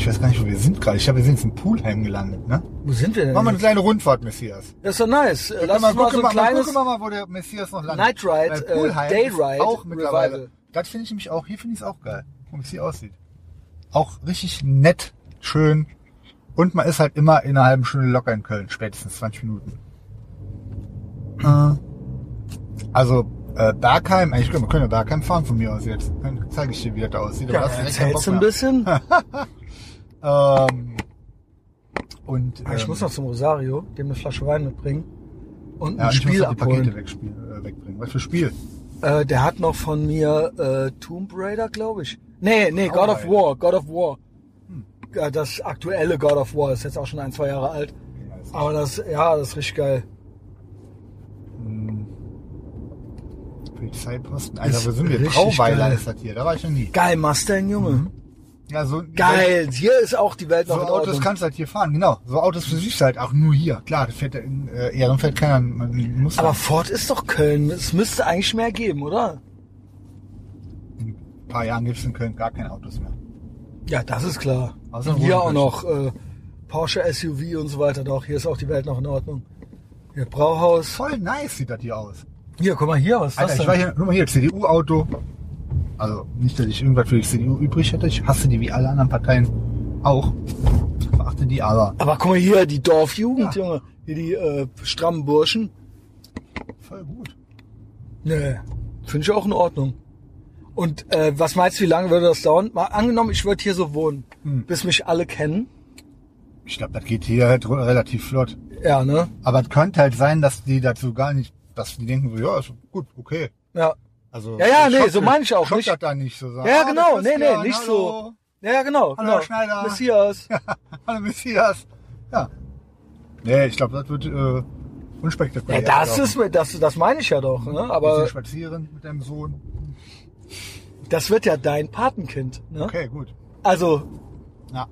Ich weiß gar nicht, wo wir sind gerade. Ich glaube, wir sind jetzt in Poolheim gelandet, ne? Wo sind wir denn? Machen wir eine jetzt? kleine Rundfahrt, Messias. Das ist doch nice. Äh, Lass mal, uns mal so ein mal, kleines... guck mal, wo der Messias noch landet. Night Ride, Weil äh, Poolheim Day ist Ride Auch mittlerweile. Revival. Das finde ich nämlich auch, hier finde ich es auch geil. Wie es hier aussieht. Auch richtig nett, schön. Und man ist halt immer in einer halben Stunde locker in Köln, spätestens 20 Minuten. Äh, Also, äh, Bergheim, eigentlich können wir können ja Bergheim fahren von mir aus jetzt. Dann zeige ich dir, wie das da aussieht. Ja, erzählst ein bisschen? (laughs) Ähm, und, Ah, Ich ähm, muss noch zum Rosario, dem eine Flasche Wein mitbringen und ja, ein und ich muss Spiel Pakete abholen. wegspielen, äh, wegbringen. Was für Spiel? Äh, der hat noch von mir äh, Tomb Raider, glaube ich. Nee, nee, God of Raider. War, God of War. Hm. Das aktuelle God of War ist jetzt auch schon ein, zwei Jahre alt. Ja, Aber das, ja, das ist richtig geil. Polizeiposten. Alter, wo sind wir? Brauweiler ist das hier. Da war ich noch nie. Geil, Mustang, Junge. Mhm. Ja, so, Geil, hier ist auch die Welt So noch in Autos Ordnung. kannst du halt hier fahren, genau. So Autos für sich halt auch nur hier. Klar, das fährt ja in äh, Ehrenfeld keiner. Man muss Aber Ford ist doch Köln. Es müsste eigentlich mehr geben, oder? in ein paar Jahren gibt es in Köln gar keine Autos mehr. Ja, das ist klar. Außer hier auch noch äh, Porsche SUV und so weiter. Doch, hier ist auch die Welt noch in Ordnung. Ja, Brauhaus. Voll nice sieht das hier aus. Hier, guck mal hier, was ist Alter, das ich war denn? hier, guck mal hier, CDU-Auto. Also nicht, dass ich irgendwas für die CDU übrig hätte. Ich hasse die wie alle anderen Parteien auch. Verachte die aber. Aber guck mal hier, die Dorfjugend, Ja. Junge. Hier die äh, strammen Burschen. Voll gut. Nee, finde ich auch in Ordnung. Und äh, was meinst du, wie lange würde das dauern? Mal angenommen, ich würde hier so wohnen, Hm. bis mich alle kennen. Ich glaube, das geht hier halt relativ flott. Ja, ne? Aber es könnte halt sein, dass die dazu gar nicht, dass die denken so, ja, ist gut, okay. Ja. Also Ja, ja, nee, so meine ich auch nicht. das dann nicht so sagen. Ja, ah, genau, das nee, nee, nicht hallo. so. Ja, genau. Hallo, genau. Schneider. Messias. (laughs) Hallo Messias. Ja. Nee, ich glaube, das wird äh, unspektakulär. Ja, das ist das, das meine ich ja doch, ne? Aber spazieren mit deinem Sohn. das wird ja dein Patenkind, ne? Okay, gut. Also, Ja.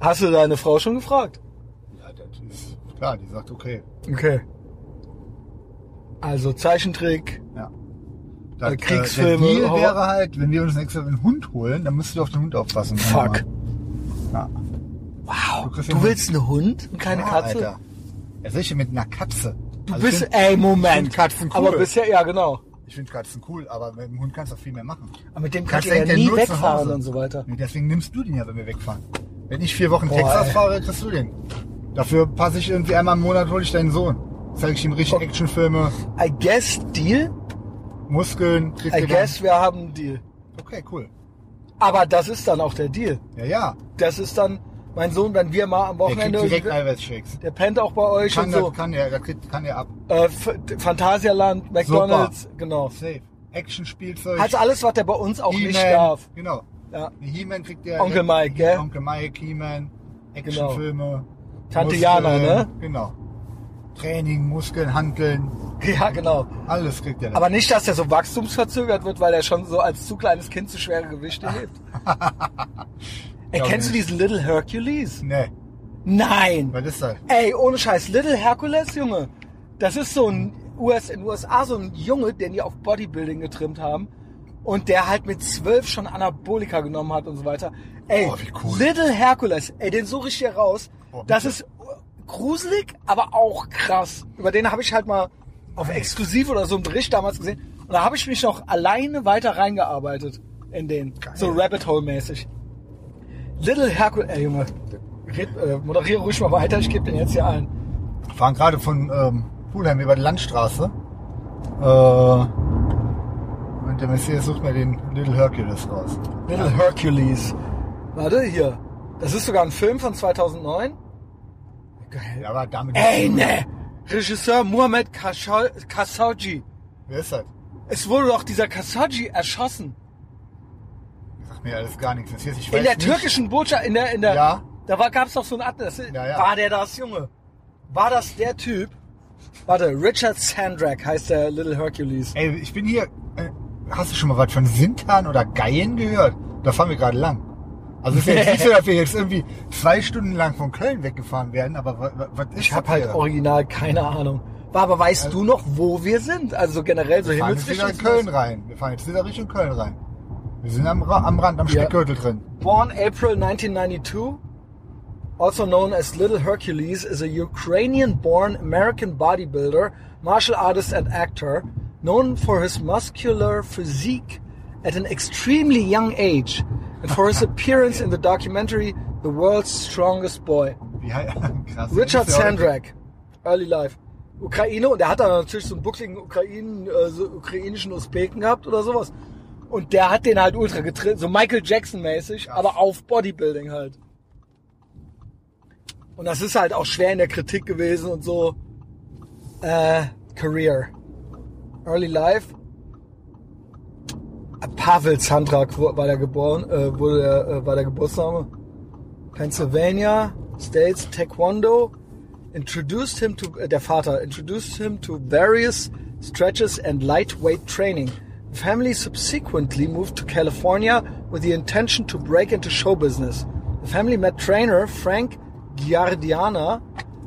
hast du deine Frau schon gefragt? Ja, das ist klar, die sagt okay. Okay. Also Zeichentrick. Ja. Äh, Kriegsfilme, Der Deal wäre halt, wenn wir uns nächstes Mal einen Hund holen, dann müsstest du auf den Hund aufpassen. Fuck. Ja. Wow. Du den willst einen Hund und keine ja, Katze? Alter. Ja, sicher mit einer Katze. Du Also bist, find- ey, Moment. Katzen cool. Aber bisher, ja, genau. Ich finde Katzen cool, aber mit dem Hund kannst du auch viel mehr machen. Aber mit dem Kannst du ja nie wegfahren und so weiter. Nee, deswegen nimmst du den ja, wenn wir wegfahren. Wenn ich vier Wochen Boah, Texas ey. fahre, kriegst du den. Dafür passe ich irgendwie einmal im Monat, hole ich deinen Sohn. Zeige ich ihm richtig. Actionfilme, I guess Deal. Muskeln, kriegt I guess wir haben einen Deal. dann. Okay, cool. Aber das ist dann auch der Deal. Ja, ja. Das ist dann mein Sohn, wenn wir mal am Der kriegt Wochenende, direkt Eiweißshakes. der pennt auch bei euch Kann, und so. das, kann er, das kriegt, kann er ab. Äh, Phantasialand, McDonalds, genau. Safe. Actionspielzeug. Also alles, was der bei uns auch nicht darf. Genau. Ja. He-Man kriegt der. Onkel Mike, gell? Genau. Onkel Mike, He-Man, Actionfilme. Tante Muskeln, Jana, ne? Genau. Training, Muskeln, Handeln, (laughs) Ja, genau. alles kriegt er. Aber nicht, dass er so wachstumsverzögert wird, weil er schon so als zu kleines Kind zu schwere Gewichte (laughs) hebt. Ey, kennst du diesen Little Hercules? Nee, Nein. was ist das? Ey, ohne Scheiß, Little Hercules, Junge. Das ist so ein US, in den USA so ein Junge, den die auf Bodybuilding getrimmt haben. Und der halt mit zwölf schon Anabolika genommen hat und so weiter. Ey, Oh, cool. Little Hercules, ey, den suche ich hier raus. Oh, das ist gruselig, aber auch krass. Über den habe ich halt mal auf exklusiv oder so einen Bericht damals gesehen. Und da habe ich mich noch alleine weiter reingearbeitet in den. Geil. So Rabbit Hole mäßig. Little Hercules, ey Junge, red, äh, moderiere ruhig mal weiter, ich gebe den jetzt hier ein. Wir fahren gerade von ähm, Pulheim über die Landstraße. Äh, und der Messias sucht mir den Little Hercules raus. Little Hercules. Warte, hier. Das ist sogar ein Film von 2009. Geil. Aber damit. Ey, ne! Regisseur Mohamed Khashoggi-. Wer ist das? Es wurde doch dieser Khashoggi erschossen. Sagt mir alles gar nichts. Messias, ich In weiß der nicht. türkischen Botschaft, in der, in der, Ja. da war, gab's doch so ein Atlas. Ja, ja. War der das, Junge? War das der Typ? Warte, Richard Sandrak heißt der Little Hercules. Ey, ich bin hier. Äh, hast du schon mal was von Sintan oder Geien gehört? Da fahren wir gerade lang. Also es ist ja jetzt (laughs) nicht so, dass wir jetzt irgendwie zwei Stunden lang von Köln weggefahren werden, aber was, ist Ich habe halt hier? original keine Ahnung. Aber weißt du noch, wo wir sind? Also so generell so Wir fahren jetzt wieder in. Köln rein. Wir fahren jetzt wieder Richtung Köln rein. Wir sind am, Ra am Rand, am Ja. Speckgürtel drin. Born April 1992, also known as Little Hercules, is a Ukrainian-born American bodybuilder, martial artist and actor, known for his muscular physique at an extremely young age and for his appearance in the documentary The World's Strongest Boy. Wie hei- (laughs) krass. Richard ja Sandrak, Early Life. Ukraine und der hat dann natürlich so einen buckligen Ukrainen, äh, so ukrainischen Usbeken gehabt oder sowas. Und der hat den halt ultra getrimmt, so Michael Jackson mäßig, aber auf Bodybuilding halt. Und das ist halt auch schwer in der Kritik gewesen und so. Äh, Career. Early Life. Pavel Sandrak war der geboren, äh, wurde der, äh, war der Geburtsname. Pennsylvania States Taekwondo introduced him to äh, der Vater introduced him to various stretches and lightweight training. The family subsequently moved to California with the intention to break into show business. The family met trainer Frank Giardiana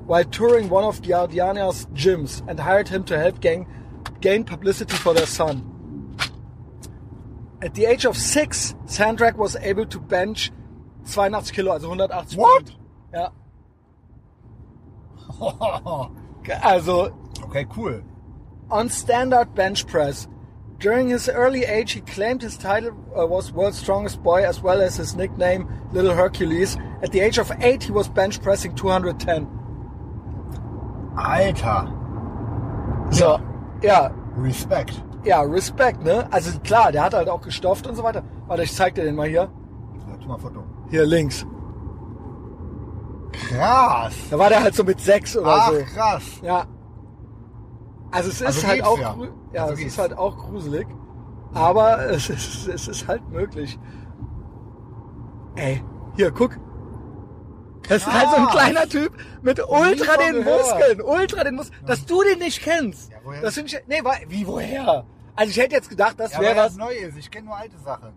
while touring one of Giardiana's gyms and hired him to help gain, gain publicity for their son. At the age of six, Sandrak was able to bench 82 Kilo, also 180 What? Pfund. Ja. (laughs) Also Okay, cool. on standard bench press. During his early age, he claimed his title uh, was world's strongest boy as well as his nickname Little Hercules. At the age of eight, he was bench pressing 210. Alter. So, ja, Respekt. Ja, Respekt, ne? Also klar, der hat halt auch gestofft und so weiter. Warte, ich zeig dir den mal hier. Tu mal Foto. Hier links. Krass. Da war der halt so mit sechs oder Ach, so. krass. Ja. Also es ist Also halt auch, ja. ja, Also es geht's. ist halt auch gruselig, aber es ist, es ist halt möglich. Ey, hier, guck. Das ist halt so ein kleiner Typ mit ultra den. Muskeln, ultra den Muskeln, dass du den nicht kennst. Ja, woher? das ich, nee, wie, woher? Also ich hätte jetzt gedacht, das Ja, wäre das was, neu ist. Ich kenne nur alte Sachen.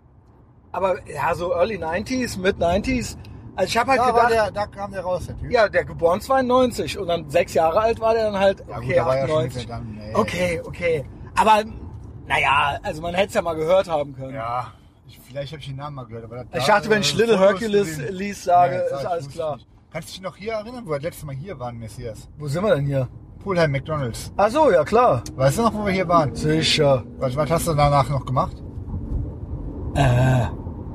aber ja, so Early 90s, Mid 90s. Also ich habe halt Da, gedacht, der, da kam der raus, der Typ. ja, der geboren 92 und dann sechs Jahre alt war der dann halt, Ja, gut, okay, ja schon 98. wieder dann, nee. Okay, okay. Aber, naja, also man hätte es ja mal gehört haben können. Ja, ich, vielleicht habe ich den Namen mal gehört. Aber Ich dachte, wenn ich Little Hercules. Lees sage, Ja, ist alles klar. nicht. Kannst du dich noch hier erinnern, wo wir das letzte Mal hier waren, Messias? Wo sind wir denn hier? Poolheim McDonalds. Ach so, ja klar. Weißt du noch, wo wir hier waren? Sicher. Was, was hast du danach noch gemacht? Äh.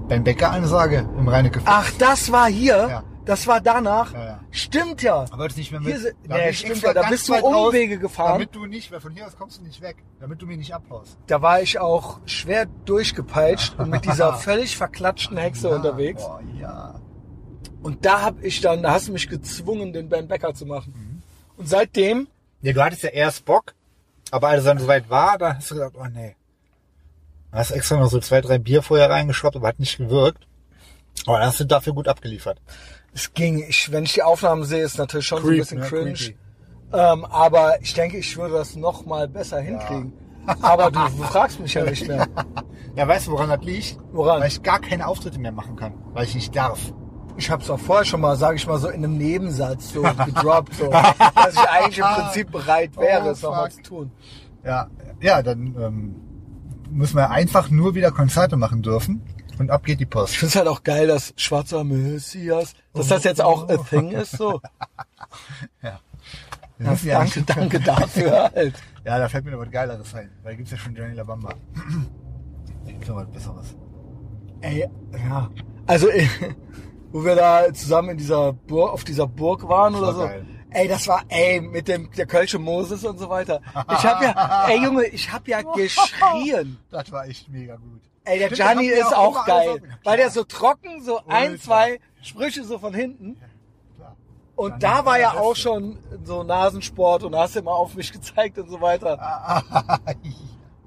Beim Bäcker-Ansage im Reinecke. Ach, das war hier? Ja. Das war danach? Ja, ja. Stimmt ja. Aber das nicht mehr Hier mit. Da nee, stimmt ja, da bist du weit raus, Umwege gefahren. Damit du nicht, weil von hier aus kommst du nicht weg. Damit du mich nicht abhaust. Da war ich auch schwer durchgepeitscht und mit dieser (laughs) völlig verklatschten Hexe Ja, unterwegs. Boah, ja. Und da hab ich dann, da hast du mich gezwungen, den Ben Becker zu machen. Mhm. Und seitdem, Ja, du hattest ja erst Bock, aber als es dann soweit war, da hast du gesagt, oh nee. Da hast extra noch so zwei, drei Bier vorher reingeschraubt, aber hat nicht gewirkt. Aber dann hast du dafür gut abgeliefert. es ging, ich, wenn ich die Aufnahmen sehe, ist natürlich schon so ein Creep, bisschen ne? cringe. Creepy. Ähm, aber ich denke, ich würde das noch mal besser hinkriegen. Aber du, du fragst mich ja nicht mehr. (laughs) Ja, weißt du, woran das liegt? Woran? Weil ich gar keine Auftritte mehr machen kann, weil ich nicht darf. Ich habe es auch vorher schon mal, sage ich mal, so in einem Nebensatz so (laughs) gedroppt, so, dass ich eigentlich im Prinzip bereit wäre, Oh, es nochmal zu tun. Ja, ja, dann ähm, muss man einfach nur wieder Konzerte machen dürfen und ab geht die Ich Post. finde es halt auch geil, dass schwarzer Messias, dass das jetzt auch a thing ist, so. Wir (laughs) Ja, müssen ja danke, (laughs) danke dafür halt. Ja, da fällt mir noch was Geileres ein, weil da gibt's ja schon Johnny Labamba. Da (clears throat) gibt's noch was Besseres. Ey, ja. Also, wo wir da zusammen in dieser Burg, auf dieser Burg waren Das oder war so. geil. Ey, das war, ey, mit dem, der Kölsche Moses und so weiter. Ich hab ja, (laughs) ey Junge, ich hab ja geschrien. Das war echt mega gut. Ey, der Stimmt, Gianni ist auch auch geil. Weil der so trocken, so ein, Ultra. zwei Sprüche so von hinten. Und Gianni da war ja auch schon so Nasensport und hast immer auf mich gezeigt und so weiter.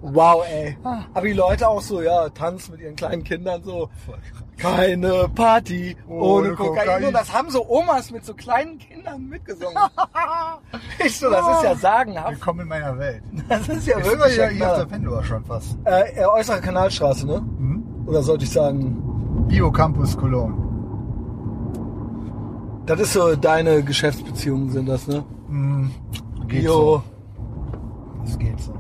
Wow, ey. Aber die Leute auch so, ja, tanzen mit ihren kleinen Kindern so. Keine Party ohne, Ohne Kokain. Kokain. Und das haben so Omas mit so kleinen Kindern mitgesungen. (laughs) ich so, das ist ja sagenhaft. Willkommen in meiner Welt. Das ist ja wir wirklich ja ja hier auf der schon fast. äh, äh, Äußere Kanalstraße, ne? Mhm. Oder sollte ich sagen, Bio Campus Cologne. das ist so deine Geschäftsbeziehungen sind das, ne? Mhm. Geht Jo. so. Das geht so.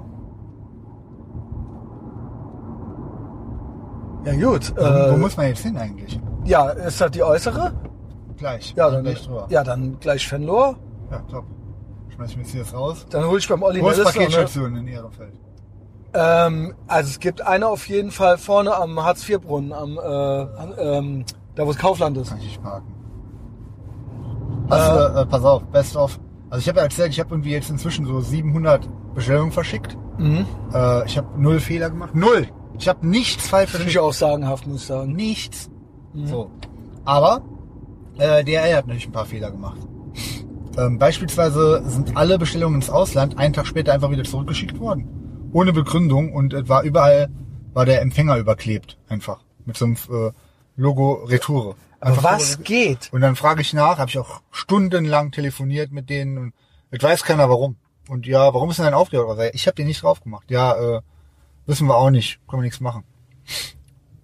Ja gut. Wo, Äh, wo muss man jetzt hin eigentlich? ja, ist das die äußere? Gleich. Ja, dann, gleich drüber. ja, dann gleich Fenlor. Ja, top. Schmeiß ich mir jetzt hier raus. Dann hole ich beim Olli Wo ist Paketstation in Ehrenfeld? Ähm, also es gibt eine auf jeden Fall vorne am Hartz-IV-Brunnen, am, äh, an, ähm, da wo das Kaufland ist. Kann ich nicht parken. Hast du, äh, pass auf, best of. Also ich habe ja erzählt, ich habe irgendwie jetzt inzwischen so 700 Bestellungen verschickt. Mhm. Äh, ich habe null Fehler gemacht. Null! Ich habe nichts falsch Finde ich auch sagenhaft, muss ich sagen. Nichts. Mhm. So. Aber äh, DRL hat natürlich ein paar Fehler gemacht. (laughs) Ähm, beispielsweise sind alle Bestellungen ins Ausland einen Tag später einfach wieder zurückgeschickt worden. Ohne Begründung und es war überall, war der Empfänger überklebt. Einfach. Mit so einem äh, Logo Retoure. Aber was so- geht? Und dann frage ich nach, habe ich auch stundenlang telefoniert mit denen und es weiß keiner warum. Und ja, warum ist denn ein Aufkleber? drauf? Ich habe den nicht drauf gemacht. Ja, äh, wissen wir auch nicht. Können wir nichts machen.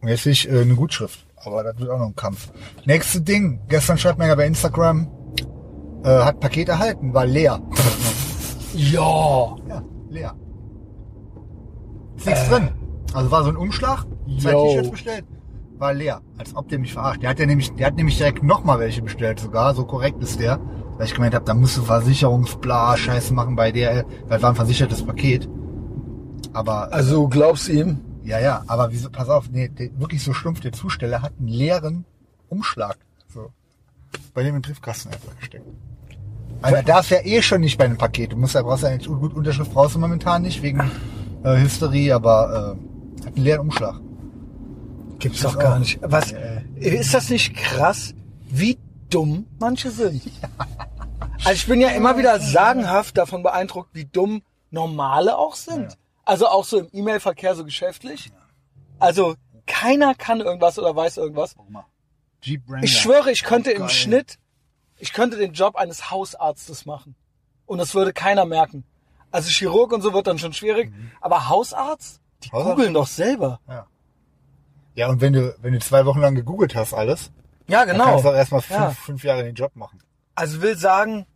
Und jetzt sehe ich äh, eine Gutschrift. Aber das wird auch noch ein Kampf. Nächste Ding. Gestern schreibt mir ja bei Instagram, äh, hat Paket erhalten, war leer. (laughs) Ja. ja, leer. Ist nichts drin. Also war so ein Umschlag, zwei. T-Shirts bestellt. war leer. Als ob der mich verarscht. Der hat ja nämlich, der hat nämlich direkt nochmal welche bestellt sogar. So korrekt ist der. Weil ich gemeint habe, da musst du Versicherungsbla Scheiße machen bei DRL. Weil war ein versichertes Paket. Aber, Also du glaubst ihm? ja, ja, aber wieso, pass auf, nee, der, wirklich so stumpf, der Zusteller hat einen leeren Umschlag. So. Bei dem im Briefkasten einfach gesteckt. Alter, darf ja eh schon nicht bei einem Paket. Du musst ja, brauchst ja nicht, gut, Unterschrift brauchst du momentan nicht, wegen äh, Hysterie, aber äh, hat einen leeren Umschlag. Gibt's doch gar auch. nicht. Was? Äh. Ist das nicht krass, wie dumm manche sind? (laughs) Also ich bin ja immer wieder sagenhaft davon beeindruckt, wie dumm Normale auch sind. Also auch so im E-Mail-Verkehr, so geschäftlich. Also keiner kann irgendwas oder weiß irgendwas. Ich schwöre, ich könnte im Geil. Schnitt, ich könnte den Job eines Hausarztes machen. Und das würde keiner merken. Also Chirurg und so wird dann schon schwierig. Aber Hausarzt? Die Mhm. Hausarzt? googeln doch selber. Ja, und wenn du, wenn du zwei Wochen lang gegoogelt hast alles, Ja, dann genau. kannst du auch erstmal fünf, Ja. fünf Jahre den Job machen. Also will sagen,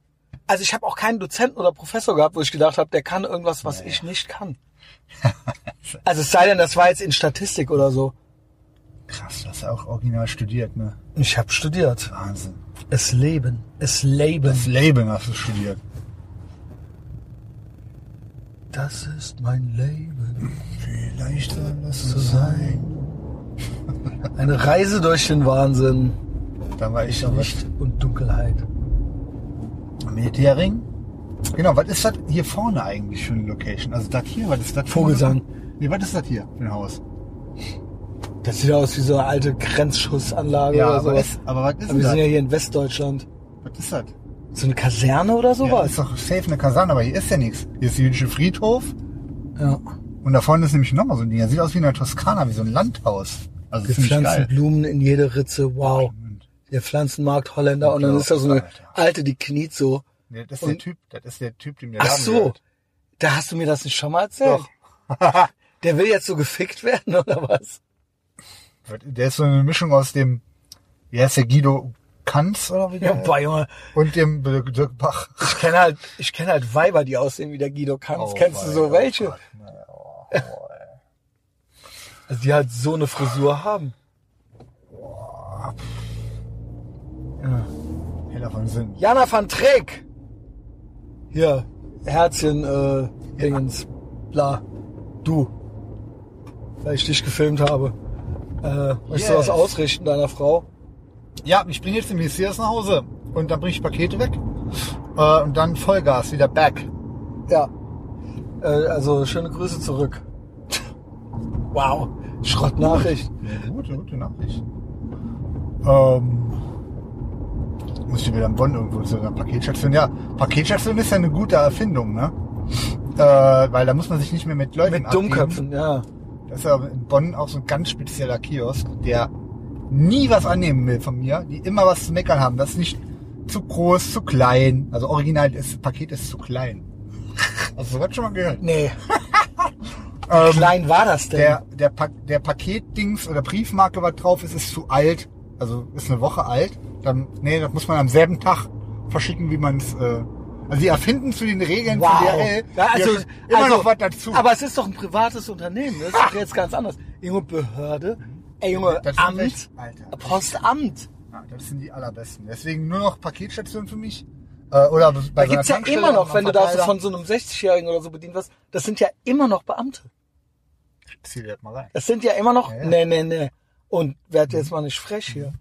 also ich habe auch keinen Dozenten oder Professor gehabt, wo ich gedacht habe, der kann irgendwas, was ich nicht kann. Also es sei denn, das war jetzt in Statistik oder so. Krass, du hast ja auch original studiert, ne? Ich habe studiert. Wahnsinn. Es leben, es leben. Das Leben hast du studiert. Das ist mein Leben Vielleicht soll das zu sein. (laughs) Eine Reise durch den Wahnsinn, Da war ich auch Licht und Dunkelheit. Militärring. Genau, was ist das hier vorne eigentlich für eine Location? Also das hier, was ist das? für Vogelsang. Nee, was ist das hier für ein Haus? Das sieht aus wie so eine alte Grenzschussanlage Ja, oder aber, sowas. ist, aber was ist Aber denn wir das? sind ja hier in Westdeutschland. Was ist das? So eine Kaserne oder Ja, sowas? ist doch safe eine Kaserne, aber hier ist ja nichts. Hier ist der jüdische Friedhof Ja. und da vorne ist nämlich nochmal so ein Ding. Das sieht aus wie in der Toskana, wie so ein Landhaus. Also Wir ziemlich pflanzen geil. Blumen in jede Ritze. Wow. Der Pflanzenmarkt Holländer. Und dann ist da so eine Alter. alte, die kniet so. Nee, das ist der Und- Typ, das ist der Typ, dem der Ach Laden so. gehört. Da hast du mir das nicht schon mal erzählt? Doch. (laughs) Der will jetzt so gefickt werden oder was? Der ist so eine Mischung aus dem, wie heißt der Guido Kanz oder wie Ja, der? boah, Junge. und dem Dirk Bach. Ich kenne halt, ich kenne halt Weiber, die aussehen wie der Guido Kanz. Oh, Kennst du so welche? Gott, oh, oh. Also die halt so eine Frisur haben. Heller von Sinn. Jana van Treek. Hier, Herzchen, äh, Dingens, bla. Du. Weil ich dich gefilmt habe. Äh, möchtest du Yes. was ausrichten deiner Frau? Ja, ich bringe jetzt den Messias nach Hause und dann bringe ich Pakete weg äh, und dann Vollgas wieder back. Ja. Äh, also schöne Grüße zurück. Wow. Schrottnachricht. Ja, gute, gute Nachricht. Ähm, muss ich wieder in Bonn irgendwo zu einer Paketstation. Ja, Paketstation ist ja eine gute Erfindung, ne? Äh, weil da muss man sich nicht mehr mit Leuten Mit abgeben. Dummköpfen, ja. Das ist ja in Bonn auch so ein ganz spezieller Kiosk, der nie was annehmen will von mir, die immer was zu meckern haben. Das ist nicht zu groß, zu klein. Also original, das Paket ist zu klein. Hast du das schon mal gehört? Nee. (laughs) Ähm, Klein war das denn? der, der, pa der Paketdings oder Briefmarke, was drauf ist, ist zu alt. Also ist eine Woche alt. Dann, nee, das muss man am selben Tag verschicken, wie man es. Äh, also die erfinden zu den Regeln Wow. von DRL Ja, also, immer also, noch was dazu. Aber es ist doch ein privates Unternehmen. Das ist doch jetzt ganz anders. Junge Behörde. Ey, Junge, Das Amt. echt- Alter. Postamt. ja, das sind die allerbesten. Deswegen nur noch Paketstation für mich. Äh, oder bei Da gibt's ja immer noch, wenn du da so von so einem 60-Jährigen oder so bedient wirst, das sind ja immer noch Beamte. Zieh das mal rein. Das sind ja immer noch, Ja, ja. nee, nee, nee. Und werd jetzt mal nicht frech hier.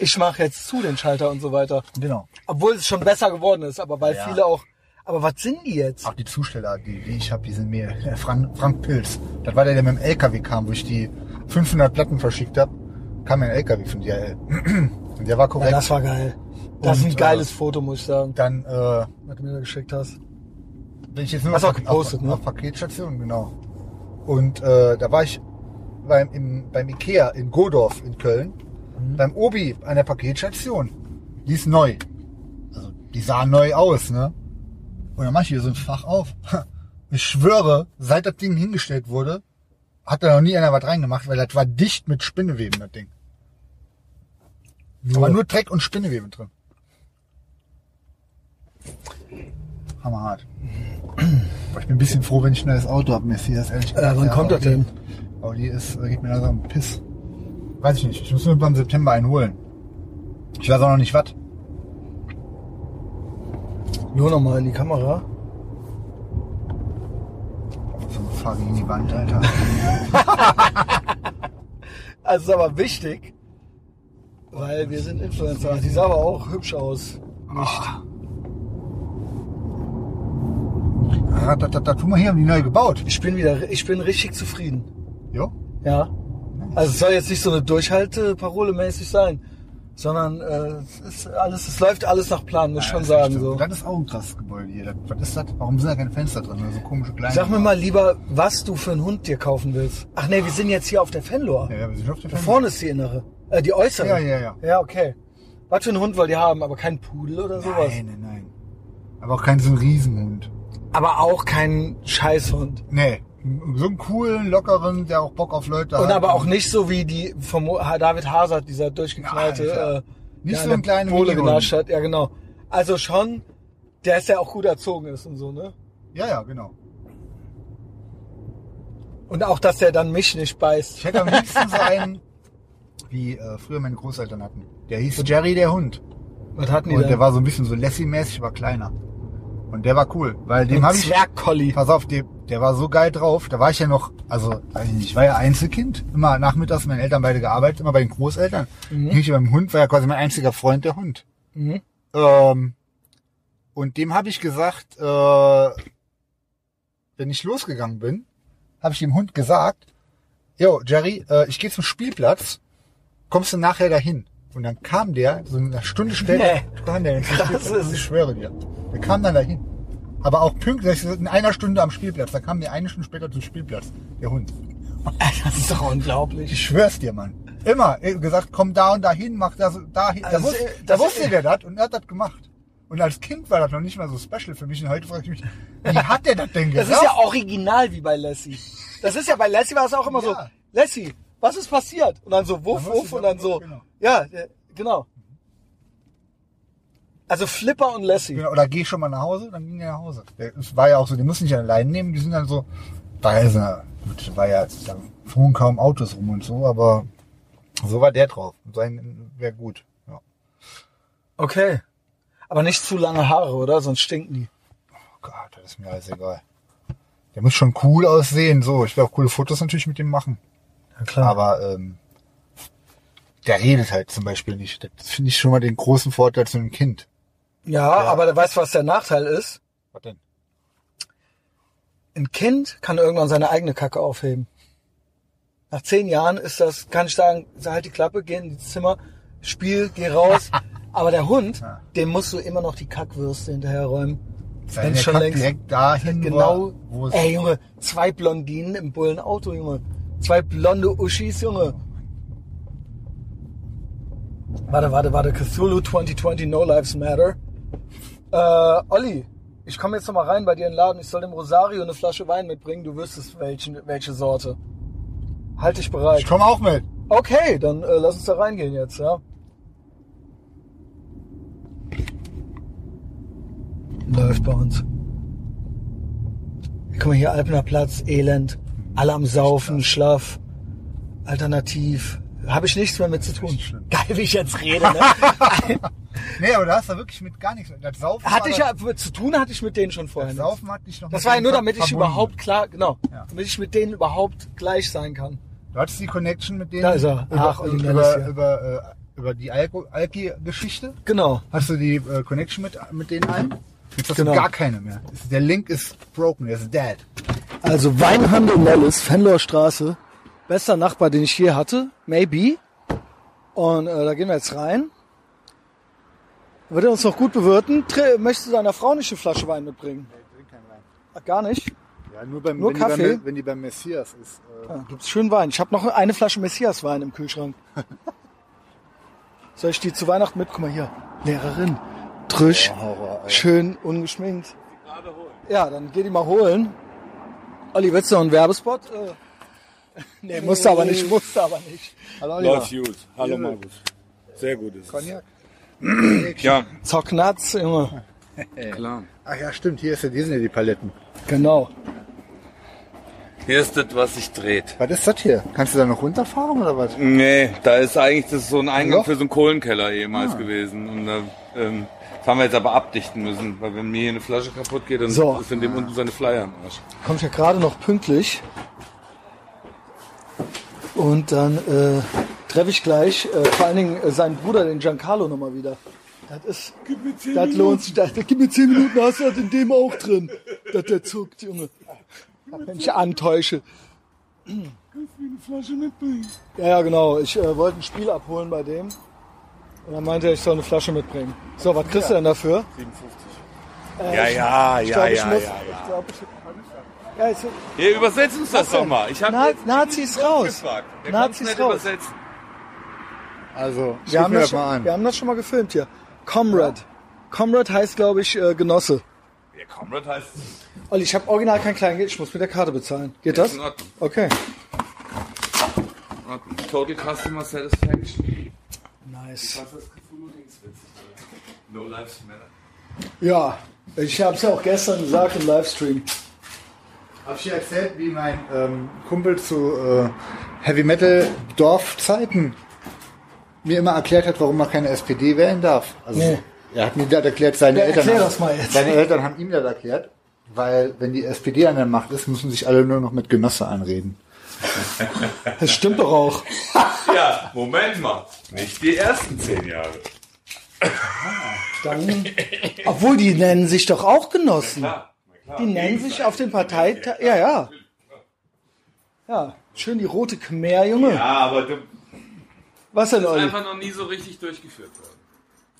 Ich mache jetzt zu den Schalter und so weiter. Genau. Obwohl es schon besser geworden ist, aber weil Ja. viele auch, aber was sind die jetzt? Auch die Zusteller, die, die ich habe, die sind mir äh, Frank, Frank Pilz. Das war der, der mit dem LKW kam, wo ich die 500 Platten verschickt habe. Kam ein LKW von DRL. (clears throat) Und der war Ja, korrekt. das war geil. Das ist Und, ein geiles Foto, muss ich sagen, Dann äh, was du mir da geschickt hast. bin ich jetzt nur Hast auf, auch gepostet, auf, ne? auf Paketstation, genau. Und äh, da war ich beim, im, beim Ikea in Godorf in Köln, Mhm. beim Obi an der Paketstation. Die ist neu. Also die sah neu aus, ne? Und dann mach ich hier so ein Fach auf. (laughs) Ich schwöre, seit das Ding hingestellt wurde, hat da noch nie einer was reingemacht, weil das war dicht mit Spinneweben, das Ding. Aber nur Dreck und Spinneweben drin. Hammerhart. Aber ich bin ein bisschen froh, wenn ich ein neues Auto habe, Messias, ehrlich Äh, wann Ja, kommt das denn? Audi ist, äh, gibt mir langsam einen Piss. Weiß ich nicht. Ich muss mir beim September einen holen. Ich weiß auch noch nicht was. Nur noch mal in die Kamera. So fahr gegen die Wand, Alter. (laughs) Also ist aber wichtig, weil wir sind Influencer. Die sah aber auch hübsch aus. Nicht. Ah, da, da, da tun wir hier, haben die neu gebaut. Ich bin wieder, ich bin richtig zufrieden. Jo? Ja. Also es soll jetzt nicht so eine Durchhalteparole mäßig sein, sondern äh, es ist alles, es läuft alles nach Plan, muss ich schon sagen so. Das ist auch ein krasses Gebäude hier. Das, was ist das? Warum sind da keine Fenster drin? So komische kleine. Sag mir mal lieber, was du für einen Hund dir kaufen willst. Ach nee, wir sind jetzt hier auf der Fenlor. Ja, ja, wir sind auf der Da Fenster. vorne ist die innere, äh, die äußere. Ja, ja, ja. Ja, okay. Was für einen Hund wollt ihr haben? Aber kein Pudel oder sowas? Nein, nein, nein. Aber auch kein so ein Riesenhund. Aber auch kein Scheißhund. Nee. So einen coolen, lockeren, der auch Bock auf Leute hat. Und aber auch nicht so wie die vom David Hazard, dieser durchgeknallte, Alter. äh, Nicht der so ein eine kleiner Minihund. genascht hat. Ja, genau. Also schon, der ist ja auch gut erzogen ist und so, ne? Ja, ja, genau. Und auch, dass der dann mich nicht beißt. Ich hätte am liebsten so einen, wie äh, früher meine Großeltern hatten. Der hieß Jerry der Hund. Was hatten die Und denn? der war so ein bisschen so Lassie-mäßig, aber kleiner. Und der war cool, weil dem habe ich... Zwergcolli. Pass auf, der, der war so geil drauf. Da war ich ja noch, also weiß ich nicht, ich war ja Einzelkind. Immer nachmittags, meine Eltern beide gearbeitet, immer bei den Großeltern. Mhm. Ich beim Hund war ja quasi mein einziger Freund, der Hund. Mhm. Ähm, und dem habe ich gesagt, äh, wenn ich losgegangen bin, habe ich dem Hund gesagt, Jo, Jerry, äh, ich gehe zum Spielplatz, kommst du nachher dahin? Und dann kam der, so eine Stunde später, Nee. (laughs) kam der Krass ist- ich schwöre dir. Der kam dann dahin. Aber auch pünktlich, in einer Stunde am Spielplatz. Da kam der eine Stunde später zum Spielplatz, der Hund. (laughs) Das ist doch unglaublich. Ich schwör's dir, Mann. Immer Er hat gesagt, komm da und dahin, mach das dahin. Also, da, äh, da das- wusste der das und er hat das gemacht. Und als Kind war das noch nicht mal so special für mich. Und heute frage ich mich, wie hat der das denn (laughs) Das gesagt? ist ja original wie bei Lassie. Das ist ja bei Lassie war es auch immer so, Ja. Lassie, was ist passiert? Und dann so wuff, wusste wuff und das, dann so, genau. Ja, äh, genau. Also Flipper und Lassie. Genau, oder geh schon mal nach Hause, dann ging er nach Hause. Der- Es war ja auch so, die mussten nicht allein nehmen, die sind dann so, da ist er, gut, war ja, da fuhren kaum Autos rum und so, aber so war der drauf. Sein wäre gut. Ja. Okay. Aber nicht zu lange Haare, oder? Sonst stinken die. Oh Gott, das ist mir alles egal. Der muss schon cool aussehen, so. Ich will auch coole Fotos natürlich mit dem machen. Ja, klar. Aber ähm, der redet halt zum Beispiel nicht. Das finde ich schon mal den großen Vorteil zu einem Kind. ja, aber du weißt, was der Nachteil ist? Was denn? Ein Kind kann irgendwann seine eigene Kacke aufheben. Nach zehn Jahren ist das, kann ich sagen, halt die Klappe, geh ins Zimmer, spiel, geh raus. (laughs) Aber der Hund, Ja. dem musst du immer noch die Kackwürste hinterherräumen. Wenn schon Kack längst- direkt dahin, Genau. wo, wo es Ey, Junge, zwei Blondinen im Bullenauto, Junge. Zwei blonde Uschis, Junge. Warte, warte, warte. Cthulhu 2020 No Lives Matter. Äh, Olli, ich komme jetzt noch mal rein bei dir in den Laden. Ich soll dem Rosario eine Flasche Wein mitbringen. Du wüsstest, welchen, welche Sorte. Halt dich bereit. Ich komme auch mit. Okay, dann äh, lass uns da reingehen jetzt, ja. Läuft bei uns. Guck mal hier, Alpener Platz, Elend. Alle am Saufen, Schlaf. Alternativ. Habe ich nichts mehr mit zu tun. Geil, wie ich jetzt (laughs) rede, ne? (laughs) Nee, aber da hast du wirklich mit gar nichts. Das Saufen hatte ich ja, zu tun hatte ich mit denen schon vorher. das. Saufen hat dich noch Das war ja nur, damit ich verbunden. überhaupt klar, genau, Ja. damit ich mit denen überhaupt gleich sein kann. Du hattest die Connection mit denen Da ist er. über, Ach, über, über, über, äh, über die Alki-Geschichte. Genau. Hast du die äh, Connection mit, mit denen allen? Jetzt hast Genau. du gar keine mehr. Der Link ist broken, der ist dead. Also Weinhandel Nellis, Fenlorstraße. Bester Nachbar, den ich hier hatte. Maybe. Und äh, da gehen wir jetzt rein. Wird er uns noch gut bewirten? Tre möchtest du deiner Frau nicht eine Flasche Wein mitbringen? Ach, gar nicht? Ja, nur, beim, Nur wenn, Die Kaffee? beim, wenn die beim Messias ist. Äh, Ja, gibt's schön Wein. Ich habe noch eine Flasche Messias Wein im Kühlschrank. (laughs) Soll ich die zu Weihnachten mit? Guck mal hier. Lehrerin. Trüsch. Horror, ey. Schön ungeschminkt. Ja, dann geh die mal holen. Olli, willst du noch einen Werbespot? Äh, (laughs) nee, musste aber nicht, musste aber nicht. Hallo. Läuft gut. Hallo Markus. Sehr gut ist es. Cognac? (clears throat) Ja, Zocknatz, Junge. (laughs) klar. Ach ja, stimmt, hier, ist ja, hier sind ja die Paletten. Genau. Hier ist das, was sich dreht. Was ist das hier? Kannst du da noch runterfahren oder was? Nee, da ist eigentlich das ist so ein Eingang Loch? für so einen Kohlenkeller ehemals gewesen. Und da ähm, das haben wir jetzt aber abdichten müssen, weil wenn mir hier eine Flasche kaputt geht, dann So. ist in dem unten seine Flyer am Arsch. Kommt ja gerade noch pünktlich. Und dann äh, treffe ich gleich äh, vor allen Dingen äh, seinen Bruder, den Giancarlo, nochmal wieder. Das ist, das lohnt sich. Das, gib mir 10 Minuten, hast du das in dem auch drin. Dass der zuckt, Junge. Wenn ich antäusche. Ja, ja, genau. Ich äh, wollte ein Spiel abholen bei dem. Und dann meinte er, ich soll eine Flasche mitbringen. So, was kriegst du denn dafür? Ja, ja, Ich ja, ich ja, muss. ja. Ich glaub, ich, ja, ich, Hier, übersetz uns das doch mal. Ich Na, jetzt Nazis raus. Nazis raus. übersetzen. Also, Wir haben, das das schon, mal an. wir haben das schon mal gefilmt hier. Comrade. Comrade heißt, glaube ich, äh, Genosse. Ja, Comrade heißt Olli, ich habe original kein Kleingeld, ich muss mit der Karte bezahlen. Geht Ja, das? ist in Ordnung. Okay. in Ordnung. Total Customer Satisfaction. Nice. Was ist Cthulhu-Dings witzig? No lives matter. Ja, ich habe es ja auch gestern gesagt im Livestream. Hab ich dir erzählt, wie mein ähm, Kumpel zu äh, Heavy Metal Dorfzeiten mir immer erklärt hat, warum man keine SPD wählen darf. Also Nee. er hat mir das erklärt, seine Ja, Eltern. erklär haben, das mal jetzt. Seine Eltern haben ihm das erklärt, weil wenn die SPD an der Macht ist, müssen sich alle nur noch mit Genosse anreden. Das stimmt doch auch. (laughs) Ja, Moment mal. Nicht die ersten zehn Jahre. Dann, obwohl die nennen sich doch auch Genossen. Klar. Die nennen sich auf dem Parteitag. Ja, ja. Ja, schön die rote Khmer, Junge. Ja, aber du Was denn, Olli? einfach noch nie so richtig durchgeführt worden.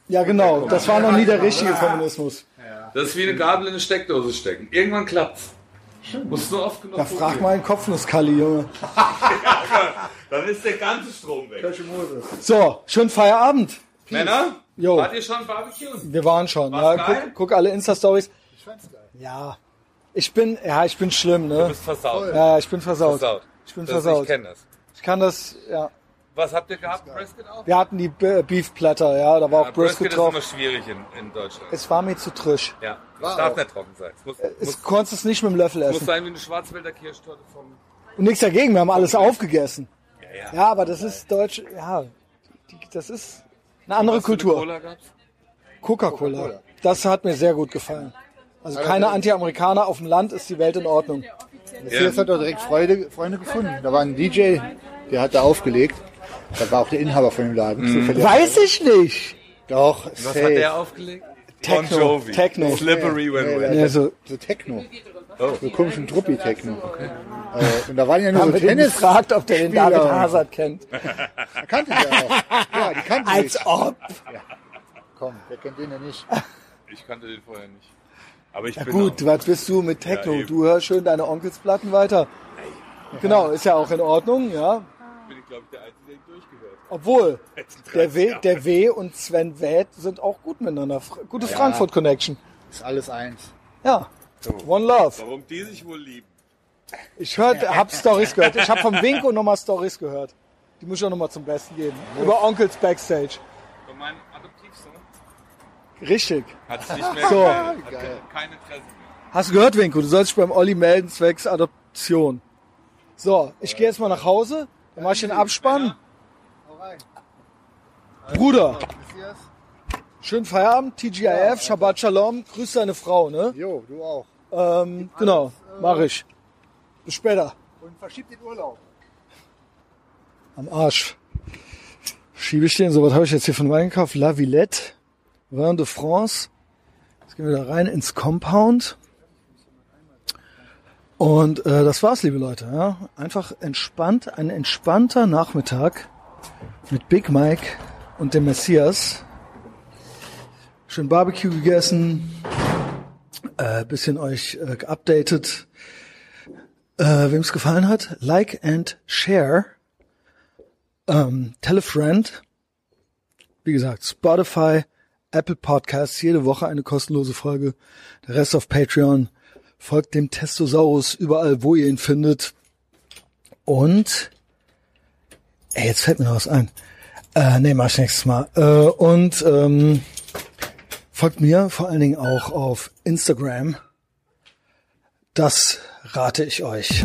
Ja, genau. Das war noch nie der richtige Kommunismus. Das ist wie eine Gabel in eine Steckdose stecken. Irgendwann klappt's. Musst du oft genug Da frag mal einen Kopfnusskalli, Junge. (laughs) Dann ist der ganze Strom weg. So, schönen Feierabend. Männer, Jo. wart ihr schon Barbecue? Wir waren schon. Ja, geil? guck, guck alle Insta-Stories. Ja. Ich bin, ja, ich bin schlimm, Du ne? bist versaut. Ja, ich bin versaut. versaut. Ich bin Das, versaut. Ich kenne das. Ich kann das, ja. Was habt ihr gehabt? Brisket auch? Wir hatten die Beef Platter, ja, da war Ja, auch Brisket ist drauf. immer schwierig in, in Deutschland. Es war mir zu trisch. Ja, es darf nicht trocken sein. Es muss, Es muss, konntest es nicht mit dem Löffel muss essen. sein wie eine Schwarzwälder Kirschtorte vom... Und nichts dagegen, wir haben alles aufgegessen. Ja, ja. Ja, aber das ist deutsch, ja, das ist eine andere Was für eine Kultur. Cola gab's? Coca-Cola. Das hat mir sehr gut gefallen. Also keine Anti-Amerikaner auf dem Land ist die Welt in Ordnung. Matthias hat doch direkt Freude, Freunde gefunden. Da war ein DJ, der hat da aufgelegt. Da war auch der Inhaber von dem Laden. zufällig. Weiß ich nicht. Doch, Was safe. hat der aufgelegt? Techno, Bon Jovi. Techno. Slippery when Nee, wet. Ja, so, So Techno. Oh. So komischen Truppi-Techno. Äh, und da waren ja nur haben so Tennis. gefragt, ob der den. David Hazard kennt. Er kannte der auch. Ja, die kannten Als sich. ob. Komm, wer kennt den denn nicht? Ich kannte den vorher nicht. Aber ich Ja bin gut, auch- was bist du mit Techno? Ja, du hörst schön deine Onkelsplatten weiter. Genau, ist ja auch in Ordnung, ja. bin ich glaube ich der Einzige, der ihn durchgehört hat. Obwohl, (laughs) der 30 W, der W und Sven Wäth sind auch gut miteinander. Gute Frankfurt Connection. Ist alles eins. Ja. One Love. Warum die sich wohl lieben? Ich hört, hab Stories gehört. Ich habe vom Winko nochmal Stories gehört. Die muss ich auch nochmal zum Besten geben. Über Onkels Backstage. Von Adoptivsohn Richtig. hat sich nicht mehr So. gemeldet. Hat kein Interesse mehr. Hast du gehört, Winko? Du sollst dich beim Olli melden, zwecks Adoption. So, ich gehe jetzt mal nach Hause. Dann mach ich den Abspann. Bruder, schönen Feierabend. TGIF, Shabbat Shalom. Grüß deine Frau, ne? Jo, du auch. Ähm, genau, mach ich. Bis später. Und verschiebt den Urlaub. Am Arsch. Schiebe ich den. So, was habe ich jetzt hier von Wein gekauft? La Villette, Vin de France. Jetzt gehen wir da rein ins Compound. Und äh, das war's, liebe Leute. Ja? Einfach entspannt, ein entspannter Nachmittag mit Big Mike und dem Messias. Schön Barbecue gegessen, äh, bisschen euch äh, geupdatet. Äh, Wem es gefallen hat, like and share. Ähm, tell a friend. Wie gesagt, Spotify, Apple Podcasts, jede Woche eine kostenlose Folge. Der Rest auf Patreon. Folgt dem Testosaurus überall, wo ihr ihn findet. Und ey, jetzt fällt mir noch was ein. Äh, nee, mach ich nächstes Mal. Äh, und ähm, folgt mir vor allen Dingen auch auf Instagram. Das rate ich euch.